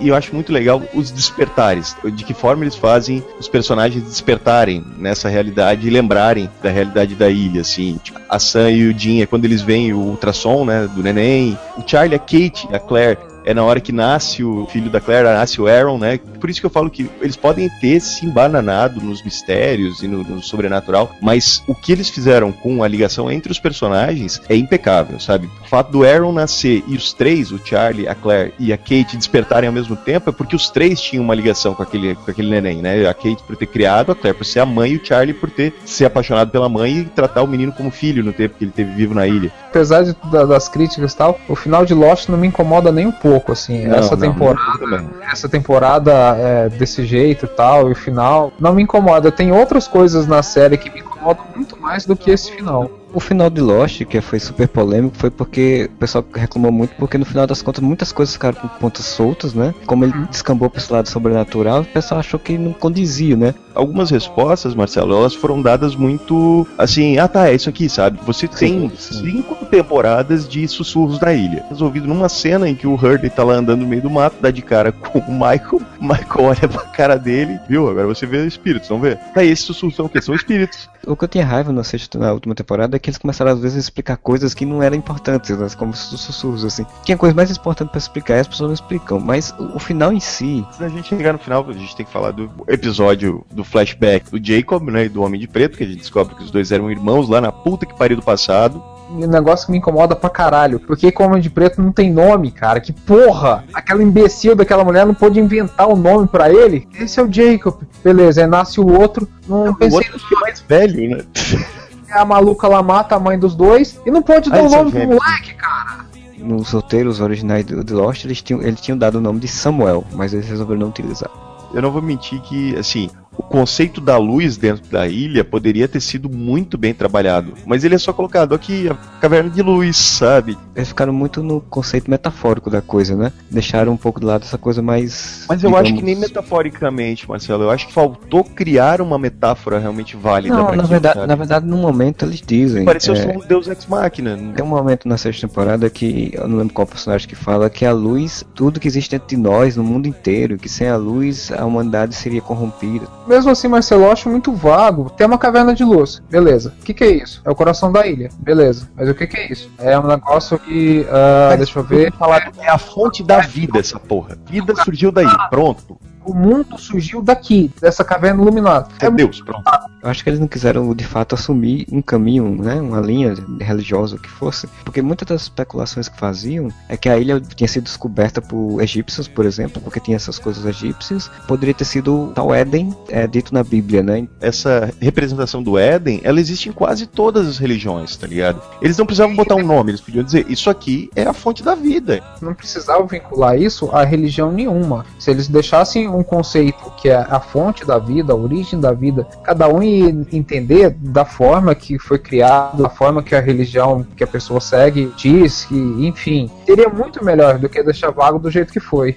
E eu acho muito legal os despertares, de que forma eles fazem os personagens despertarem nessa realidade e lembrarem da realidade da ilha, assim. Tipo, a Sam e o Jim é quando eles veem o ultrassom, né, do neném. O Charlie, a Kate, a Claire, é na hora que nasce o filho da Claire, nasce o Aaron, né? Por isso que eu falo que eles podem ter se embananado nos mistérios e no, no, sobrenatural, mas o que eles fizeram com a ligação entre os personagens é impecável, sabe? O fato do Aaron nascer e os três, o Charlie, a Claire e a Kate despertarem ao mesmo tempo é porque os três tinham uma ligação com aquele, com aquele neném, né? A Kate por ter criado, a Claire por ser a mãe e o Charlie por ter se apaixonado pela mãe e tratar o menino como filho no tempo que ele teve vivo na ilha. Apesar de, da, das críticas e tal, o final de Lost não me incomoda nem um pouco pouco, assim. Não, essa, não, temporada, não essa temporada é desse jeito e tal, e o final não me incomoda. Tem outras coisas na série que me incomodam muito mais do que esse final. O final de Lost, que foi super polêmico, foi porque o pessoal reclamou muito, porque no final das contas muitas coisas ficaram com pontas soltas, né? Como ele uhum. descambou para esse lado sobrenatural, o pessoal achou que não condizia, né? Algumas respostas, Marcelo, elas foram dadas muito assim, ah tá, é isso aqui, sabe? Você tem sim, cinco temporadas de sussurros da ilha. Resolvido numa cena em que o Hurley tá lá andando no meio do mato, dá de cara com o Michael, o Michael olha pra cara dele, viu? Agora você vê espíritos, vamos ver. Tá, esses sussurros são o quê? São espíritos. O que eu tinha raiva na, sexta, na última temporada é que eles começaram às vezes a explicar coisas que não eram importantes, né? como sussurros assim. Tinha coisa mais importante para explicar e as pessoas não explicam, mas o, o, final em si. Se a gente chegar no final, a gente tem que falar do episódio do flashback do Jacob, né, e do Homem de Preto, que a gente descobre que os dois eram irmãos lá na puta que pariu do passado um negócio que me incomoda pra caralho. Porque como Homem de Preto não tem nome, cara. Que porra! Aquela imbecil daquela mulher não pôde inventar o um nome para ele. Esse é o Jacob. Beleza, aí nasce o outro. Não, não pensei. O outro que é mais velho, né? A maluca lá mata a mãe dos dois e não pode dar o nome pro moleque, cara. Nos roteiros originais do The Lost, eles tinham, eles tinham dado o nome de Samuel, mas eles resolveram não utilizar. Eu não vou mentir que, assim, o conceito da luz dentro da ilha poderia ter sido muito bem trabalhado. Mas ele é só colocado aqui, a caverna de luz, sabe? Eles ficaram muito no conceito metafórico da coisa, né? Deixaram um pouco de lado essa coisa mais. Mas eu digamos... acho que nem metaforicamente, Marcelo. Eu acho que faltou criar uma metáfora realmente válida. Não, na, verdade, na verdade, no momento eles dizem. Pareceu é... um Deus Ex Machina. Tem um momento na sexta temporada que eu não lembro qual personagem que fala que a luz, tudo que existe dentro de nós, no mundo inteiro, que sem a luz a humanidade seria corrompida mesmo assim, Marcelo, eu acho muito vago. Tem uma caverna de luz, beleza. O que, que é isso? É o coração da ilha, beleza. Mas o que, que é isso? É um negócio que. Uh, deixa eu ver. Falar, é a fonte da vida, essa porra. Vida surgiu daí, pronto o mundo surgiu daqui, dessa caverna luminosa. É Deus, pronto. Eu acho que eles não quiseram de fato assumir um caminho, né, uma linha religiosa que fosse, porque muitas das especulações que faziam é que a ilha tinha sido descoberta por egípcios, por exemplo, porque tinha essas coisas egípcias. Poderia ter sido tal Éden é, dito na Bíblia, né? Essa representação do Éden, ela existe em quase todas as religiões, tá ligado? Eles não precisavam botar um nome, eles podiam dizer isso aqui é a fonte da vida. Não precisavam vincular isso a religião nenhuma. Se eles deixassem um conceito que é a fonte da vida, a origem da vida, cada um entender da forma que foi criado, da forma que a religião que a pessoa segue diz, que, enfim, seria muito melhor do que deixar vago do jeito que foi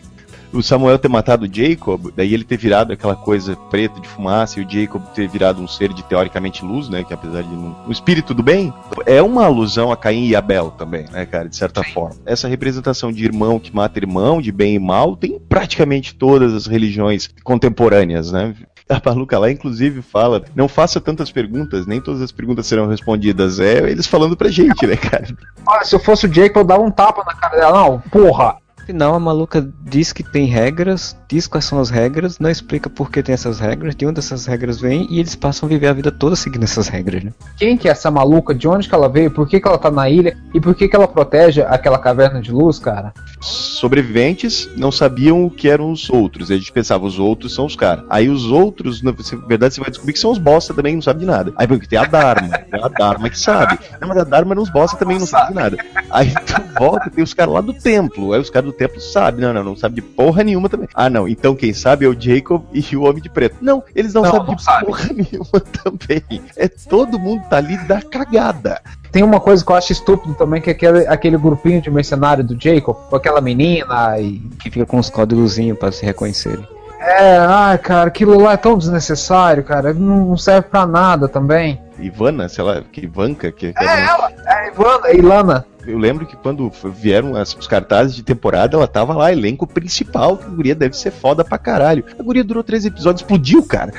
o Samuel ter matado o Jacob, daí ele ter virado aquela coisa preta de fumaça e o Jacob ter virado um ser de teoricamente luz, né? Que apesar de não. O espírito do bem, é uma alusão a Caim e Abel também, né, cara? De certa forma. Essa representação de irmão que mata irmão, de bem e mal, tem praticamente todas as religiões contemporâneas, né? A maluca lá, inclusive, fala: não faça tantas perguntas, nem todas as perguntas serão respondidas. É eles falando pra gente, né, cara? Ah, se eu fosse o Jacob, eu dava um tapa na cara dela. Não, porra, final a maluca diz que tem regras, diz quais são as regras, não explica por que tem essas regras, de onde essas regras vêm e eles passam a viver a vida toda seguindo essas regras, né? Quem que é essa maluca? De onde que ela veio? Por que, que ela tá na ilha? E por que, que ela protege aquela caverna de luz, cara? Sobreviventes não sabiam o que eram os outros. A gente pensava, os outros são os caras. Aí os outros, na verdade, você vai descobrir que são os bosta também, não sabe de nada. Aí porque tem a Dharma, tem a Dharma que sabe. Não, mas a Dharma não os bosta também não sabe de nada. Aí tu volta, tem os caras lá do templo. Aí os caras do templo sabem. Não, não, não sabe de porra nenhuma também. Ah, não, então quem sabe é o Jacob e o Homem de Preto. Não, eles não, não sabem não de sabe. porra nenhuma também. É todo mundo tá ali da cagada. Tem uma coisa que eu acho estúpido também, que é aquele, aquele grupinho de mercenário do Jacob, com aquela menina e. Que fica com os códigozinhos para se reconhecerem. É, ai, cara, aquilo lá é tão desnecessário, cara. Não serve pra nada também. Ivana, sei lá, que Ivanka, que. É, ela, é a Ivana, a Ilana. Eu lembro que quando vieram as- os cartazes de temporada, ela tava lá, elenco principal, que a guria deve ser foda pra caralho. A guria durou três episódios, explodiu, cara.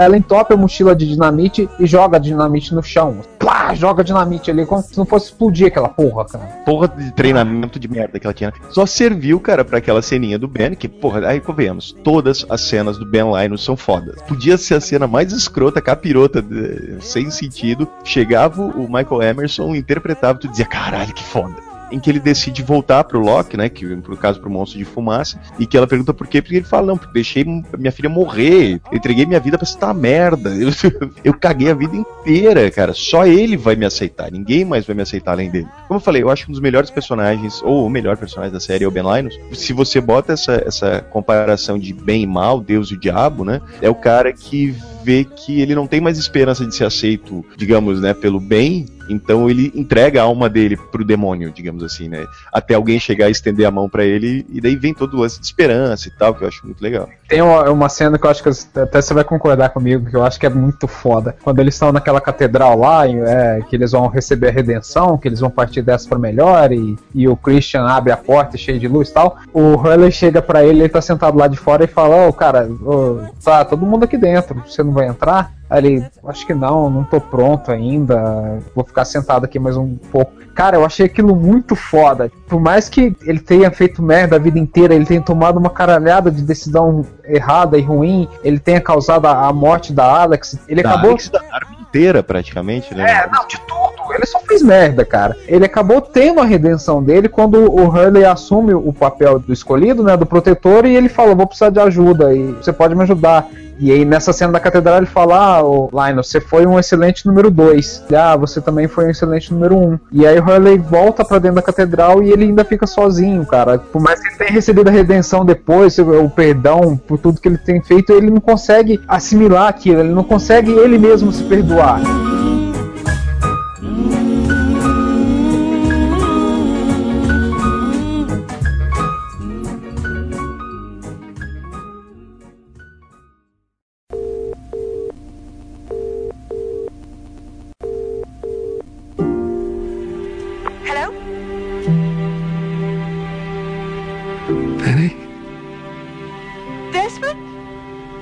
Ela entope a mochila de dinamite e joga a dinamite no chão. Plá, joga dinamite ali como se não fosse explodir aquela porra, cara. Porra de treinamento de merda que ela tinha. Só serviu, cara, pra aquela ceninha do Ben, que, porra, aí convenhamos, todas as cenas do Ben Linus são fodas. Podia ser a cena mais escrota, capirota, de- sem sentido. Chegava o Michael Emerson, interpretava, tu dizia, caralho, que foda. Em que ele decide voltar pro Loki, né? Que no caso pro monstro de fumaça, e que ela pergunta por quê, porque ele fala, não, porque deixei minha filha morrer, entreguei minha vida pra essa merda. Eu, eu caguei a vida inteira, cara. Só ele vai me aceitar, ninguém mais vai me aceitar além dele. Como eu falei, eu acho que um dos melhores personagens, ou o melhor personagem da série é o Ben Linus. Se você bota essa, essa comparação de bem e mal, Deus e o diabo, né? É o cara que vê que ele não tem mais esperança de ser aceito, digamos, né, pelo bem, então ele entrega a alma dele pro demônio, digamos assim, né? Até alguém chegar e estender a mão pra ele, e daí vem todo o lance de esperança e tal, que eu acho muito legal. Tem uma, cena que eu acho que até você vai concordar comigo, que eu acho que é muito foda. Quando eles estão naquela catedral lá, é, que eles vão receber a redenção, que eles vão partir dessa pra melhor, e, e o Christian abre a porta cheio de luz e tal. O Hurley chega pra ele, ele tá sentado lá de fora e fala: Ô, cara, ô, tá todo mundo aqui dentro, você não vai entrar? Aí ele, acho que não, não tô pronto ainda, vou ficar sentado aqui mais um pouco. Cara, eu achei aquilo muito foda. Por mais que ele tenha feito merda a vida inteira, ele tenha tomado uma caralhada de decisão errada e ruim, ele tenha causado a, a morte da Alex, ele Da acabou. Alex da arma inteira, praticamente, né? É, não, de tudo. Ele só fez merda, cara. Ele acabou tendo a redenção dele quando o Hurley assume o papel do escolhido, né, do protetor, e ele fala: Vou precisar de ajuda, e você pode me ajudar. E aí, nessa cena da catedral, ele fala: Ah, Lionel, você foi um excelente número 2. Ah, você também foi um excelente número 1. Um. E aí, o Hurley volta pra dentro da catedral e ele ainda fica sozinho, cara. Por mais que ele tenha recebido a redenção depois, o perdão por tudo que ele tem feito, ele não consegue assimilar aquilo, ele não consegue ele mesmo se perdoar.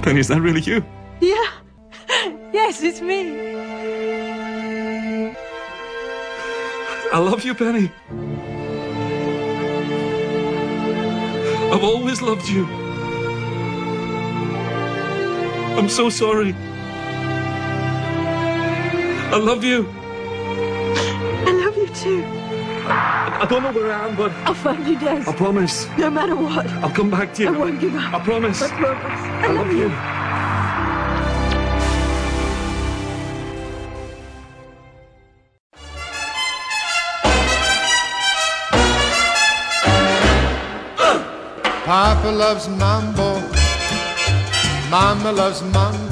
Penny, is that really you? Yeah. Yes, it's me. I love you, Penny. I've always loved you. I'm so sorry. I love you. I love you too. I don't know where I am, but I'll find you, Des. I promise. No matter what. I'll come back to you. I won't give up. I promise. I promise. I love you. Papa loves mambo. Mama loves mambo.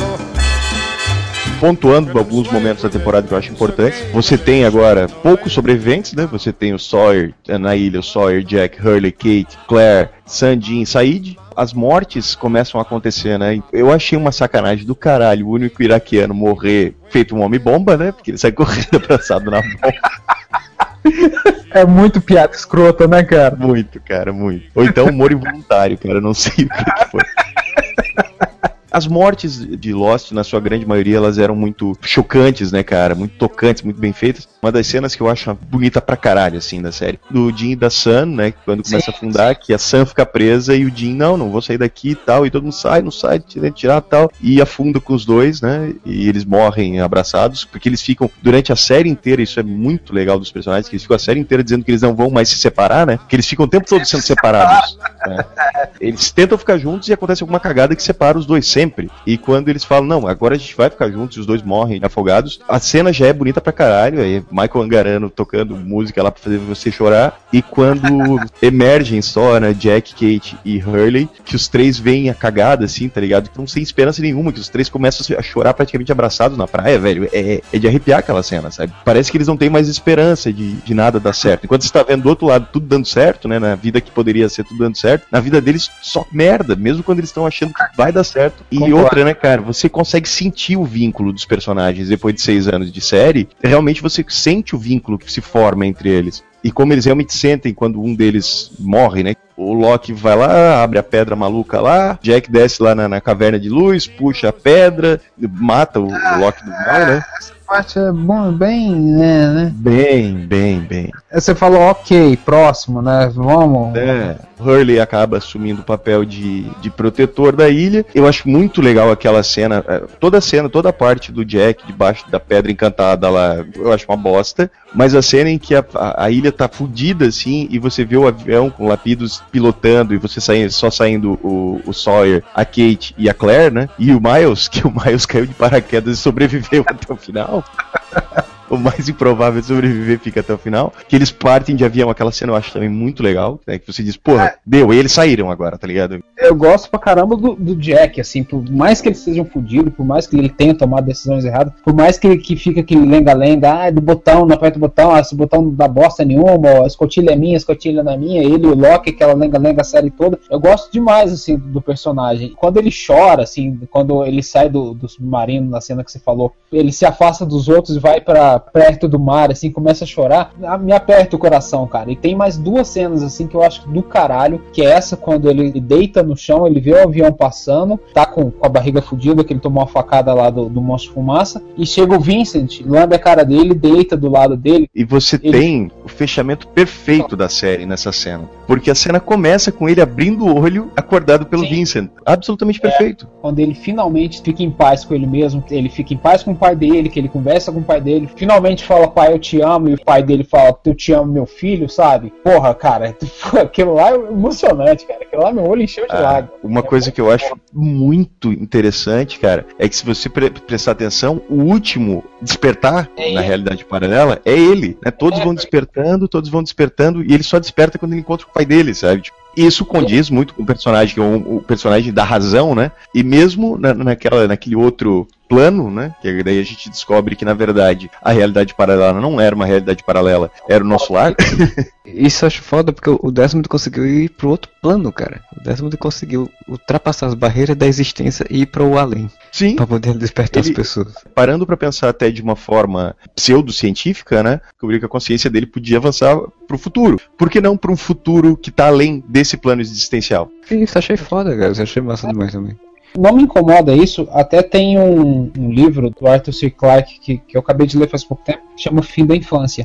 Pontuando alguns momentos da temporada que eu acho importantes. Você tem agora poucos sobreviventes, né? Você tem o Sawyer eh, na ilha, o Sawyer, Jack, Hurley, Kate, Claire, Sandin, Said. As mortes começam a acontecer, né? Eu achei uma sacanagem do caralho o único iraquiano morrer feito um homem-bomba, né? Porque ele sai correndo abraçado na bomba. É muito piada escrota, né, cara? Muito, cara, muito. Ou então humor involuntário, cara, não sei o que foi. As mortes de Lost, na sua grande maioria, elas eram muito chocantes, né, cara? Muito tocantes, muito bem feitas. Uma das cenas que eu acho bonita pra caralho, assim, da série. Do Jim e da Sam, né? Quando começa a afundar, que a Sam fica presa e o Jim, não, não vou sair daqui e tal. E todo mundo sai, não sai, tira, tirar tal. E afunda com os dois, né? E eles morrem abraçados, porque eles ficam, durante a série inteira, isso é muito legal dos personagens, que eles ficam a série inteira dizendo que eles não vão mais se separar, né? Que eles ficam o tempo todo sendo separados. né? Eles tentam ficar juntos e acontece alguma cagada que separa os dois sempre. E quando eles falam, não, agora a gente vai ficar juntos e os dois morrem afogados, a cena já é bonita pra caralho. Aí Michael Angarano tocando música lá pra fazer você chorar. E quando emergem só, né, Jack, Kate e Hurley, que os três veem a cagada, assim, tá ligado? Então sem esperança nenhuma, que os três começam a chorar praticamente abraçados na praia, velho. É, é de arrepiar aquela cena, sabe? Parece que eles não têm mais esperança de, de nada dar certo. Enquanto você tá vendo do outro lado tudo dando certo, né? Na vida que poderia ser tudo dando certo, na vida deles só merda, mesmo quando eles estão achando que vai dar certo. E Concordo. outra, né, cara? Você consegue sentir o vínculo dos personagens depois de seis anos de série. Realmente você sente o vínculo que se forma entre eles. E como eles realmente sentem quando um deles morre, né? O Loki vai lá, abre a pedra maluca lá, Jack desce lá na, na caverna de luz, puxa a pedra, mata o, o Loki do mal, né? parte é bom, bem, né, né? Bem, bem, bem. Você falou, ok, próximo, né? Vamos. É, Hurley acaba assumindo o papel de, de protetor da ilha. Eu acho muito legal aquela cena, é, toda a cena, toda a parte do Jack debaixo da pedra encantada lá, eu acho uma bosta. Mas a cena em que a, a, a ilha tá fudida assim e você vê o avião com lapidos pilotando e você sai, só saindo o, o Sawyer, a Kate e a Claire, né? E o Miles, que o Miles caiu de paraquedas e sobreviveu até o final. o mais improvável de sobreviver fica até o final. Que eles partem de avião, aquela cena eu acho também muito legal. Né, que você diz, porra, é. deu, e eles saíram agora, tá ligado? Eu gosto pra caramba do, do Jack, assim, por mais que eles sejam fodidos, por mais que ele tenha tomado decisões erradas, por mais que ele que fica aquele lenga-lenga, ah, do botão, não aperta o botão, ah, esse botão não dá bosta nenhuma, a escotilha é minha, a escotilha não é minha, ele o Loki, aquela lenga-lenga série toda. Eu gosto demais, assim, do personagem. Quando ele chora, assim, quando ele sai do, do submarino, na cena que você falou, ele se afasta dos outros e vai para perto do mar, assim, começa a chorar, me aperta o coração, cara. E tem mais duas cenas, assim, que eu acho do caralho, que é essa quando ele deita no chão, ele vê o avião passando, tá com, com a barriga fodida, que ele tomou uma facada lá do, do monstro fumaça, e chega o Vincent, lambe a cara dele, deita do lado dele. E você ele... tem o fechamento perfeito da série nessa cena. Porque a cena começa com ele abrindo o olho, acordado pelo Sim. Vincent. Absolutamente é, perfeito. Quando ele finalmente fica em paz com ele mesmo, ele fica em paz com o pai dele, que ele conversa com o pai dele, finalmente fala, pai, eu te amo, e o pai dele fala, eu te amo, meu filho, sabe? Porra, cara, aquilo lá é emocionante, cara. Aquilo lá meu olho encheu de ah, lágrimas. Uma coisa que eu acho muito interessante, cara, é que se você pre prestar atenção, o último despertar é na realidade paralela é ele, né? Todos é, vão despertando, todos vão despertando, e ele só desperta quando ele encontra o pai dele, sabe? Tipo, isso condiz muito com o personagem, que é o, o personagem da razão, né? E mesmo na, naquela, naquele outro plano, né? Que daí a gente descobre que na verdade a realidade paralela não era uma realidade paralela, era o nosso lar. Isso eu acho foda porque o Desmond conseguiu ir pro outro plano, cara. O Desmond conseguiu ultrapassar as barreiras da existência e ir pro além. Sim. Pra poder despertar ele, as pessoas. Parando para pensar até de uma forma pseudocientífica, né? Descobriu que a consciência dele podia avançar pro futuro. Por que não para um futuro que tá além desse plano existencial? Isso achei foda, cara. Isso achei massa demais também. Não me incomoda isso, até tem um, um livro do Arthur C. Clarke que, que eu acabei de ler faz pouco tempo, que chama Fim da Infância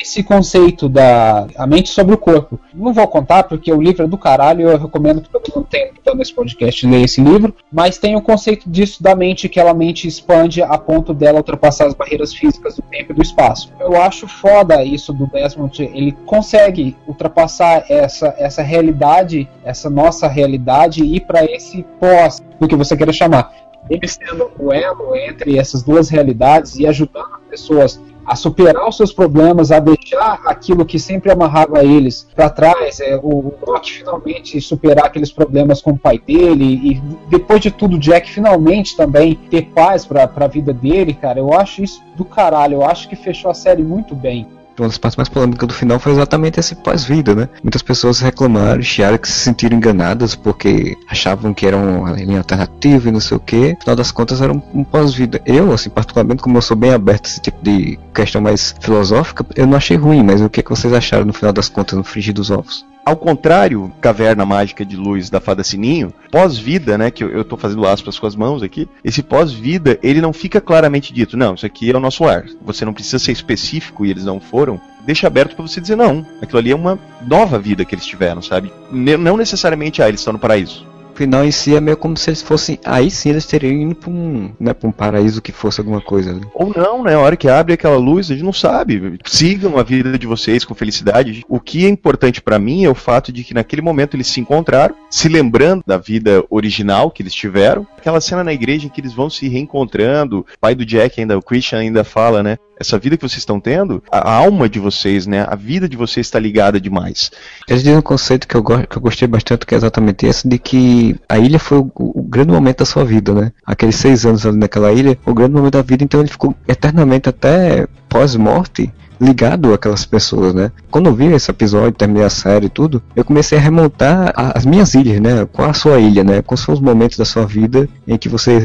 esse conceito da a mente sobre o corpo. Não vou contar porque o livro é do caralho, eu recomendo que todo mundo tenha então, nesse podcast ler esse livro, mas tem o conceito disso da mente, que ela mente expande a ponto dela ultrapassar as barreiras físicas do tempo e do espaço. Eu acho foda isso do Desmond, ele consegue ultrapassar essa, essa realidade, essa nossa realidade e ir para esse pós, do que você queira chamar. Ele sendo o elo entre essas duas realidades e ajudando as pessoas a superar os seus problemas, a deixar aquilo que sempre amarrava eles para trás, é, o Rock finalmente superar aqueles problemas com o pai dele e depois de tudo Jack finalmente também ter paz para a vida dele, cara, eu acho isso do caralho, eu acho que fechou a série muito bem uma das partes mais polêmicas do final foi exatamente esse pós-vida, né? Muitas pessoas reclamaram, chiaram que se sentiram enganadas porque achavam que era uma linha alternativa e não sei o que. Afinal das contas, era um, um pós-vida. Eu, assim, particularmente, como eu sou bem aberto a esse tipo de questão mais filosófica, eu não achei ruim, mas o que, é que vocês acharam no final das contas, no frigir dos ovos? Ao contrário, Caverna Mágica de Luz da Fada Sininho, pós-vida, né, que eu, tô fazendo aspas com as mãos aqui, esse pós-vida, ele não fica claramente dito, não, isso aqui é o nosso lar. Você não precisa ser específico e eles não foram. Deixa aberto para você dizer não. Aquilo ali é uma nova vida que eles tiveram, sabe? Não necessariamente, ah, eles estão no paraíso final em si é meio como se eles fossem. Aí sim eles teriam ido pra um, né, pra um paraíso que fosse alguma coisa. Né? Ou não, né? A hora que abre aquela luz, a gente não sabe. Sigam a vida de vocês com felicidade. O que é importante para mim é o fato de que naquele momento eles se encontraram, se lembrando da vida original que eles tiveram. Aquela cena na igreja em que eles vão se reencontrando. O pai do Jack ainda, o Christian ainda fala, né? Essa vida que vocês estão tendo, a alma de vocês, né, a vida de vocês está ligada demais. Eles dizem um conceito que eu, que eu gostei bastante, que é exatamente esse, de que a ilha foi o, o, grande momento da sua vida, né? Aqueles seis anos ali naquela ilha, o grande momento da vida, então ele ficou eternamente até pós-morte ligado àquelas pessoas, né? Quando eu vi esse episódio, terminei a série e tudo, eu comecei a remontar as minhas ilhas, né? Qual a sua ilha, né? Quais são os momentos da sua vida em que você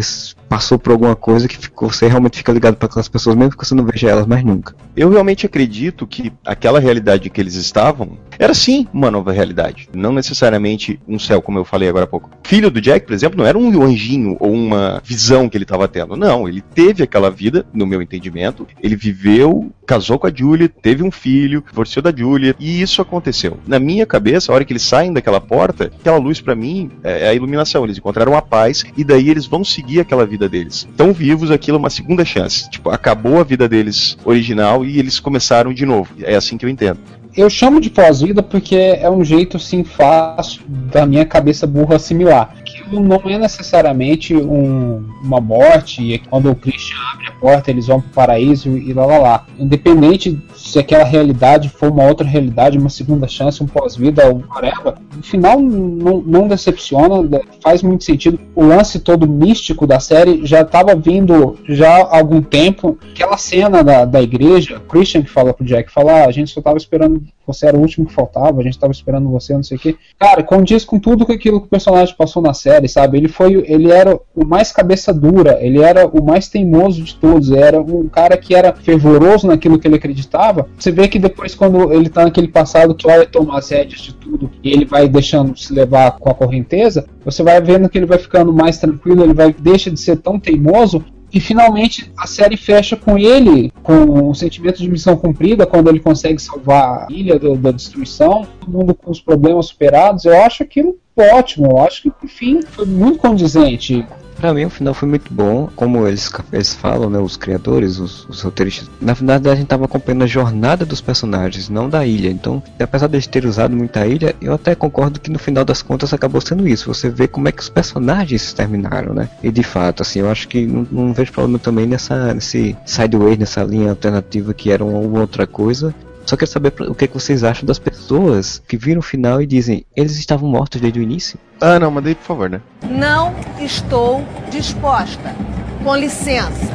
passou por alguma coisa que ficou, você realmente fica ligado para aquelas pessoas, mesmo que você não veja elas mais nunca. Eu realmente acredito que aquela realidade que eles estavam era sim uma nova realidade. Não necessariamente um céu, como eu falei agora há pouco. Filho do Jack, por exemplo, não era um anjinho ou uma visão que ele estava tendo. Não, ele teve aquela vida, no meu entendimento. Ele viveu, casou com a Julia, teve um filho, divorciou da Julia, e isso aconteceu. Na minha cabeça, a hora que eles saem daquela porta, aquela luz para mim é a iluminação. Eles encontraram a paz e daí eles vão seguir aquela vida deles. Estão vivos, aquilo é uma segunda chance. Tipo, acabou a vida deles original e eles começaram de novo. É assim que eu entendo. Eu chamo de pós-vida porque é um jeito assim fácil da minha cabeça burra assimilar. Não é necessariamente um, uma morte, e quando o Christian abre a porta eles vão para o paraíso e lá lá lá. Independente se aquela realidade for uma outra realidade, uma segunda chance, um pós-vida ou whatever, no final não, não decepciona, faz muito sentido. O lance todo místico da série já estava vindo já há algum tempo. Aquela cena da, da igreja, Christian que fala pro Jack, fala, ah, a gente só estava esperando você era o último que faltava, a gente estava esperando você, não sei o que. Cara, condiz com tudo aquilo que o personagem passou na série, sabe? Ele foi, ele era o mais cabeça dura, ele era o mais teimoso de todos, era um cara que era fervoroso naquilo que ele acreditava. Você vê que depois, quando ele tá naquele passado que vai tomar as rédeas de tudo e ele vai deixando se levar com a correnteza, você vai vendo que ele vai ficando mais tranquilo, ele vai deixa de ser tão teimoso e finalmente a série fecha com ele, com o sentimento de missão cumprida, quando ele consegue salvar a ilha do, da destruição, todo mundo com os problemas superados. Eu acho aquilo ótimo, eu acho que, enfim, foi muito condizente. Pra mim o final foi muito bom, como eles, eles falam, né, os criadores, os, os roteiristas. Na verdade a gente tava acompanhando a jornada dos personagens, não da ilha. Então, apesar de terem usado muita ilha, eu até concordo que no final das contas acabou sendo isso. Você vê como é que os personagens terminaram, né? E de fato, assim, eu acho que não, não vejo problema também nessa nesse sideways, nessa linha alternativa que era uma outra coisa. Só quero saber o que, é que vocês acham das pessoas que viram o final e dizem eles estavam mortos desde o início. Ah, não, mandei por favor, né? Não estou disposta. Com licença.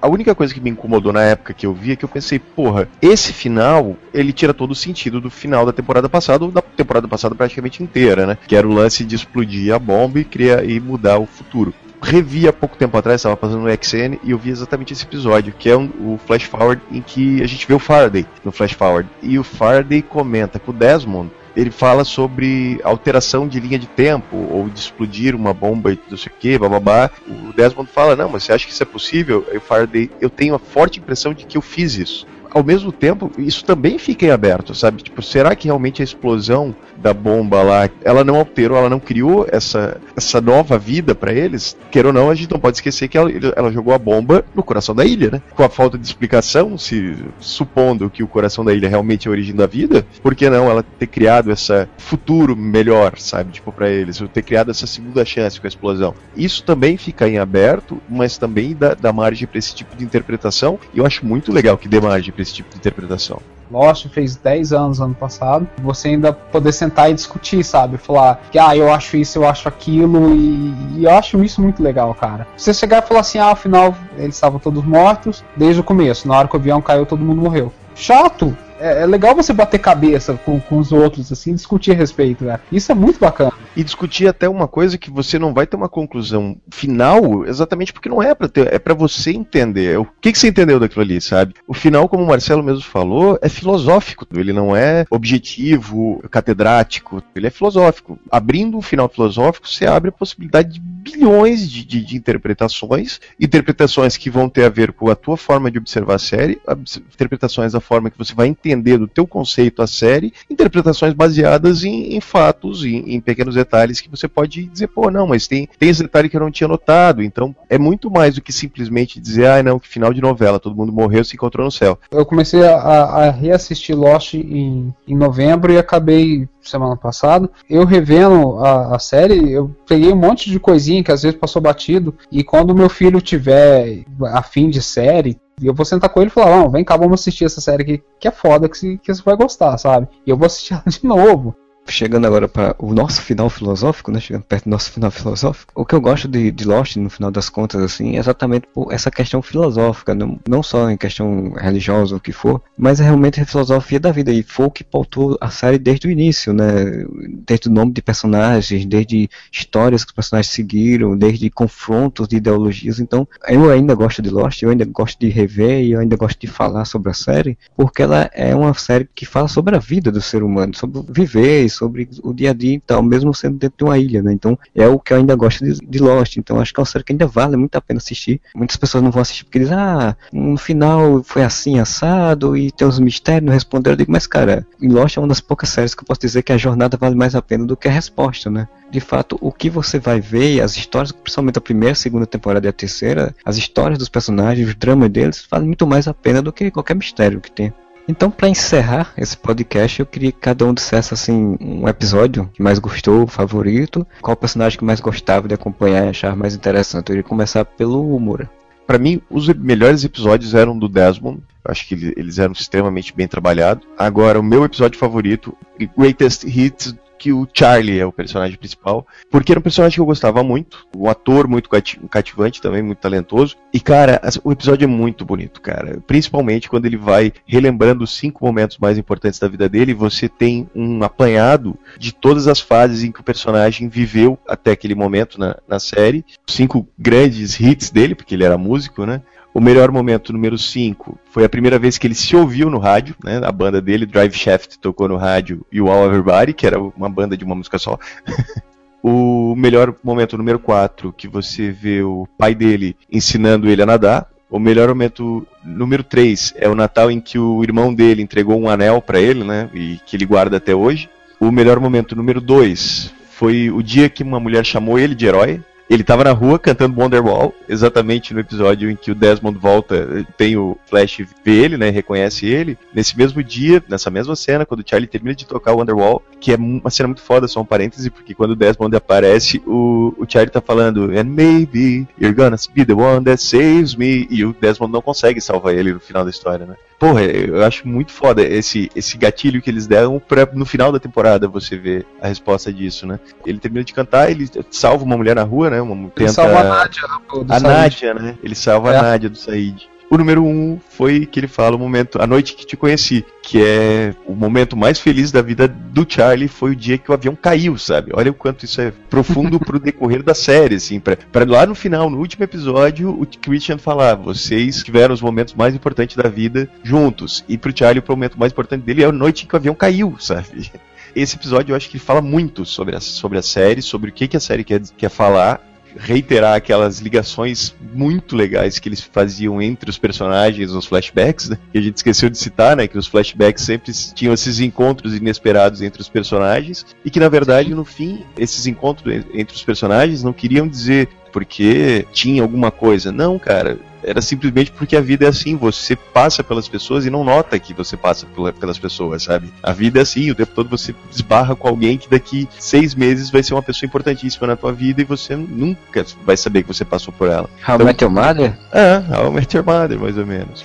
A única coisa que me incomodou na época que eu vi é que eu pensei, porra, esse final, ele tira todo o sentido do final da temporada passada, ou da temporada passada praticamente inteira, né? Que era o lance de explodir a bomba e, criar, e mudar o futuro revi há pouco tempo atrás, estava passando no XN, e eu vi exatamente esse episódio, que é um, o Flash Forward em que a gente vê o Faraday no Flash Forward. E o Faraday comenta com o Desmond ele fala sobre alteração de linha de tempo, ou de explodir uma bomba e não sei o que, bababá. O Desmond fala, não, mas você acha que isso é possível? O Faraday, eu tenho a forte impressão de que eu fiz isso ao mesmo tempo, isso também fica em aberto, sabe? Tipo, será que realmente a explosão da bomba lá, ela não alterou, ela não criou essa, essa nova vida para eles? Quer ou não, a gente não pode esquecer que ela, ela jogou a bomba no coração da ilha, né? Com a falta de explicação, se supondo que o coração da ilha realmente é a origem da vida, por que não ela ter criado esse futuro melhor, sabe? Tipo, para eles, ter criado essa segunda chance com a explosão. Isso também fica em aberto, mas também dá, dá margem para esse tipo de interpretação, e eu acho muito legal que dê margem para esse tipo de interpretação. Lost fez 10 anos ano passado, você ainda poder sentar e discutir, sabe? Falar que, ah, eu acho isso, eu acho aquilo, e, e eu acho isso muito legal, cara. Você chegar e falar assim, ah, afinal, eles estavam todos mortos desde o começo, na hora que o avião caiu, todo mundo morreu. Chato! É, é, legal você bater cabeça com, com os outros, assim, discutir a respeito, né? Isso é muito bacana. E discutir até uma coisa que você não vai ter uma conclusão final, exatamente porque não é para ter, é para você entender. O que, que você entendeu daquilo ali, sabe? O final, como o Marcelo mesmo falou, é filosófico. Ele não é objetivo, catedrático, ele é filosófico. Abrindo um final filosófico, você abre a possibilidade de bilhões de, de, de interpretações, interpretações que vão ter a ver com a tua forma de observar a série, interpretações da forma que você vai entender entender do teu conceito a série, interpretações baseadas em, em fatos, em, em, pequenos detalhes que você pode dizer, pô, não, mas tem, tem esse detalhe que eu não tinha notado. Então é muito mais do que simplesmente dizer, ah, não, que final de novela, todo mundo morreu se encontrou no céu. Eu comecei a, a reassistir Lost em, em novembro e acabei semana passada. Eu revendo a, a, série, eu peguei um monte de coisinha que às vezes passou batido. E quando meu filho tiver afim de série, eu vou sentar com ele e falar, não, vem cá, vamos assistir essa série aqui, que é foda, que, que você vai gostar, sabe? E eu vou assistir ela de novo. Chegando agora para o nosso final filosófico, né? Chegando perto do nosso final filosófico. O que eu gosto de, de Lost, no final das contas, assim, é exatamente por essa questão filosófica, não, não só em questão religiosa ou o que for, mas é realmente a filosofia da vida. E foi o que pautou a série desde o início, né? Desde o nome de personagens, desde histórias que os personagens seguiram, desde confrontos de ideologias. Então, eu ainda gosto de Lost, eu ainda gosto de rever e eu ainda gosto de falar sobre a série, porque ela é uma série que fala sobre a vida do ser humano, sobre viver, sobre o dia a dia e tal, mesmo sendo dentro de uma ilha, né? Então é o que eu ainda gosto de, de, Lost. Então acho que é uma série que ainda vale muito a pena assistir. Muitas pessoas não vão assistir porque dizem, ah, no final foi assim, assado, e tem uns mistérios, não responderam. Eu digo, mas cara, Lost é uma das poucas séries que eu posso dizer que a jornada vale mais a pena do que a resposta, né? De fato, o que você vai ver, as histórias, principalmente a primeira, segunda temporada e a terceira, as histórias dos personagens, os dramas deles, valem muito mais a pena do que qualquer mistério que tem. Então, para encerrar esse podcast, eu queria que cada um dissesse assim um episódio que mais gostou, favorito, qual personagem que mais gostava de acompanhar e achar mais interessante. Eu iria começar pelo Moura. Para mim, os melhores episódios eram do Desmond. Acho que eles eram extremamente bem trabalhados. Agora, o meu episódio favorito, Greatest Hits que o Charlie é o personagem principal, porque era um personagem que eu gostava muito, um ator muito cativante também, muito talentoso. E cara, o episódio é muito bonito, cara. Principalmente quando ele vai relembrando os cinco momentos mais importantes da vida dele, você tem um apanhado de todas as fases em que o personagem viveu até aquele momento na, na série, cinco grandes hits dele, porque ele era músico, né? O melhor momento, número 5, foi a primeira vez que ele se ouviu no rádio, né? A banda dele, Drive Shaft, tocou no rádio e o All Everybody, que era uma banda de uma música só. o melhor momento, número 4, que você vê o pai dele ensinando ele a nadar. O melhor momento, número 3, é o Natal em que o irmão dele entregou um anel para ele, né? E que ele guarda até hoje. O melhor momento, número 2, foi o dia que uma mulher chamou ele de herói. Ele estava na rua cantando Wonderwall, exatamente no episódio em que o Desmond volta, tem o Flash vê ele, né, reconhece ele. Nesse mesmo dia, nessa mesma cena, quando o Charlie termina de tocar o Wonderwall, que é uma cena muito foda, só um parêntese, porque quando o Desmond aparece, o, o Charlie tá falando And maybe you're gonna be the one that saves me, e o Desmond não consegue salvar ele no final da história, né. Porra, eu acho muito foda esse, esse gatilho que eles deram pra no final da temporada você ver a resposta disso, né? Ele termina de cantar, ele salva uma mulher na rua, né? Uma, ele tenta... salva a Nádia do, do A. Nádia, né? Ele salva É. a Nádia do Said. O número um foi que ele fala o momento, a noite que te conheci, que é o momento mais feliz da vida do Charlie foi o dia que o avião caiu, sabe? Olha o quanto isso é profundo pro decorrer da série, assim, pra, pra lá no final, no último episódio, o Christian falar, vocês tiveram os momentos mais importantes da vida juntos, e pro Charlie o momento mais importante dele é a noite que o avião caiu, sabe? Esse episódio eu acho que ele fala muito sobre a, sobre a série, sobre o que, que a série quer, quer falar, reiterar aquelas ligações muito legais que eles faziam entre os personagens nos flashbacks, né? Que a gente esqueceu de citar, né? Que os flashbacks sempre tinham esses encontros inesperados entre os personagens e que na verdade no fim esses encontros en- entre os personagens não queriam dizer porque tinha alguma coisa. Não, cara. Era simplesmente porque a vida é assim, você passa pelas pessoas e não nota que você passa pela- pelas pessoas, sabe? A vida é assim, o tempo todo você esbarra com alguém que daqui seis meses vai ser uma pessoa importantíssima na tua vida e você nunca vai saber que você passou por ela. How I Met Your Mother? É, How Met Your Mother, mais ou menos.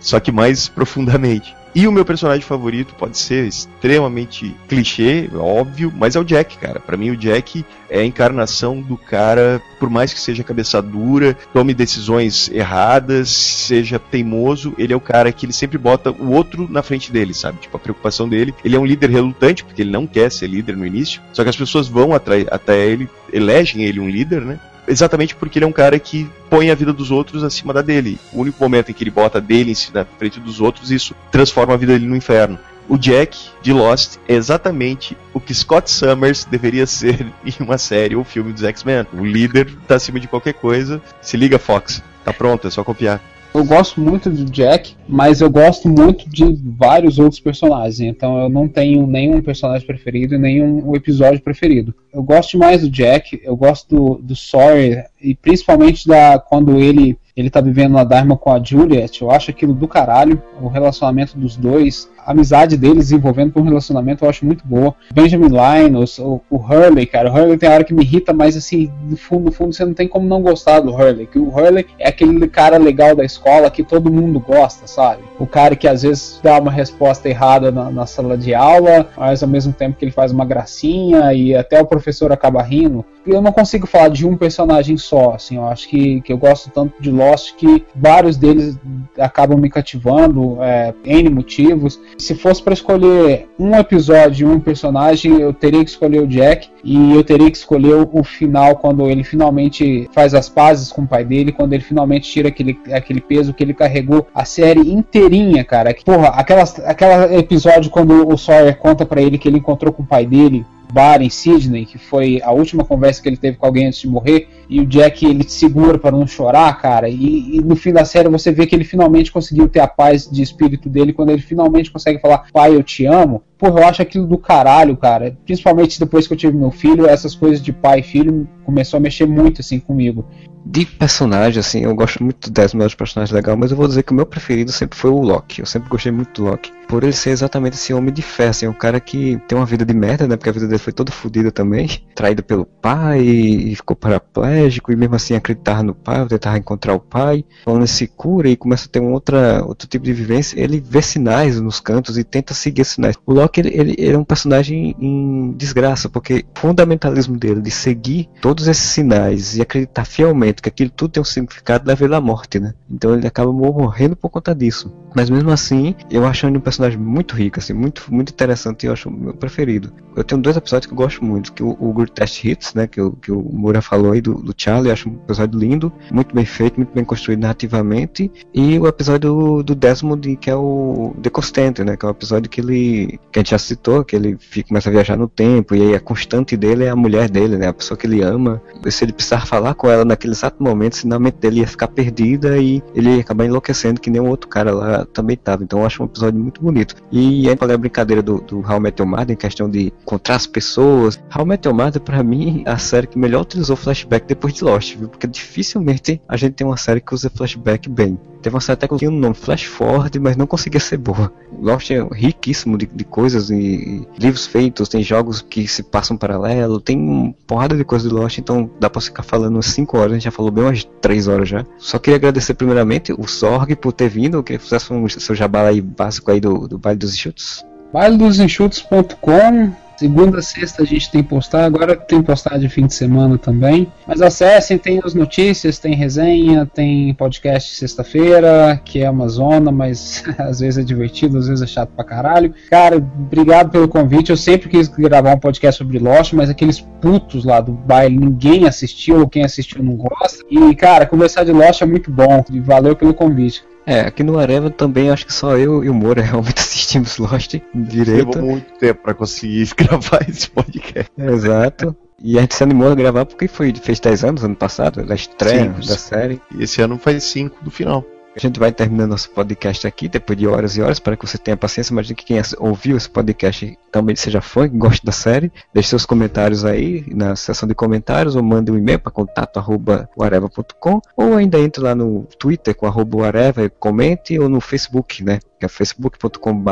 Só que mais profundamente. E o meu personagem favorito pode ser extremamente clichê, óbvio, mas é o Jack, cara. Pra mim o Jack é a encarnação do cara, por mais que seja cabeça dura, tome decisões erradas, seja teimoso, ele é o cara que ele sempre bota o outro na frente dele, sabe? Tipo, a preocupação dele. Ele é um líder relutante, porque ele não quer ser líder no início, só que as pessoas vão até ele, elegem ele um líder, né? Exatamente porque ele é um cara que põe a vida dos outros acima da dele. O único momento em que ele bota dele na frente dos outros, isso transforma a vida dele no inferno. O Jack de Lost é exatamente o que Scott Summers deveria ser em uma série ou filme dos X-Men. O líder tá acima de qualquer coisa. Se liga, Fox. Tá pronto, é só copiar. Eu gosto muito do Jack, mas eu gosto muito de vários outros personagens. Então eu não tenho nenhum personagem preferido e nenhum episódio preferido. Eu gosto mais do Jack, eu gosto do, do Sawyer e principalmente da quando ele ele tá vivendo na Dharma com a Juliet, eu acho aquilo do caralho, o relacionamento dos dois, a amizade deles desenvolvendo por um relacionamento eu acho muito boa. Benjamin Linus, o, o Hurley, cara, o Hurley tem hora que me irrita, mas assim, no fundo, no fundo você não tem como não gostar do Hurley, que o Hurley é aquele cara legal da escola que todo mundo gosta, sabe? O cara que às vezes dá uma resposta errada na, na sala de aula, mas ao mesmo tempo que ele faz uma gracinha e até o professor acaba rindo. Eu não consigo falar de um personagem só, assim, eu acho que, que eu gosto tanto de Lost que vários deles acabam me cativando, é, N motivos. Se fosse para escolher um episódio, um personagem, eu teria que escolher o Jack e eu teria que escolher o, final quando ele finalmente faz as pazes com o pai dele, quando ele finalmente tira aquele, aquele peso que ele carregou a série inteirinha, cara. Porra, aquelas, aquela episódio quando o Sawyer conta para ele que ele encontrou com o pai dele bar em Sydney, que foi a última conversa que ele teve com alguém antes de morrer, e o Jack ele segura para não chorar, cara, e, e, no fim da série você vê que ele finalmente conseguiu ter a paz de espírito dele quando ele finalmente consegue falar pai eu te amo. Porra, eu acho aquilo do caralho, cara. Principalmente depois que eu tive meu filho, essas coisas de pai e filho começou a mexer muito assim comigo. De personagem, assim, eu gosto muito do Desmond, personagem legal, mas eu vou dizer que o meu preferido sempre foi o Loki. Eu sempre gostei muito do Loki. Por ele ser exatamente esse homem de fé, assim, um cara que tem uma vida de merda, né? Porque a vida dele foi toda fodida também. Traído pelo pai e ficou paraplégico, e mesmo assim acreditar no pai, tentar encontrar o pai. Quando ele se cura e começa a ter um outra, outro tipo de vivência, ele vê sinais nos cantos e tenta seguir sinais. O Loki, ele, ele, ele é um personagem em desgraça, porque o fundamentalismo dele de seguir todos esses sinais e acreditar fielmente que aquilo tudo tem um significado leva ele à morte, né? Então ele acaba morrendo por conta disso. Mas mesmo assim, eu acho ele um personagem muito rico, assim, muito, muito interessante e eu acho o meu preferido. Eu tenho dois episódios que eu gosto muito, que o, o Greatest Hits, né, que, o, que o Moura falou aí do, do Charlie, eu acho um episódio lindo, muito bem feito, muito bem construído narrativamente, e o episódio do, do Desmond, que é o The Constant, né, que é um episódio que ele, que a gente já citou, que ele fica, começa a viajar no tempo, e aí a constante dele é a mulher dele, né, a pessoa que ele ama, e se ele precisar falar com ela naquele exato momento, senão a mente dele ia ficar perdida e ele ia acabar enlouquecendo que nem um outro cara lá também tava. Então eu acho um episódio muito bonito. E aí falei a brincadeira do, do How Met Your Mother, em questão de encontrar as pessoas. How I Met Your Mother, pra mim, é a série que melhor utilizou flashback depois de Lost, viu? Porque dificilmente a gente tem uma série que usa flashback bem. Teve uma série até que tinha um nome Flash Forward, mas não conseguia ser boa. Lost é riquíssimo de, de coisas e, livros feitos, tem jogos que se passam paralelo, tem porrada de coisas de Lost, então dá pra ficar falando umas 5 horas, a gente já falou bem umas 3 horas já. Só queria agradecer primeiramente o Sorg por ter vindo, que fizesse um seu jabá aí básico aí do, do Baile dos Enxutos. bailedosenxutos.com Segunda, sexta a gente tem postar, agora tem postagem de fim de semana também. Mas acessem, tem as notícias, tem resenha, tem podcast sexta-feira, que é uma zona, mas às vezes é divertido, às vezes é chato pra caralho. Cara, obrigado pelo convite. Eu sempre quis gravar um podcast sobre Lost, mas aqueles putos lá do baile, ninguém assistiu, ou quem assistiu não gosta. E, cara, conversar de Lost é muito bom. E valeu pelo convite. É, aqui no Areva também acho que só eu e o Moura realmente assistimos Lost direito. Levou muito tempo pra conseguir gravar esse podcast. Exato. E a gente se animou a gravar porque foi, fez 10 anos ano passado, da estreia Sim, da série. E esse ano faz 5 do final. A gente vai terminando nosso podcast aqui, depois de horas e horas, para que você tenha paciência. Imagina que quem ouviu esse podcast também seja fã, que gosta da série. Deixe seus comentários aí na seção de comentários, ou mande um e-mail para contato.areva.com, ou ainda entre lá no Twitter com arroba areva comente, ou no Facebook, né? Que é facebook.com.br.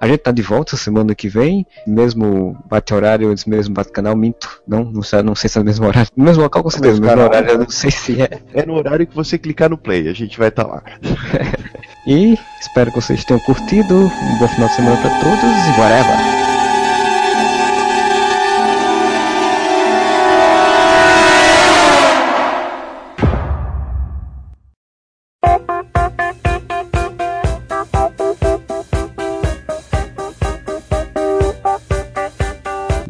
A gente tá de volta semana que vem, mesmo bate horário, mesmo bate canal, minto. Não, não sei, não sei se é no mesmo horário. No mesmo local com certeza, no mesmo horário, eu não sei se é. É no horário que você clicar no play, a gente vai estar tá lá. e espero que vocês tenham curtido. Um bom final de semana para todos e whatever.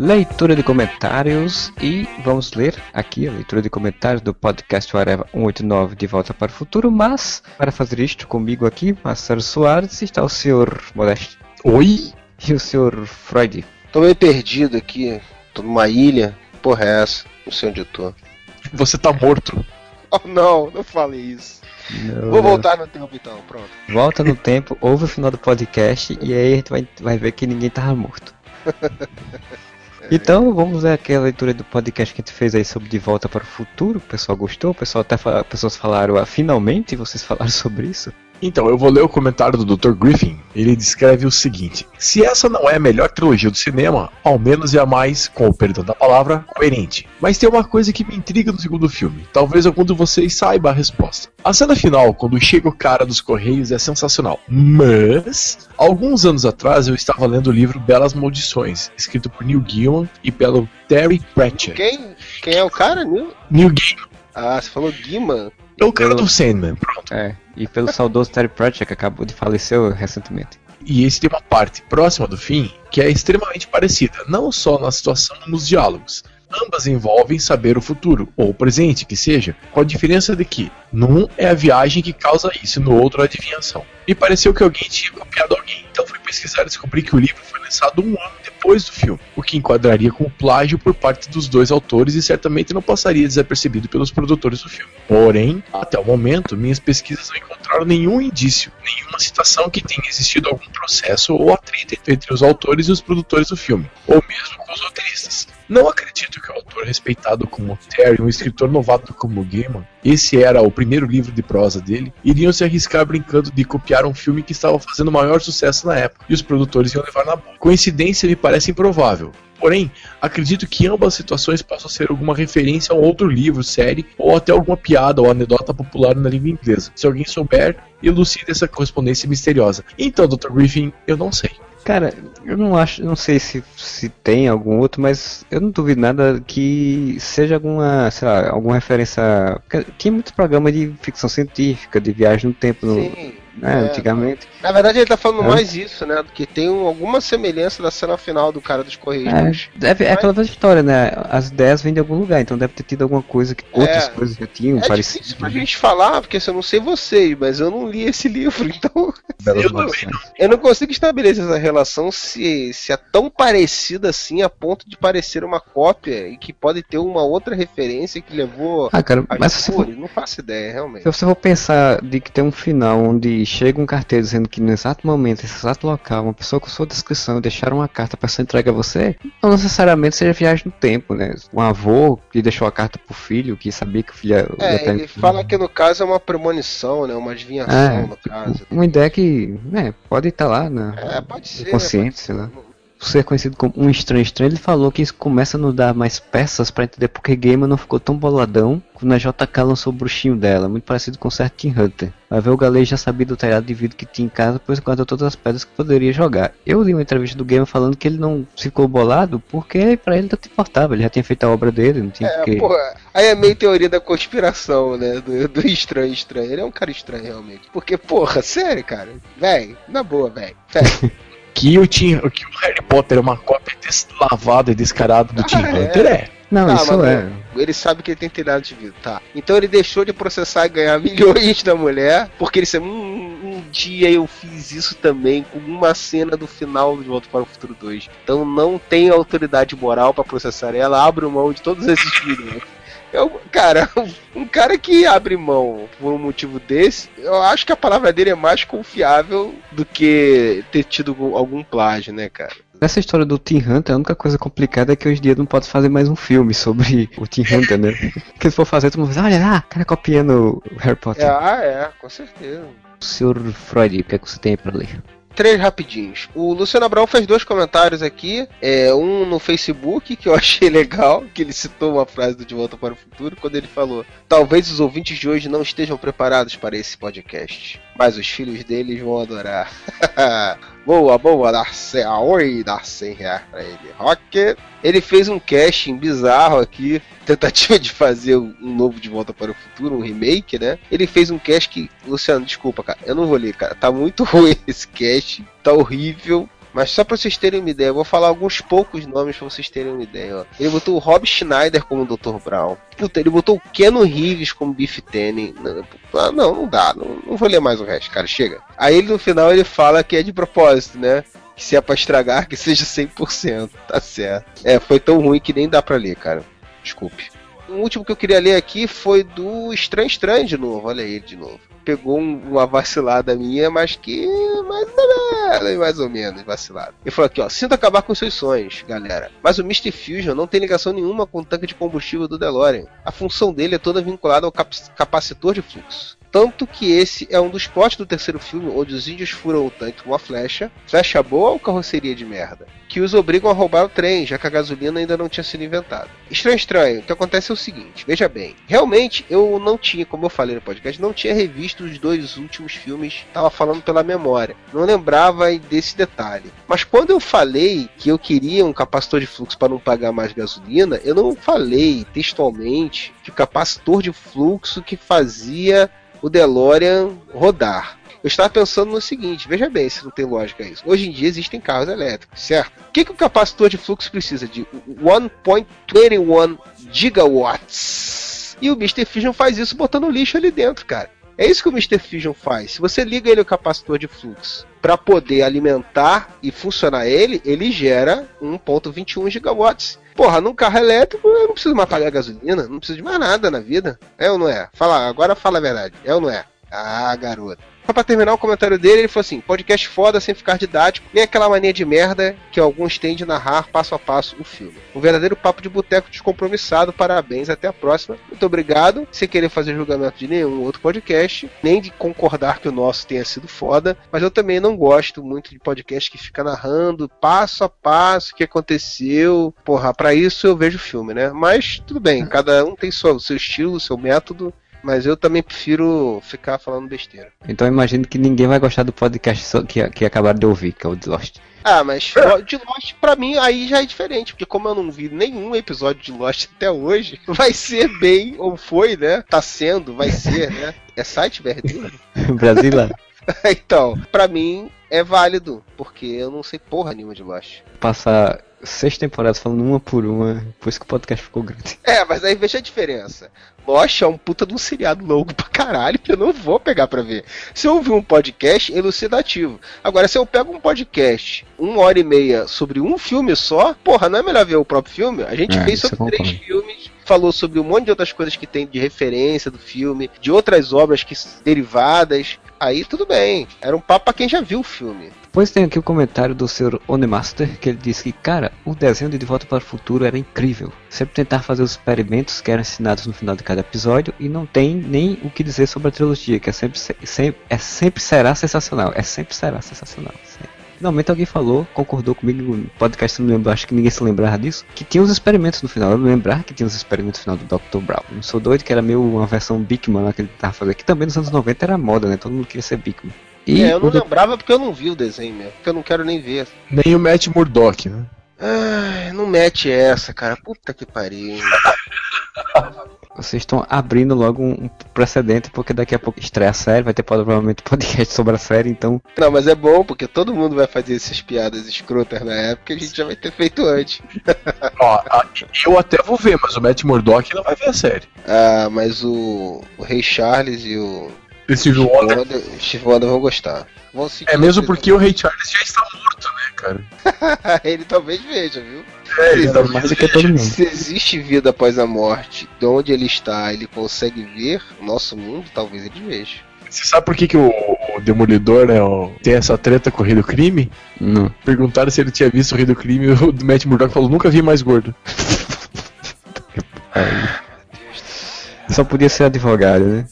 Leitura de comentários e vamos ler aqui a leitura de comentários do podcast Areva 189 de Volta para o Futuro, mas para fazer isto comigo aqui, Marcelo Soares, está o senhor Modeste. Oi? E o senhor Freud. Tô meio perdido aqui, tô numa ilha, porra é essa? Não sei onde eu tô. Você tá morto. Oh não, não fale isso. Não, Vou voltar no tempo então, pronto. Volta no tempo, ouve o final do podcast e aí a gente vai, vai ver que ninguém tava morto. Então vamos ver aquela leitura do podcast que a gente fez aí sobre De Volta para o Futuro. O pessoal gostou, o pessoal até fa- pessoas falaram, ah, finalmente vocês falaram sobre isso. Então, eu vou ler o comentário do Dr. Griffin. Ele descreve o seguinte: Se essa não é a melhor trilogia do cinema, ao menos é a mais, com o perdão da palavra, coerente. Mas tem uma coisa que me intriga no segundo filme. Talvez algum de vocês saiba a resposta. A cena final, quando chega o cara dos Correios, é sensacional. Mas, alguns anos atrás, eu estava lendo o livro Belas Maldições, escrito por Neil Gaiman e pelo Terry Pratchett. Quem? Quem é o cara, Nil? Neil Gaiman. Ah, você falou Guima? É o cara do Sandman, pronto. É, e pelo saudoso Terry Pratchett que acabou de falecer recentemente. E esse tem uma parte próxima do fim que é extremamente parecida, não só na situação nos diálogos. Ambas envolvem saber o futuro, ou o presente, que seja, com a diferença de que, num é a viagem que causa isso, no outro a adivinhação. Me pareceu que alguém tinha copiado alguém, então fui pesquisar e descobri que o livro foi lançado um ano depois do filme, o que enquadraria como plágio por parte dos dois autores e certamente não passaria desapercebido pelos produtores do filme. Porém, até o momento, minhas pesquisas não encontraram nenhum indício, nenhuma citação que tenha existido algum processo ou atrito entre os autores e os produtores do filme, ou mesmo com os roteiristas. Não acredito que o autor respeitado como Terry, um escritor novato como Gaiman, esse era o primeiro livro de prosa dele, iriam se arriscar brincando de copiar um filme que estava fazendo maior sucesso na época, e os produtores iam levar na boca. Coincidência me parece improvável. Porém, acredito que ambas situações possam ser alguma referência a um outro livro, série, ou até alguma piada ou anedota popular na língua inglesa. Se alguém souber, elucide essa correspondência misteriosa. Então, Dr. Griffin, eu não sei. Cara, eu não acho, não sei se, se tem algum outro, mas eu não duvido nada que seja alguma, sei lá, alguma referência. porque Tinha muitos programas de ficção científica, de viagem no tempo, no, Sim, né, é. antigamente. Na verdade, ele tá falando É. mais isso, né? Do que tem um- alguma semelhança da cena final do cara dos Correios. É, mas- deve, é aquela velha história, né? As ideias vêm de algum lugar, então deve ter tido alguma coisa que outras É. coisas já tinham É parecido. difícil pra gente falar, porque assim, eu não sei vocês, mas eu não li esse livro, então Belas Maldições. eu não consigo estabelecer essa relação se, se é tão parecida assim a ponto de parecer uma cópia e que pode ter uma outra referência que levou Ah, cara, mas se for-. Não faço ideia, realmente. Se você for pensar de que tem um final onde chega um carteiro dizendo que no exato momento, nesse exato local, uma pessoa com sua descrição deixaram uma carta para ser entregue a você, não necessariamente seja viagem no tempo, né? Um avô que deixou a carta pro filho, que sabia que o filho ia É, ele fala que no caso é uma premonição, né? Uma adivinhação, É, no caso. uma ideia que, né, pode estar lá na É, pode ser. no consciente, sei lá. Ser conhecido como um estranho estranho, ele falou que isso começa a nos dar mais peças para entender porque Gamer não ficou tão boladão quando a JK lançou o bruxinho dela, muito parecido com o certo Team Hunter. Vai ver o galês já sabia do telhado de vidro que tinha em casa, pois guardou todas as pedras que poderia jogar. Eu li uma entrevista do Gamer falando que ele não ficou bolado porque pra ele não importava, ele já tinha feito a obra dele, não tinha É, porque... pô, aí é meio teoria da conspiração, né? Do, do estranho estranho. Ele é um cara estranho, realmente. Porque, porra, sério, cara. Véi, na boa, véi. Sério. Que o, Tim, que o Harry Potter é uma cópia deslavada e descarada do Tim Hunter é. Não, Tá, isso é. Ele sabe que ele tem telhado de vidro, tá. Então ele deixou de processar e ganhar milhões da mulher, porque ele sabe, hum, um dia eu fiz isso também com uma cena do final de Volta para o Futuro 2. Então não tem autoridade moral pra processar ela, abre mão de todos esses milhões. Eu, cara, um cara que abre mão por um motivo desse, eu acho que a palavra dele é mais confiável do que ter tido algum- plágio, né, cara? Nessa história do Team Hunter, a única coisa complicada é que hoje em dia não pode fazer mais um filme sobre o Team Hunter, né? Porque se for fazer, todo mundo vai olha lá, o cara copiando o Harry Potter. É, ah, é, com certeza. Senhor Freud, o que é que você tem aí pra ler? Três rapidinhos. O Luciano Abraão fez dois comentários aqui. É, um no Facebook, que eu achei legal, que ele citou uma frase do De Volta para o Futuro, quando ele falou: Talvez os ouvintes de hoje não estejam preparados para esse podcast, mas os filhos deles vão adorar. boa, boa, dá 100, oi, dá 100 reais pra ele. Rock. Ele fez um casting bizarro aqui, tentativa de fazer um novo De Volta para o Futuro, um remake, né? Ele fez um cast que, Luciano, desculpa, cara, eu não vou ler, cara, tá muito ruim esse cast, tá horrível. Mas só pra vocês terem uma ideia, eu vou falar alguns poucos nomes pra vocês terem uma ideia. Ó. Ele botou o Rob Schneider como Dr. Brown. Puta, ele botou o Keanu Reeves como Biff Tannen. Não, ah, não, não dá. Não, não vou ler mais o resto, cara. Chega. Aí ele no final ele fala que é de propósito, né? Que se é pra estragar, que seja 100%. Tá certo. É, foi tão ruim que nem dá pra ler, cara. Desculpe. O último que eu queria ler aqui foi do Estranho Estranho de novo. Olha ele de novo. Pegou um- uma vacilada minha, mas que mais ou menos, mais ou menos vacilada. Ele falou aqui, ó, sinto acabar com seus sonhos, galera. Mas o Mr. Fusion não tem ligação nenhuma com o tanque de combustível do DeLorean. A função dele é toda vinculada ao cap- capacitor de fluxo. Tanto que esse é um dos plots do terceiro filme, onde os índios furam o tanque com uma flecha, flecha boa ou carroceria de merda, que os obrigam a roubar o trem, já que a gasolina ainda não tinha sido inventada. Estranho, estranho, o que acontece é o seguinte, veja bem, realmente eu não tinha, como eu falei no podcast, não tinha revisto os dois últimos filmes, estava falando pela memória, não lembrava desse detalhe. Mas quando eu falei que eu queria um capacitor de fluxo para não pagar mais gasolina, eu não falei textualmente que o capacitor de fluxo que fazia o DeLorean rodar. Eu estava pensando no seguinte, veja bem se não tem lógica isso. Hoje em dia existem carros elétricos, certo? O que, que o capacitor de fluxo precisa? De 1.21 gigawatts. E o Mr. Fusion faz isso botando lixo ali dentro, cara. É isso que o Mr. Fusion faz. Se você liga ele ao capacitor de fluxo para poder alimentar e funcionar ele, ele gera 1.21 gigawatts. Porra, num carro elétrico eu não preciso mais pagar gasolina, não preciso de mais nada na vida. É ou não é? Fala, agora fala a verdade. É ou não é? Ah, garoto. Só pra terminar o comentário dele, ele falou assim: podcast foda sem ficar didático, nem aquela mania de merda que alguns têm de narrar passo a passo o filme. Um verdadeiro papo de boteco descompromissado, parabéns, até a próxima. Muito obrigado. Sem querer fazer julgamento de nenhum outro podcast, nem de concordar que o nosso tenha sido foda, mas eu também não gosto muito de podcast que fica narrando passo a passo o que aconteceu. Porra, pra isso eu vejo filme, né? Mas tudo bem, cada um tem seu, seu estilo, seu método. Mas eu também prefiro ficar falando besteira. Então eu imagino que ninguém vai gostar do podcast que, que acabaram de ouvir, que é o de Lost. Ah, mas de Lost pra mim aí já é diferente, porque como eu não vi nenhum episódio de Lost até hoje, vai ser bem, ou foi, né? Tá sendo, vai ser, né? É site BRD? Brasileiro. então, pra mim é válido, porque eu não sei porra nenhuma de Lost. Passar seis temporadas falando uma por uma, por isso que o podcast ficou grande. É, mas aí veja a diferença. Lost é um puta de um seriado longo pra caralho que eu não vou pegar pra ver. Se eu ouvir um podcast, é elucidativo. Agora, se eu pego um podcast, uma hora e meia, sobre um filme só, porra, não é melhor ver o próprio filme? A gente É, fez sobre três concordo. filmes, falou sobre um monte de outras coisas que tem de referência do filme, de outras obras que derivadas. Aí tudo bem. Era um papo pra quem já viu o filme. Depois tem aqui o comentário do Sr. Onemaster, que ele disse que, cara, o desenho de De Volta para o Futuro era incrível. Sempre tentar fazer os experimentos que eram ensinados no final de cada episódio e não tem nem o que dizer sobre a trilogia, que é sempre, se- sempre, é sempre será sensacional. É sempre será sensacional. sempre. Finalmente alguém falou, concordou comigo no podcast, não lembro, acho que ninguém se lembrava disso, que tinha os experimentos no final. Eu me lembrar que tinha os experimentos no final do Dr. Brown. Não sou doido que era meio uma versão Bigman que ele tava fazendo, que também nos anos 90 era moda, né? Todo mundo queria ser Bigman. E é, eu não o lembrava porque eu não vi o desenho mesmo. Porque eu não quero nem ver. Nem o Matt Murdock, né? Ai, não mete essa, cara. Puta que pariu. Vocês estão abrindo logo um precedente, porque daqui a pouco estreia a série, vai ter provavelmente podcast sobre a série, então. Não, mas é bom porque todo mundo vai fazer essas piadas escrotas na época e a gente já vai ter feito antes. Ó, eu até vou ver, mas o Matt Murdock não vai ver a série. Ah, mas o, o Rei Charles e o Steve Wonder. Wonder, Steve Wonder vão gostar. Vão É mesmo porque o Ray Charles já está morto, né, cara? ele talvez veja, viu? É, ele talvez Mais do que todo mundo. Se existe vida após a morte, de onde ele está, ele consegue ver o nosso mundo, talvez ele veja. Você sabe por que, que o, o Demolidor, né, o- tem essa treta com o Rei do Crime? Não. Perguntaram se ele tinha visto o Rei do Crime e o Matt Murdock falou, nunca vi mais gordo. Só podia ser advogado, né?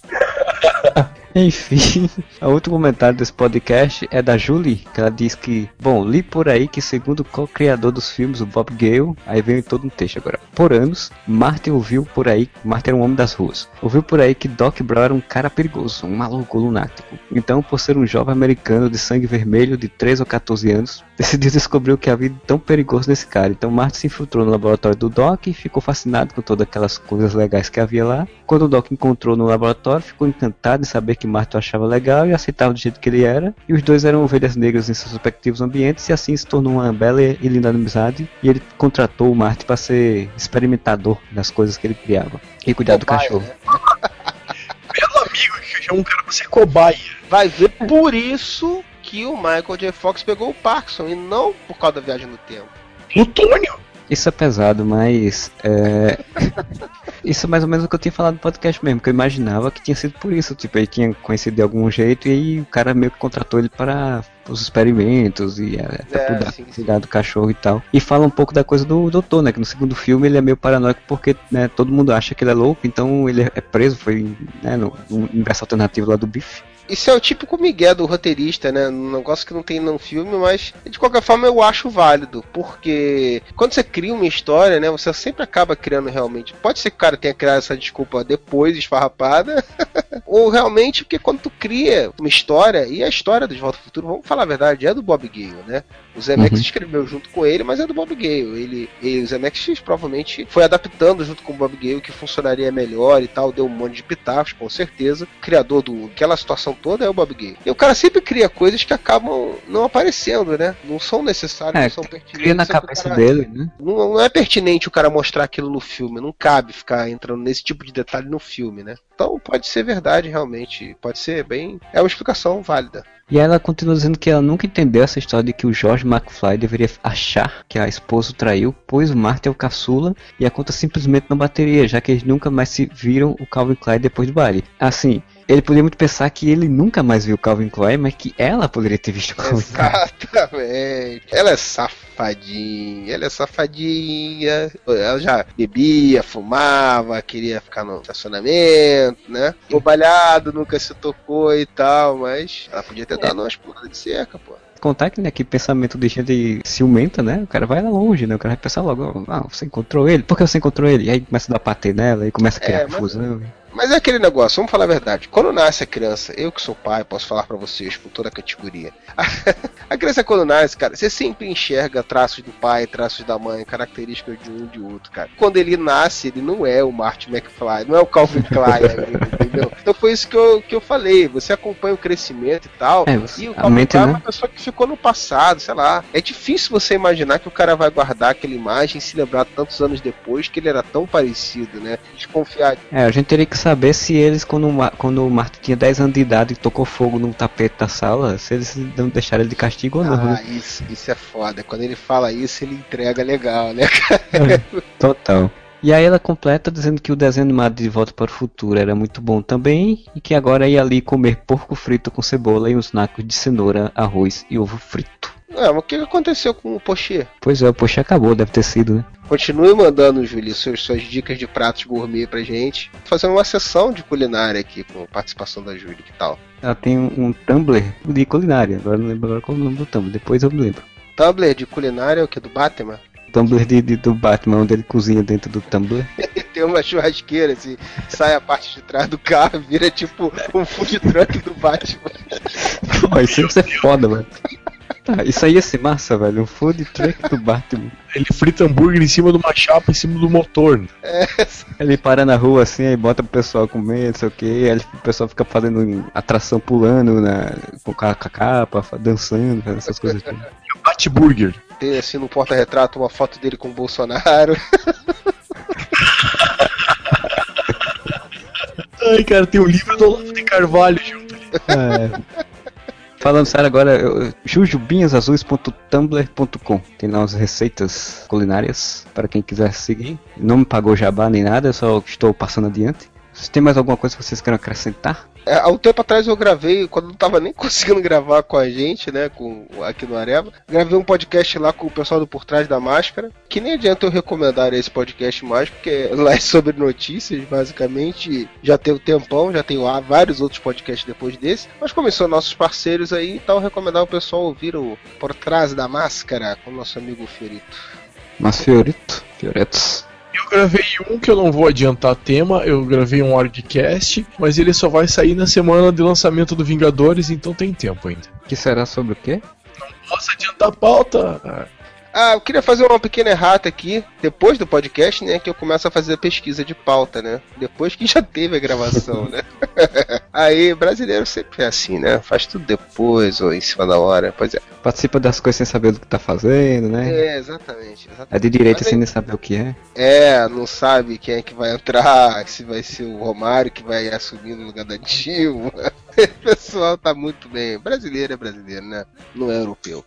Enfim, o último comentário desse podcast é da Julie, que ela diz que, bom, li por aí que segundo o co-criador dos filmes, o Bob Gale, aí vem todo um texto agora. Por anos, Martin ouviu por aí, Martin era um homem das ruas, ouviu por aí que Doc Brown era um cara perigoso, um maluco lunático. Então, por ser um jovem americano de sangue vermelho de 13 ou 14 anos, decidiu descobrir o que havia de tão perigoso nesse cara. Então, Martin se infiltrou no laboratório do Doc e ficou fascinado com todas aquelas coisas legais que havia lá. Quando o Doc encontrou no laboratório, ficou encantado em saber que Martin o achava legal e aceitava do jeito que ele era. E os dois eram ovelhas negras em seus respectivos ambientes, e assim se tornou uma bela e linda amizade. E ele contratou o Martin para ser experimentador das coisas que ele criava e cuidar do cachorro. Belo amigo que chama um cara pra ser cobaia. Vai ver por isso que o Michael J. Fox pegou o Parkinson e não por causa da viagem no tempo. Plutônio? Isso é pesado, mas é, Isso é mais ou menos o que eu tinha falado no podcast mesmo, que eu imaginava que tinha sido por isso. Tipo, ele tinha conhecido de algum jeito e aí o cara meio que contratou ele para os experimentos e é, pra É, cuidar, sim, cuidar do cachorro e tal. E fala um pouco da coisa do doutor, né? Que no segundo filme ele é meio paranoico porque né, todo mundo acha que ele é louco, então ele é preso, foi né, no, universo alternativo lá do Biff. Isso é o típico migué do roteirista, né? Um negócio que não tem no filme, mas de qualquer forma eu acho válido. Porque quando você cria uma história, né? Você sempre acaba criando realmente. Pode ser que o cara tenha criado essa desculpa depois, esfarrapada. ou realmente, porque quando tu cria uma história, e a história do De Volta ao Futuro, vamos falar a verdade, é do Bob Gale, né? O Zemeckis Uhum. escreveu junto com ele, mas é do Bob Gale. Ele, ele, o Zemeckis provavelmente foi adaptando junto com o Bob Gale o que funcionaria melhor e tal, deu um monte de pitacos, com certeza. O criador do aquela situação toda é o Bob Gale. E o cara sempre cria coisas que acabam não aparecendo, né? Não são necessárias, É, não são pertinentes. Cria na cabeça cara- dele, né? Não, não é pertinente o cara mostrar aquilo no filme, não cabe ficar entrando nesse tipo de detalhe no filme, né? Então pode ser verdade, realmente. Pode ser bem. É uma explicação válida. E ela continua dizendo que ela nunca entendeu essa história de que o George McFly deveria achar que a esposa o traiu, pois o Martin é o caçula e a conta simplesmente não bateria, já que eles nunca mais se viram o Calvin Klein depois do baile. Assim, ele poderia muito pensar que ele nunca mais viu o Calvin Klein, mas que ela poderia ter visto o Calvin Klein. Exatamente. Ela é safadinha, ela é safadinha. Ela já bebia, fumava, queria ficar no estacionamento, né? Bobalhado, nunca se tocou e tal, mas ela podia ter dado umas puladas de cerca, pô. Contar que, né, que pensamento de gente ciumenta, né? O cara vai lá longe, né? O cara vai pensar logo, ah, você encontrou ele? Por que você encontrou ele? E aí começa a dar patê nela e começa a criar É, confusão. Mas é aquele negócio, vamos falar a verdade. Quando nasce a criança, eu que sou pai, posso falar pra vocês com toda a categoria. A criança quando nasce, cara, você sempre enxerga traços do pai, traços da mãe, características de um e de outro, cara. Quando ele nasce, ele não é o Martin McFly, não é o Calvin Klein, amigo, entendeu? Então foi isso que eu, que eu falei. Você acompanha o crescimento e tal. É, e o Calvin Klein é né? uma pessoa que ficou no passado, sei lá. É difícil você imaginar que o cara vai guardar aquela imagem e se lembrar tantos anos depois que ele era tão parecido, né? Desconfiar É, a gente teria que saber se eles, quando, quando o Martin tinha 10 anos de idade e tocou fogo no tapete da sala, se eles não deixaram ele de castigo ou não. Ah, né? isso, isso é foda. Quando ele fala isso, ele entrega legal, né, cara? Total. E aí ela completa dizendo que o desenho animado de Volta para o Futuro era muito bom também e que agora ia ali comer porco frito com cebola e uns nacos de cenoura, arroz e ovo frito. É, mas o que aconteceu com o Pochê? Pois é, poxa, acabou, deve ter sido, né? Continue mandando, Júlio, suas, suas dicas de pratos gourmet pra gente. Fazendo uma sessão de culinária aqui com participação da Júlia, que tal? Ela tem um, um Tumblr de culinária, agora não lembro agora qual é o nome do Tumblr, depois eu me lembro. Tumblr de culinária é o que? Do Batman? Tumblr de, de- do Batman, onde ele cozinha dentro do Tumblr. Tem uma churrasqueira, assim, sai a parte de trás do carro, vira tipo um food truck do Batman. Pô, isso ser foda, mano. Tá, isso aí ia ser massa, velho. Um food truck do Batman. Ele frita hambúrguer em cima de uma chapa, em cima do motor. né? É, Ele para na rua assim, aí bota pro pessoal comer, não sei o que, aí ele- o pessoal fica fazendo atração pulando na, com a com a capa, dançando, fazendo essas coisas. assim. Bate burger. tem assim no porta-retrato uma foto dele com o Bolsonaro. Ai, cara, tem o livro do Olavo de Carvalho junto. É. Falando sério agora, eu- jujubinhasazuis.tumblr.com Tem lá umas receitas culinárias para quem quiser seguir. Não me pagou jabá nem nada, eu só estou passando adiante. Se tem mais alguma coisa que vocês queiram acrescentar? É, há um tempo atrás eu gravei, quando não tava nem conseguindo gravar com a gente, né, com, aqui no Areva, gravei um podcast lá com o pessoal do Por Trás da Máscara, que nem adianta eu recomendar esse podcast mais, porque lá é sobre notícias, basicamente, já tem o tempão, já tem vários outros podcasts depois desse, mas são nossos parceiros aí, então recomendar o pessoal ouvir o Por Trás da Máscara, com o nosso amigo Fiorito. Mas Fiorito, Fioretos. Eu gravei um que eu não vou adiantar tema, eu gravei um Orgcast, mas ele só vai sair na semana de lançamento do Vingadores, então tem tempo ainda. Que será sobre o quê? Posso adiantar a pauta? Ah, eu queria fazer uma pequena errata aqui, depois do podcast, né? Que eu começo a fazer a pesquisa de pauta, né? Depois que já teve a gravação, né? Aí, brasileiro sempre é assim, né? Faz tudo depois ou em cima da hora. Pois é. Participa das coisas sem saber do que tá fazendo, né? É, exatamente. exatamente. É de direita Mas sem nem saber o que é. É, não sabe quem é que vai entrar, se vai ser o Romário que vai assumir no lugar da Dilma. O pessoal tá muito bem. Brasileiro é brasileiro, né? Não é europeu.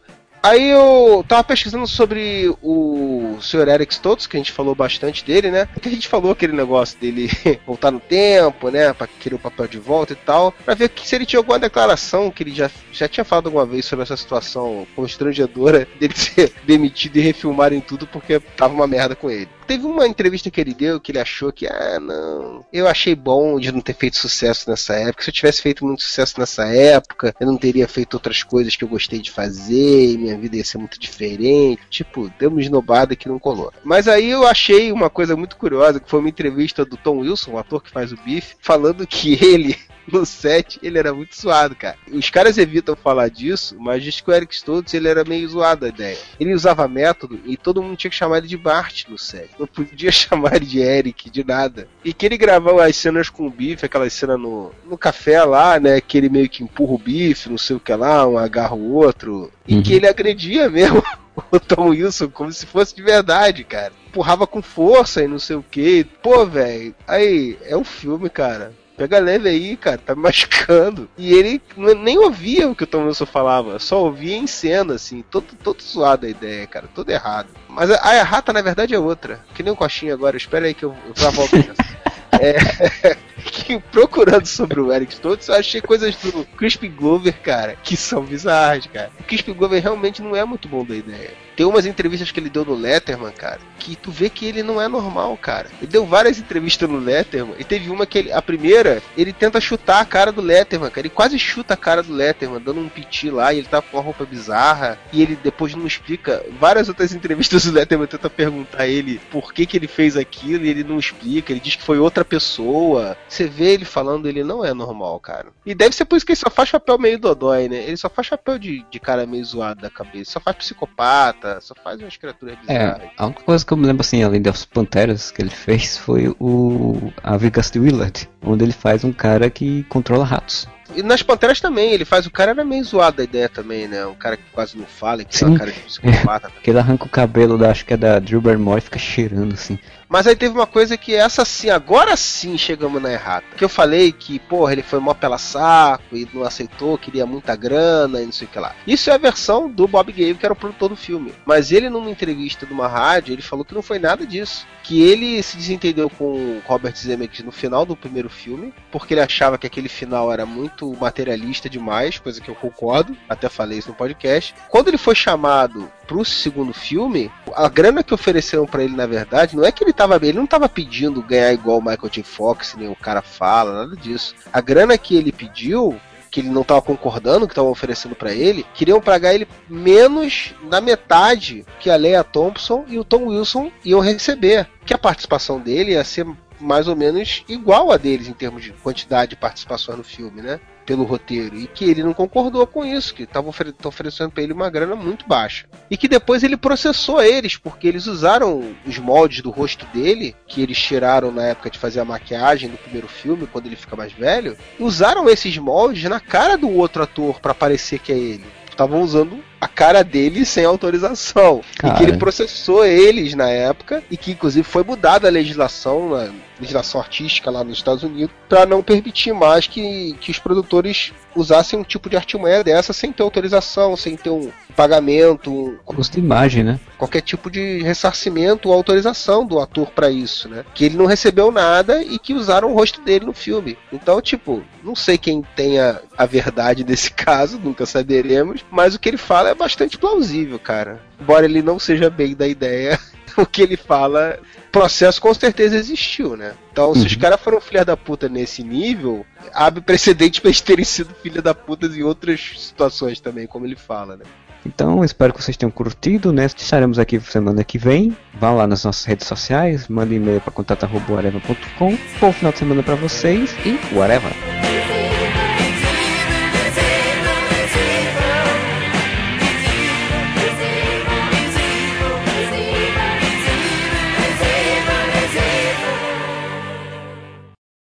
Aí eu tava pesquisando sobre o Sr. Eric Stoltz, que a gente falou bastante dele, né? Que a gente falou aquele negócio dele voltar no tempo, né? Pra querer o papel de volta e tal. Pra ver se ele tinha alguma declaração que ele já, já tinha falado alguma vez sobre essa situação constrangedora dele ser demitido e refilmarem tudo porque tava uma merda com ele. Teve uma entrevista que ele deu que ele achou que, ah, não, eu achei bom de não ter feito sucesso nessa época. Se eu tivesse feito muito sucesso nessa época, eu não teria feito outras coisas que eu gostei de fazer, e minha vida ia ser muito diferente. Tipo, deu uma esnobada que não colou. Mas aí eu achei uma coisa muito curiosa, que foi uma entrevista do Tom Wilson, o ator que faz o Biff, falando que ele no set ele era muito zoado, cara. Os caras evitam falar disso, mas diz que o Eric Stoltz ele era meio zoado a ideia. Ele usava método e todo mundo tinha que chamar ele de Bart no set. Não podia chamar ele de Eric, de nada. E que ele gravava as cenas com o Biff, aquela cena no, no café lá, né? Que ele meio que empurra o Biff, não sei o que lá, um agarra o outro. E Uhum. que ele agredia mesmo o Tom Wilson como se fosse de verdade, cara. Empurrava com força e não sei o que. Pô, velho, aí, é um filme, cara. Pega leve aí, cara, tá me machucando. E ele nem ouvia o que o Tom Wilson falava, só ouvia em cena, assim, todo, todo zoado a ideia, cara, todo errado. Mas a, a errata, na verdade, é outra. Que nem o Coxinha agora, espera aí que eu, eu já volto. É, que procurando sobre o Eric Stoltz, eu achei coisas do Crispin Glover, cara, que são bizarras, cara. O Crispin Glover realmente não é muito bom da ideia. Tem umas entrevistas que ele deu no Letterman, cara, que tu vê que ele não é normal, cara. Ele deu várias entrevistas no Letterman e teve uma que ele, a primeira, ele tenta chutar a cara do Letterman, cara. Ele quase chuta a cara do Letterman, dando um piti lá e ele tá com uma roupa bizarra e ele depois não explica. Várias outras entrevistas do Letterman tenta perguntar ele por que que ele fez aquilo e ele não explica. Ele diz que foi outra pessoa. Você vê ele falando, ele não é normal, cara. E deve ser por isso que ele só faz papel meio dodói, né? Ele só faz papel de, de cara meio zoado da cabeça. Só faz psicopata, só faz umas criaturas bizarras. É, a única coisa que eu me lembro assim, além das Panteras que ele fez, foi o a Vegas de Willard, onde ele faz um cara que controla ratos. E nas Panteras também, ele faz o cara era meio zoado da ideia também, né? Um cara que quase não fala, que tem uma cara de psicopata. que ele arranca o cabelo da, acho que é da Drew Barrymore e fica cheirando assim. Mas aí teve uma coisa que essa sim, agora sim chegamos na errata. Que eu falei que, porra, ele foi mó pela saco e não aceitou, queria muita grana e não sei o que lá. Isso é a versão do Bob Gale, que era o produtor do filme. Mas ele, numa entrevista de uma rádio, ele falou que não foi nada disso. Que ele se desentendeu com Robert Zemeckis no final do primeiro filme, porque ele achava que aquele final era muito materialista demais, coisa que eu concordo, até falei isso no podcast. Quando ele foi chamado pro segundo filme, a grana que ofereceram para ele, na verdade, não é que ele tava ele não tava pedindo ganhar igual o Michael J. Fox, nem o cara fala, nada disso. A grana que ele pediu que ele não estava concordando, que estavam oferecendo para ele, queriam pagar ele menos da metade que a Leia Thompson e o Tom Wilson iam receber. Que a participação dele ia ser mais ou menos igual a deles em termos de quantidade de participações no filme, né? Pelo roteiro. E que ele não concordou com isso, que estavam ofere oferecendo para ele uma grana muito baixa. E que depois ele processou eles, porque eles usaram os moldes do rosto dele, que eles tiraram na época de fazer a maquiagem do primeiro filme, quando ele fica mais velho, usaram esses moldes na cara do outro ator para parecer que é ele. Estavam usando a cara dele sem autorização. Cara. E que ele processou eles na época e que inclusive foi mudada a legislação, a legislação artística lá nos Estados Unidos, para não permitir mais que, que os produtores usassem um tipo de artimanha dessa sem ter autorização, sem ter um pagamento, um- Custo de imagem, né? qualquer tipo de ressarcimento ou autorização do ator para isso, né? Que ele não recebeu nada e que usaram o rosto dele no filme. Então, tipo, não sei quem tenha a verdade desse caso, nunca saberemos, mas o que ele fala é bastante plausível, cara. Embora ele não seja bem da ideia, o que ele fala, processo com certeza existiu, né? Então, se os caras foram filha da puta nesse nível, abre precedente pra eles terem sido filha da puta em outras situações também, como ele fala, né? Então, espero que vocês tenham curtido, né? Estaremos aqui semana que vem. Vá lá nas nossas redes sociais, manda e-mail para contato.areva.com. Bom final de semana para vocês e whatever.